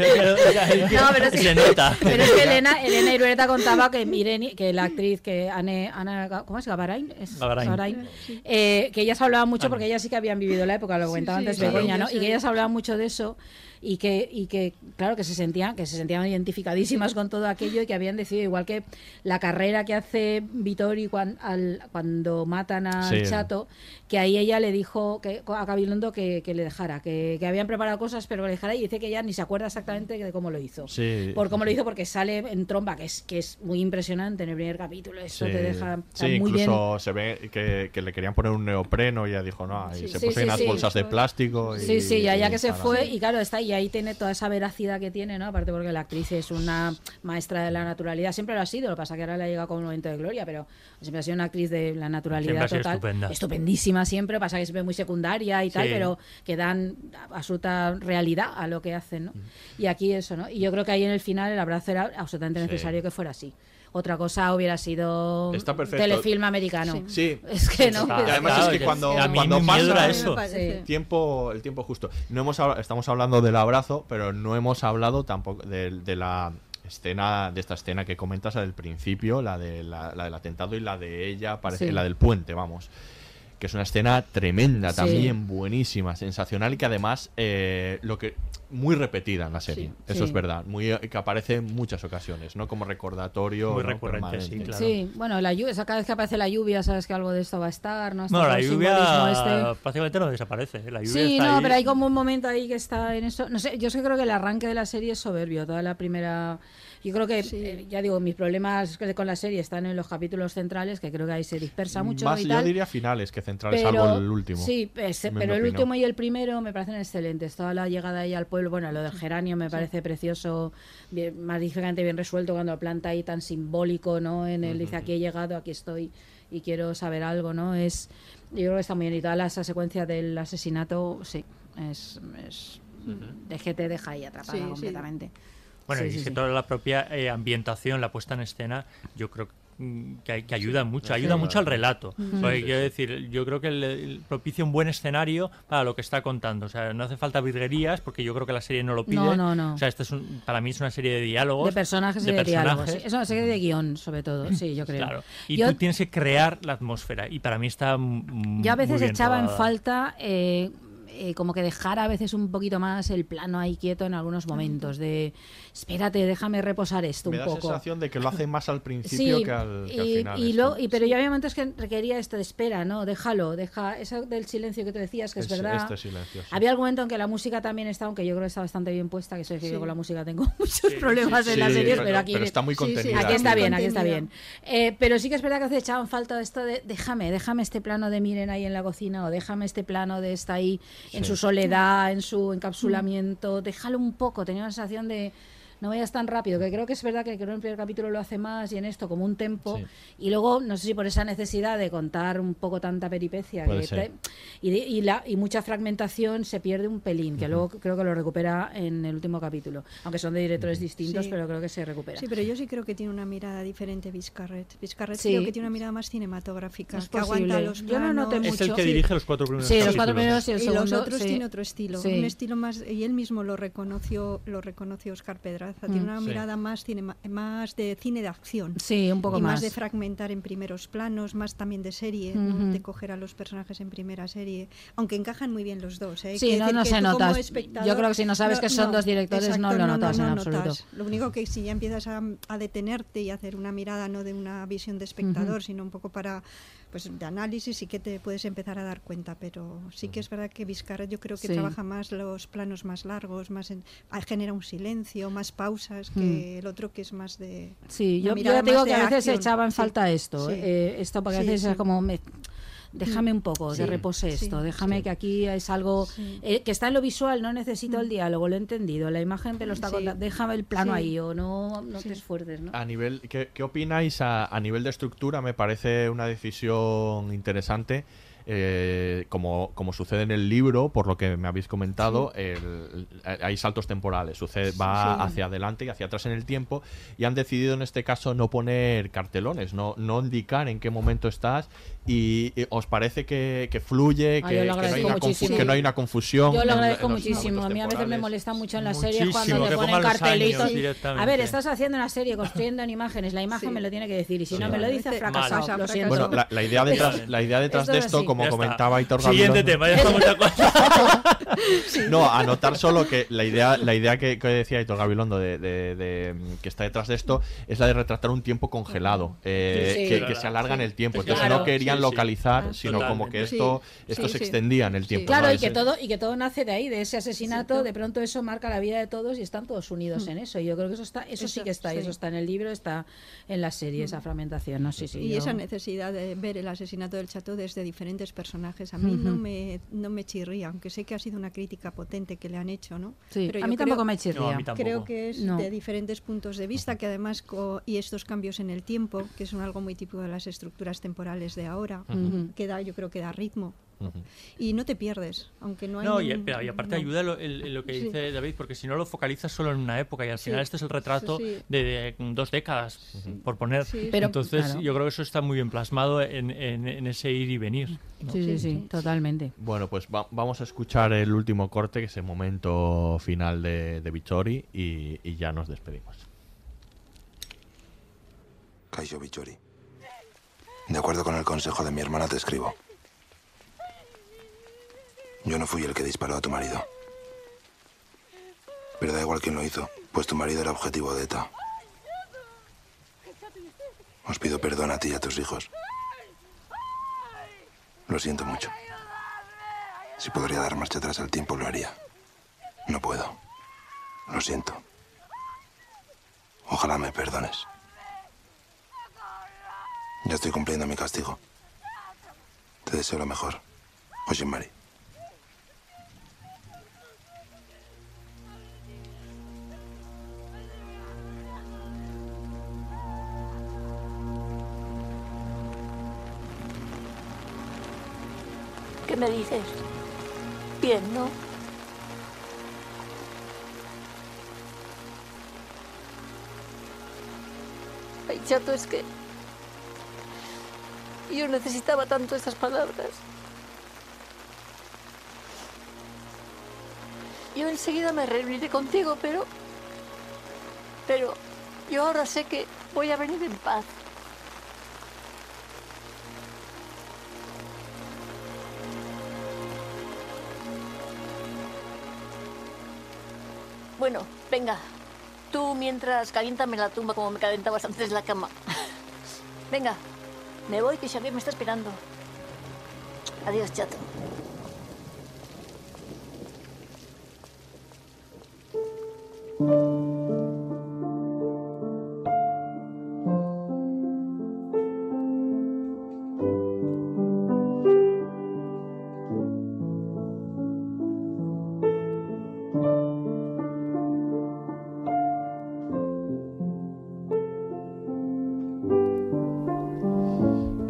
que- No, pero es que, se nota. pero es que Elena, Elena Irueta contaba que Irene, que la actriz que Anne, Ana, ¿cómo es? Gabarain, es Gabarain. Gabarain, eh, que ellas hablaban mucho porque ellas sí que habían vivido la época, lo comentaba sí, antes claro. Begoña, ¿no? Sí, Y que sí. ellas hablaban mucho de eso y que, y que claro que se sentían, que se sentían identificadísimas con todo aquello y que habían decidido, igual que la carrera que hace Vittori cuan- al- cuando matan al Sí. chato, que ahí ella le dijo que, a Cabilondo que, que le dejara, que, que habían preparado cosas, pero le dejara y dice que ella ni se acuerda exactamente de cómo lo hizo. Sí. Por cómo lo hizo, porque sale en tromba, que es, que es muy impresionante en el primer capítulo. Eso Sí. te deja Sí, muy bien. incluso se ve que, que le querían poner un neopreno y ella dijo no, y se puso unas bolsas de plástico. Y, Sí, sí, ya, ya que se fue, y claro, está, y ahí tiene toda esa veracidad que tiene, ¿no? Aparte porque la actriz es una maestra de la naturalidad, siempre lo ha sido, lo que pasa que ahora le ha llegado con un momento de gloria, pero siempre ha sido una actriz de la naturalidad Siempre total. estupenda. Estupendísima siempre, pasa que siempre muy secundaria y tal, pero que dan absoluta realidad a lo que hacen, ¿no? Y aquí eso, ¿no? Y yo creo que ahí en el final el abrazo era absolutamente Sí. necesario que fuera así. Otra cosa hubiera sido Está perfecto. telefilm americano. Sí. Es que no. Y además Claro, es que cuando, a mí cuando mi pasa eso. Sí. tiempo, el tiempo justo. No hemos estamos hablando del abrazo, pero no hemos hablado tampoco de, de la escena, de esta escena que comentas al principio, la, de la, la del atentado y la de ella, parece, Sí. la del puente, vamos. Que es una escena tremenda Sí. también, buenísima, sensacional y que además eh, lo que muy repetida en la serie. Sí. Eso Sí. es verdad, muy que aparece en muchas ocasiones, no como recordatorio Muy ¿no? recurrente, sí, claro. Sí, bueno, la lluvia, o sea, cada vez que aparece la lluvia, sabes que algo de esto va a estar, ¿no? Todo la lluvia este. prácticamente no desaparece. ¿eh? La lluvia Sí, está no, ahí. pero hay como un momento ahí que está en eso. No sé, yo es que creo que el arranque de la serie es soberbio. Toda la primera. Yo creo que, eh, ya digo, mis problemas con la serie están en los capítulos centrales, que creo que ahí se dispersa mucho Más, y yo tal. diría finales que centrales, Pero- salvo el último. Sí, pero el opinión. último y el primero me parecen excelentes. Toda la llegada ahí al pueblo, bueno, lo del geranio me parece precioso, bien, magníficamente bien resuelto cuando lo planta ahí tan simbólico, ¿no? En el dice aquí he llegado, aquí estoy y quiero saber algo, ¿no? Es, yo creo que está muy bien. Y toda la, esa secuencia del asesinato, sí, es, es de que te deja ahí atrapada Sí, sí. completamente. Bueno, Sí, y sí, es que toda la propia eh, ambientación, la puesta en escena, yo creo mm, que, que ayuda mucho, ayuda mucho al relato. Mm. Porque quiero decir, yo creo que propicia un buen escenario para lo que está contando. O sea, no hace falta virguerías, porque yo creo que la serie no lo pide. No, no, no. O sea, esto es un- para mí es una serie de diálogos. De personajes y de, diálogos. sí. personajes. Es una serie de guion, sobre todo, sí, yo creo. Claro. Y Yo- tú tienes que crear la atmósfera. Y para mí está. mm, Yo a veces muy bien echaba en rodada. falta eh, eh, como que dejar a veces un poquito más el plano ahí quieto en algunos momentos. De espérate, déjame reposar esto Me un da poco. sensación de que lo hace más al principio Sí, que al, que al y, final. y esto. luego- y- pero yo había momentos que requería esto de espera, ¿no? Déjalo, deja eso del silencio que tú decías, que es, Es- verdad. este silencio, sí. Había algún momento en que la música también está, aunque yo creo que está bastante bien puesta, que soy que Sí. yo con la música tengo muchos problemas sí, en las sí, series, pero- pero aquí pero está muy Sí, sí, contenida. Aquí está bien, aquí está bien. Eh, pero sí que es verdad que a veces echaban falta esto de déjame, déjame este plano de Miren ahí en la cocina o déjame este plano de esta ahí en su soledad, en su encapsulamiento, déjalo un poco, tenía una sensación de no vayas tan rápido, que creo que es verdad que creo en el primer capítulo lo hace más y en esto como un tempo Sí. y luego no sé si por esa necesidad de contar un poco tanta peripecia que te- y, de- y la, y mucha fragmentación se pierde un pelín, que luego creo que lo recupera en el último capítulo, aunque son de directores distintos, Sí. pero creo que se recupera. Sí, pero yo sí creo que tiene una mirada diferente Vizcarret. Vizcarret Sí. creo que tiene una mirada más cinematográfica, Es que aguanta los Yo no noté planos. Es el mucho. que Sí. dirige los cuatro primeros Sí, los cuatro primeros y el y los segundo, otros sí. tiene otro estilo, Sí. un estilo más y él mismo lo reconoció, lo reconoció Oscar Pedraza. Tiene Mm. una Sí. mirada más cinema- más de cine de acción. Sí, un poco y más. más. de fragmentar en primeros planos, más también de serie, de coger a los personajes en primera serie, aunque encajan muy bien los dos. ¿eh? Sí, no- decir no que se tú nota. como espectador Yo creo que si no sabes que son dos directores, no lo notas en absoluto. Lo único que si ya empiezas a, a detenerte y a hacer una mirada no de una visión de espectador, sino un poco para pues de análisis y que te puedes empezar a dar cuenta, pero sí que es verdad que Vizcarra yo creo que Sí. trabaja más los planos más largos, más en- ah, genera un silencio, más pausas que el otro que es más de Sí, yo, yo digo que a veces echaba en Sí, falta esto, sí. eh, esto porque a veces es como me- déjame un poco, Sí, de repose sí, esto, déjame sí. que aquí es algo Sí. eh, que está en lo visual, no necesito el diálogo, lo he entendido, la imagen te lo está Sí. contando, déjame el plano Sí. ahí o no, no te esfuerces, ¿no? A nivel, ¿qué, qué opináis a, a nivel de estructura? Me parece una decisión interesante. eh, como, como sucede en el libro, por lo que me habéis comentado, el- hay saltos temporales. Sucede, va Sí. hacia adelante y hacia atrás en el tiempo. Y han decidido en este caso no poner cartelones, no, no indicar en qué momento estás. Y, y os parece que, que fluye, Ah, que, no hay una confu- muchísimo. que no hay una confusión. Yo lo en agradezco muchísimo. A mí a veces me molesta mucho en las series cuando te ponen cartelitos. A ver, estás haciendo una serie construyendo en imágenes. La imagen me lo tiene que decir. Y si Sí. no me lo dice, fracasado. Mal. Lo siento. Bueno, la, la idea detrás, la idea detrás Esto de es esto, como comentaba Hitor Siguiente tema, ya estamos de acuerdo. No, anotar solo que la idea, la idea que, que decía Hitor Gabilondo de, de- de, mm, que está detrás de esto es la de retratar un tiempo congelado, eh, Sí. que, Claro, que se alarga en el tiempo. Entonces claro. no querían localizar, Ah, sino como que esto, Sí, esto sí, se extendía en el tiempo. Claro, ¿no? y que todo y que todo nace de ahí, de ese asesinato. De pronto eso marca la vida de todos y están todos unidos en eso. Y yo creo que eso está, eso sí que está, eso está en el libro, está en la serie, esa fragmentación. No, sí, sí. y yo- esa necesidad de ver el asesinato del Chateau desde diferentes personajes a mí no me no me chirría aunque sé que ha sido una crítica potente que le han hecho no Sí, Pero a mí creo- tampoco me chirría. No, a mí tampoco. creo que es No. de diferentes puntos de vista que además co- y estos cambios en el tiempo que son algo muy típico de las estructuras temporales de ahora Ujú. que da yo creo que da ritmo Y no te pierdes aunque no hay No, y, pero- y aparte no. ayuda lo, el- lo que Sí. dice David, porque si no lo focalizas solo en una época y al Sí. final este es el retrato Sí, sí. de, de dos décadas, por poner. Sí, Pero- Entonces claro. yo creo que eso está muy bien plasmado en, en- en ese ir y venir. ¿no? Sí, sí, Sí, sí, sí. totalmente. Bueno, pues va- vamos a escuchar el último corte, que es el momento final de, de Vittori, y, y ya nos despedimos. Kaisho Bichori. De acuerdo con el consejo de mi hermana te escribo. Yo no fui el que disparó a tu marido. Pero da igual quién lo hizo, pues tu marido era objetivo de ETA. Os pido perdón a ti y a tus hijos. Lo siento mucho. Si podría dar marcha atrás al tiempo, lo haría. No puedo. Lo siento. Ojalá me perdones. Ya estoy cumpliendo mi castigo. Te deseo lo mejor. Oye. Me dices? Bien, ¿no? Ay, chato, es que yo necesitaba tanto estas palabras. Yo enseguida me reuniré contigo, pero... Pero yo ahora sé que voy a venir en paz. Bueno, venga. Tú mientras caliéntame la tumba como me calentabas antes la cama. Venga, me voy que Xavier me está esperando. Adiós, chato.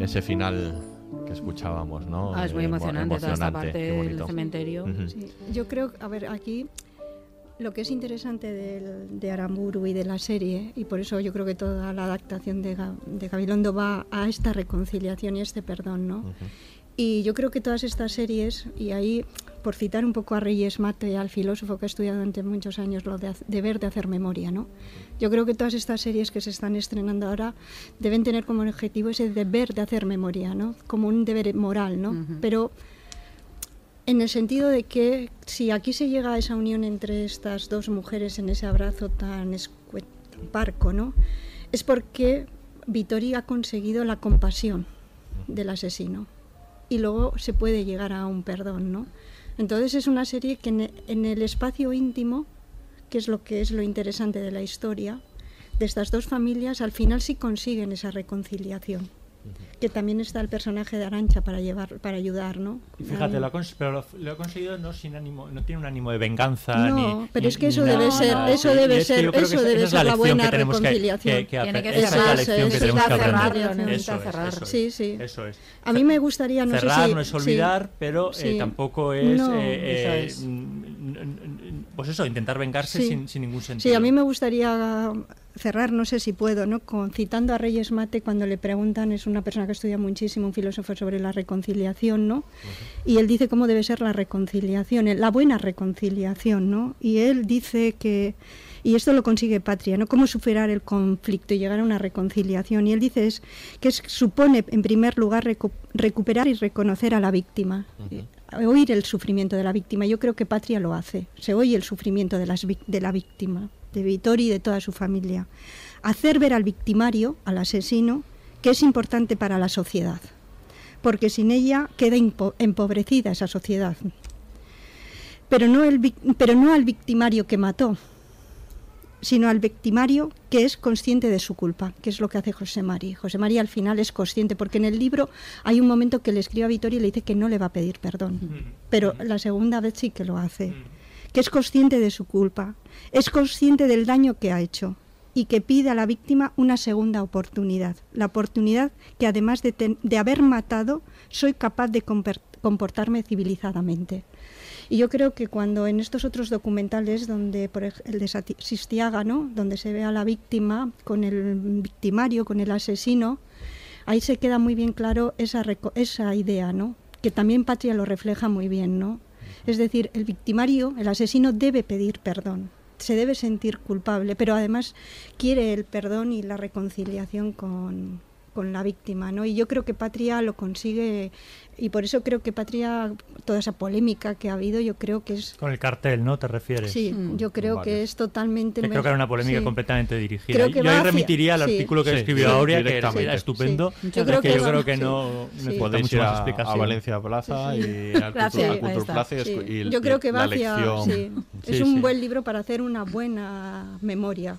Ese final que escuchábamos, ¿no? Ah, es muy Eh, emocionante, toda esta parte del cementerio. Sí, yo creo, a ver, aquí lo que es interesante del- de Aramburu y de la serie, y por eso yo creo que toda la adaptación de, de Gabilondo va a esta reconciliación y este perdón, ¿no? Y yo creo que todas estas series, y ahí, por citar un poco a Reyes Mate, al filósofo que ha estudiado durante muchos años lo de deber de hacer memoria, ¿no? Yo creo que todas estas series que se están estrenando ahora deben tener como objetivo ese deber de hacer memoria, ¿no? Como un deber moral, ¿no? Pero en el sentido de que si aquí se llega a esa unión entre estas dos mujeres en ese abrazo tan tan parco, ¿no? Es porque Vittoria ha conseguido la compasión del asesino y luego se puede llegar a un perdón, ¿no? Entonces es una serie que en e- en el espacio íntimo, que es lo que es lo interesante de la historia, de estas dos familias, al final sí consiguen esa reconciliación. Que también está el personaje de Arancha para llevar, para ayudar, ¿no? Y Fíjate, lo ha, pero lo, lo ha conseguido no sin ánimo, no tiene un ánimo de venganza. No, ni- pero ni- es que eso debe ser- No, eso sí, debe y es que ser- eso debe ser la buena que tenemos que- reconciliación. que- que Tiene que cerrar, Sí, sí. Eso es. A mí me gustaría, no sé Cerrar si- no es sí. olvidar, pero eh, Sí. tampoco es, No, eh, eso eh, es. pues eso, intentar vengarse Sí. sin, sin ningún sentido. Sí, a mí me gustaría cerrar, no sé si puedo, ¿no? Con, citando a Reyes Mate cuando le preguntan, es una persona que estudia muchísimo, un filósofo sobre la reconciliación, ¿no? Y él dice cómo debe ser la reconciliación, eh, la buena reconciliación, ¿no? Y él dice que, y esto lo consigue Patria, ¿no? Cómo superar el conflicto y llegar a una reconciliación. Y él dice es, que es- supone, en primer lugar, recu- recuperar y reconocer a la víctima. Oír el sufrimiento de la víctima. Yo creo que Patria lo hace. Se oye el sufrimiento de, las, de la víctima, de Vittori y de toda su familia. Hacer ver al victimario, al asesino, que es importante para la sociedad. Porque sin ella queda empobrecida esa sociedad. Pero no, el, pero no al victimario que mató, sino al victimario que es consciente de su culpa, que es lo que hace José María. José María al final es consciente, porque en el libro hay un momento que le escribe a Vittorio y le dice que no le va a pedir perdón, pero la segunda vez sí que lo hace, que es consciente de su culpa, es consciente del daño que ha hecho y que pide a la víctima una segunda oportunidad, la oportunidad que además de, de haber matado, soy capaz de comportarme civilizadamente. Y yo creo que cuando en estos otros documentales, donde por el de Sistiaga, ¿no? donde se ve a la víctima con el victimario, con el asesino, ahí se queda muy bien claro esa, esa idea, ¿no? que también Patria lo refleja muy bien. ¿no? Es decir, el victimario, el asesino, debe pedir perdón, se debe sentir culpable, pero además quiere el perdón y la reconciliación con, con la víctima, ¿no? Y yo creo que Patria lo consigue y por eso creo que Patria, toda esa polémica que ha habido, yo creo que es... Con el cartel, ¿no? ¿Te refieres? Sí, yo creo Vale. que es totalmente... Que creo que era una polémica sí. completamente dirigida. Creo que yo ahí hacia- remitiría al sí. artículo que Sí, escribió sí, Aurea, que era, estupendo. Sí. que Yo creo que yo va- creo que sí. no Podéis ir a. Valencia Plaza Sí, sí. y al Plaza y, Yo creo que va la hacia... es un buen libro para hacer una buena memoria,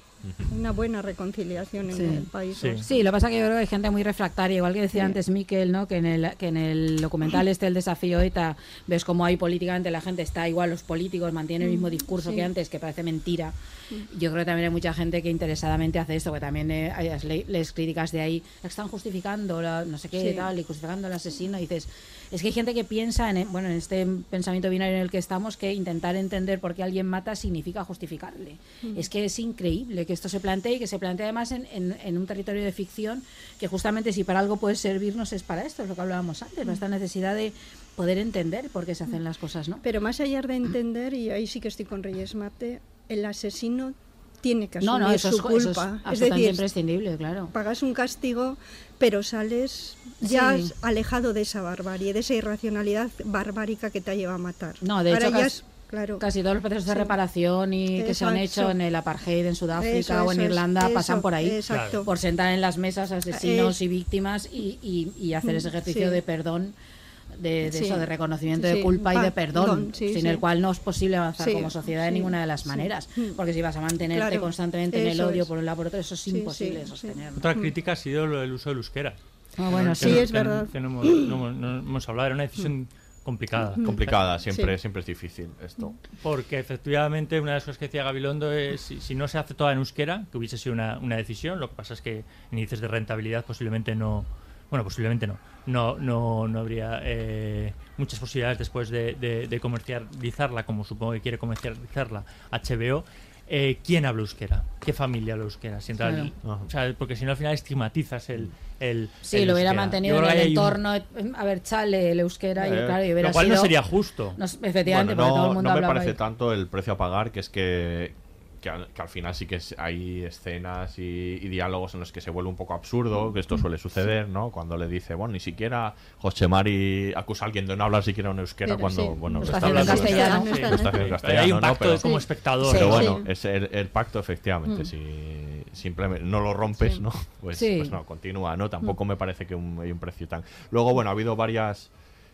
una buena reconciliación en Sí. el país. Sí. Sí, lo que pasa es que yo creo que hay gente muy refractaria, igual que decía antes Miquel, ¿no? que, en el, que en el documental este, El desafío ETA, ves cómo ahí políticamente la gente está igual, los políticos mantienen el mismo discurso Sí. que antes, que parece mentira. Yo creo que también hay mucha gente que interesadamente hace esto, que también eh, hay las le- les críticas de ahí, están justificando la, no sé qué Sí. y tal, y justificando al asesino, y dices, es que hay gente que piensa, en, bueno, en este pensamiento binario en el que estamos, que intentar entender por qué alguien mata significa justificarle. Mm. Es que es increíble que esto se plantee y que se plantee además en, en- en un territorio de ficción que justamente si para algo puede servirnos es para esto, es lo que hablábamos antes, ¿no? esta necesidad de poder entender por qué se hacen las cosas, ¿no? Pero más allá de entender, y ahí sí que estoy con Reyes Mate, el asesino tiene que asumir no, eso es- su eso es culpa. absolutamente imprescindible, claro. Pagas un castigo, pero sales ya Sí. alejado de esa barbarie, de esa irracionalidad barbárica que te ha llevado a matar. No, de Ahora hecho, ya casi, claro. casi todos los procesos de reparación y que se han hecho en el apartheid en Sudáfrica Eso, o en Irlanda pasan por ahí, exacto. por sentar en las mesas asesinos Eh, y víctimas y, y- y hacer ese ejercicio Sí. de perdón. De, de Sí. eso, de reconocimiento Sí, de culpa y de perdón, sin sí. el cual no es posible avanzar Sí, como sociedad de ninguna de las maneras. Mm. Porque si vas a mantenerte Claro, constantemente en el odio es. por un lado por otro, eso es Sí, imposible sostener. Otra crítica ha sido lo del uso del euskera. Ah, bueno, Que sí. no- que es no- verdad. Que no hemos, no hemos- no hemos hablado, era una decisión complicada. Complicada, siempre, Sí. siempre es difícil esto. Porque efectivamente una de las cosas que decía Gabilondo es si, si no se hace toda en euskera, que hubiese sido una, una decisión, lo que pasa es que en índices de rentabilidad posiblemente no, bueno, posiblemente no, no, no, no habría eh, muchas posibilidades después de, de- de comercializarla, como supongo que quiere comercializarla HBO. Eh, ¿Quién habla euskera? ¿Qué familia habla euskera? Si en Claro. real- o sea, porque si no al final estigmatizas el... el Sí, el lo hubiera euskera. mantenido en el hay un- entorno, eh, a ver, chale, el euskera, y Eh, claro, y hubiera lo cual no sería justo. No, efectivamente, Bueno, porque todo el mundo no me parece ahí. tanto el precio a pagar, que es que, que, al, que al final sí que es- hay escenas y, y diálogos en los que se vuelve un poco absurdo, que esto suele suceder, ¿no? Cuando le dice, bueno, ni siquiera José Mari acusa a alguien de no hablar siquiera un euskera Pero cuando, sí, bueno, está está en castellano. Sí, está en Hay castellano, ¿no? Pero, como espectador. pero bueno, sí. es el, el pacto, efectivamente, Mm. si simplemente no lo rompes, Sí. ¿no? Pues, Sí. pues no, continúa, ¿no? Tampoco me parece que un, hay un precio tan... Luego, bueno, ha habido varias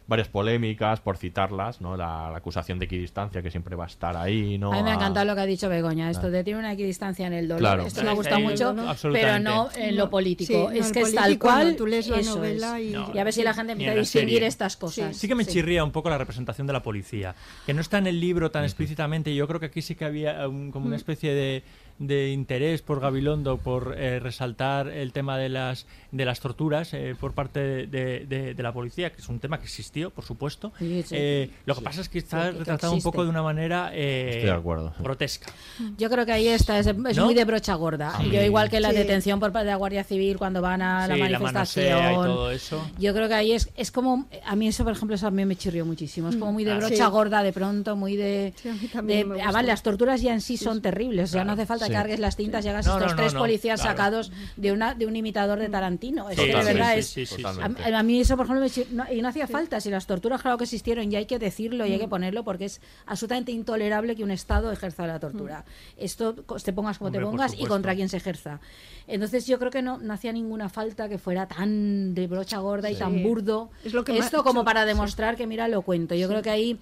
varias polémicas, por citarlas, ¿no? La, la acusación de equidistancia que siempre va a estar ahí, ¿no? A mí me ha A- encantado lo que ha dicho Begoña, esto Claro. de tiene una equidistancia en el dolor. Claro. Esto me ha Sí, gustado sí, mucho, no, pero no en lo político. Sí, es que es tal cual. cuando tú lees la eso novela es. y- y a ver si la gente empieza a distinguir serie. estas cosas. Sí que me Sí. chirría un poco la representación de la policía, que no está en el libro tan explícitamente. y Yo creo que aquí sí que había un- como una especie de, de interés por Gabilondo por eh, resaltar el tema de las de las torturas eh, por parte de, de- de la policía, que es un tema que existió, por supuesto. Sí, sí. Eh, lo que Sí. pasa es que está retratado un poco de una manera eh, Estoy de acuerdo. grotesca. Yo creo que ahí está, es, es ¿No? muy de brocha gorda. Sí. Yo igual que la Sí. detención por parte de la Guardia Civil cuando van a la manifestación. manosea y todo eso. Yo creo que ahí es, es como, a mí eso por ejemplo eso a mí me chirrió muchísimo. Es como muy de Ah, brocha sí. gorda de pronto, muy de... Sí, a mí también de- me además gustó. las torturas ya en sí son terribles. O sea, no hace falta Sí. cargues las tintas y hagas No, estos no, no, tres no, policías claro. sacados de una de un imitador de Tarantino. Es que de verdad es... sí, sí, sí. Totalmente. A, a mí eso, por ejemplo, me y no hacía falta. Si las torturas, claro que existieron, y hay que decirlo y hay que Mm. ponerlo porque es absolutamente intolerable que un Estado ejerza la tortura. Esto, co- te pongas como Mm. Hombre, te pongas y contra quien se ejerza. Entonces, yo creo que no, no hacía ninguna falta que fuera tan de brocha gorda y tan burdo. Es lo que me ha esto como hecho- para sí. demostrar que, mira, lo cuento. Yo creo que ahí.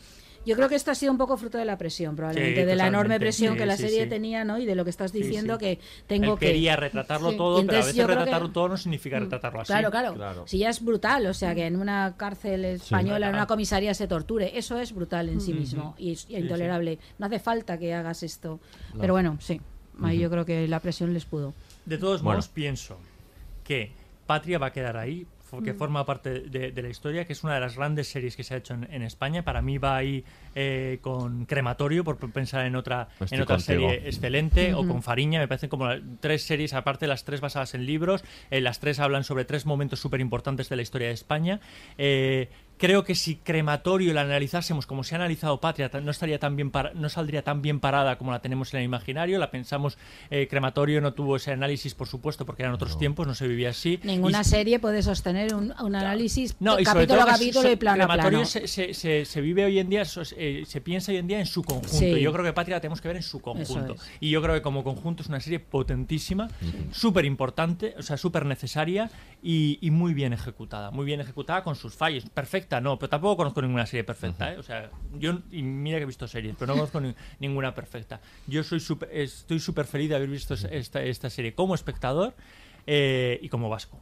Yo creo que esto ha sido un poco fruto de la presión, probablemente, Sí, de la enorme presión Sí, que la sí, serie sí. tenía, ¿no? Y de lo que estás diciendo sí. que tengo Él que. quería retratarlo Sí. todo, pero a veces que- retratarlo todo no significa retratarlo así. Claro, claro, Claro. Si ya es brutal, o sea, que en una cárcel española, en una comisaría se torture, eso es brutal en sí mismo y, es- intolerable. No hace falta que hagas esto. Pero bueno, sí, ahí yo creo que la presión les pudo. De todos Bueno. modos, pienso que Patria va a quedar ahí, que forma parte de, de la historia, que es una de las grandes series que se ha hecho en, en España. Para mí va ahí eh, con Crematorio, por pensar en otra, Estoy en otra contigo. serie excelente, o con Fariña. Me parecen como tres series, aparte las tres basadas en libros. eh, las tres hablan sobre tres momentos súper importantes de la historia de España. Eh, Creo que si Crematorio la analizásemos como se ha analizado Patria, no estaría tan bien para- no saldría tan bien parada como la tenemos en el imaginario. La pensamos, eh, Crematorio no tuvo ese análisis, por supuesto, porque eran otros tiempos, no se vivía así. Ninguna Y- serie puede sostener un, un análisis no, y capítulo todo a capítulo so- y plano a Crematorio plano. Se, se- se- se vive hoy en día, so- eh, se piensa hoy en día en su conjunto. Sí. Yo creo que Patria la tenemos que ver en su conjunto. es. Y yo creo que como conjunto es una serie potentísima, súper importante, o sea, súper necesaria y, y muy bien ejecutada. Muy bien ejecutada con sus fallos. Perfecta, no, pero tampoco conozco ninguna serie perfecta. ¿eh? O sea, yo, y mira que he visto series, pero no conozco ni- ninguna perfecta. Yo soy súper- estoy súper feliz de haber visto esta, esta serie como espectador eh, y como vasco.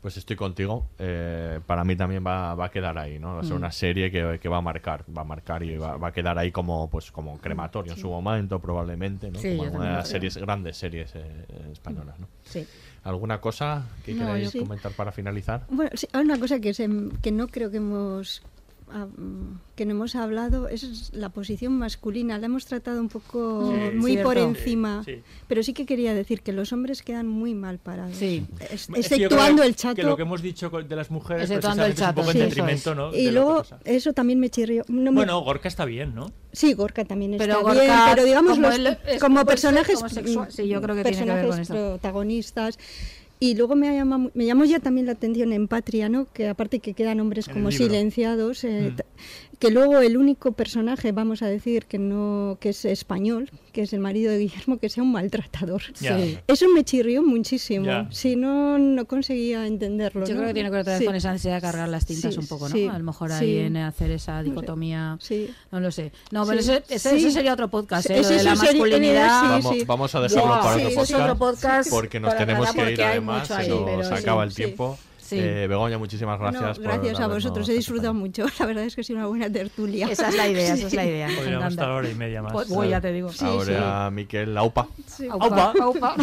Pues estoy contigo. Eh, para mí también va, va a quedar ahí, ¿no? Va a ser Mm. una serie que, que va a marcar, va a marcar y va, va a quedar ahí como, pues, como crematorio en su momento, probablemente, ¿no? Sí, como yo una también de las series, grandes series eh, españolas, ¿no? Sí. ¿Alguna cosa que No, queráis comentar para finalizar? Bueno, sí, hay una cosa que, se- que no creo que hemos que no hemos hablado es la posición masculina. La hemos tratado un poco Sí, muy cierto. por encima. Sí, sí. Pero sí que quería decir que los hombres quedan muy mal parados. Sí. Es- que exceptuando el Que chato. lo que hemos dicho de las mujeres Exceptuando el precisamente es un poco chato, en detrimento, es. ¿no? Y de que luego eso también me chirrió. No me- Bueno, Gorka está bien, ¿no? Sí, Gorka también está Pero bien, pero digamos como los- él como personajes sí, yo mm, creo que tiene que ver con personajes eso. Y luego me llama me llamó ya también la atención en Patria, ¿no? Que aparte que quedan hombres como silenciados, eh, Mm. Que luego el único personaje, vamos a decir que no que es español, que es el marido de Guillermo, que sea un maltratador. Sí. Eso me chirrió muchísimo. Si no no conseguía entenderlo. Yo ¿no? creo que tiene que ver otra vez Sí. con esa necesidad de cargar las tintas Sí, un poco, ¿no? sí, a lo mejor sí. ahí en hacer esa dicotomía. Sí. No lo sé. No, pero Sí, ese, ese- sí. ese sería otro podcast, ¿eh? Lo de la masculinidad. sí, Vamos, sí. vamos a dejarlo Buah, para sí, otro podcast, otro podcast porque nos tenemos que ir además, se nos acaba el sí. tiempo. Sí. Eh, Begoña, muchísimas No, gracias. por gracias a habernos vosotros, he disfrutado mucho. La verdad es que ha sido una buena tertulia. Esa es la idea, esa es la idea. Podríamos estar hora y media más. Pues, voy, ya te digo. Ahora, Miquel Laupa. Aupa, aupa.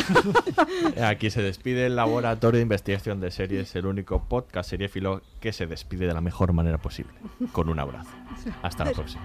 Aquí se despide el Laboratorio de Investigación de Series, el único podcast seriéfilo que se despide de la mejor manera posible, con un abrazo. Hasta la próxima.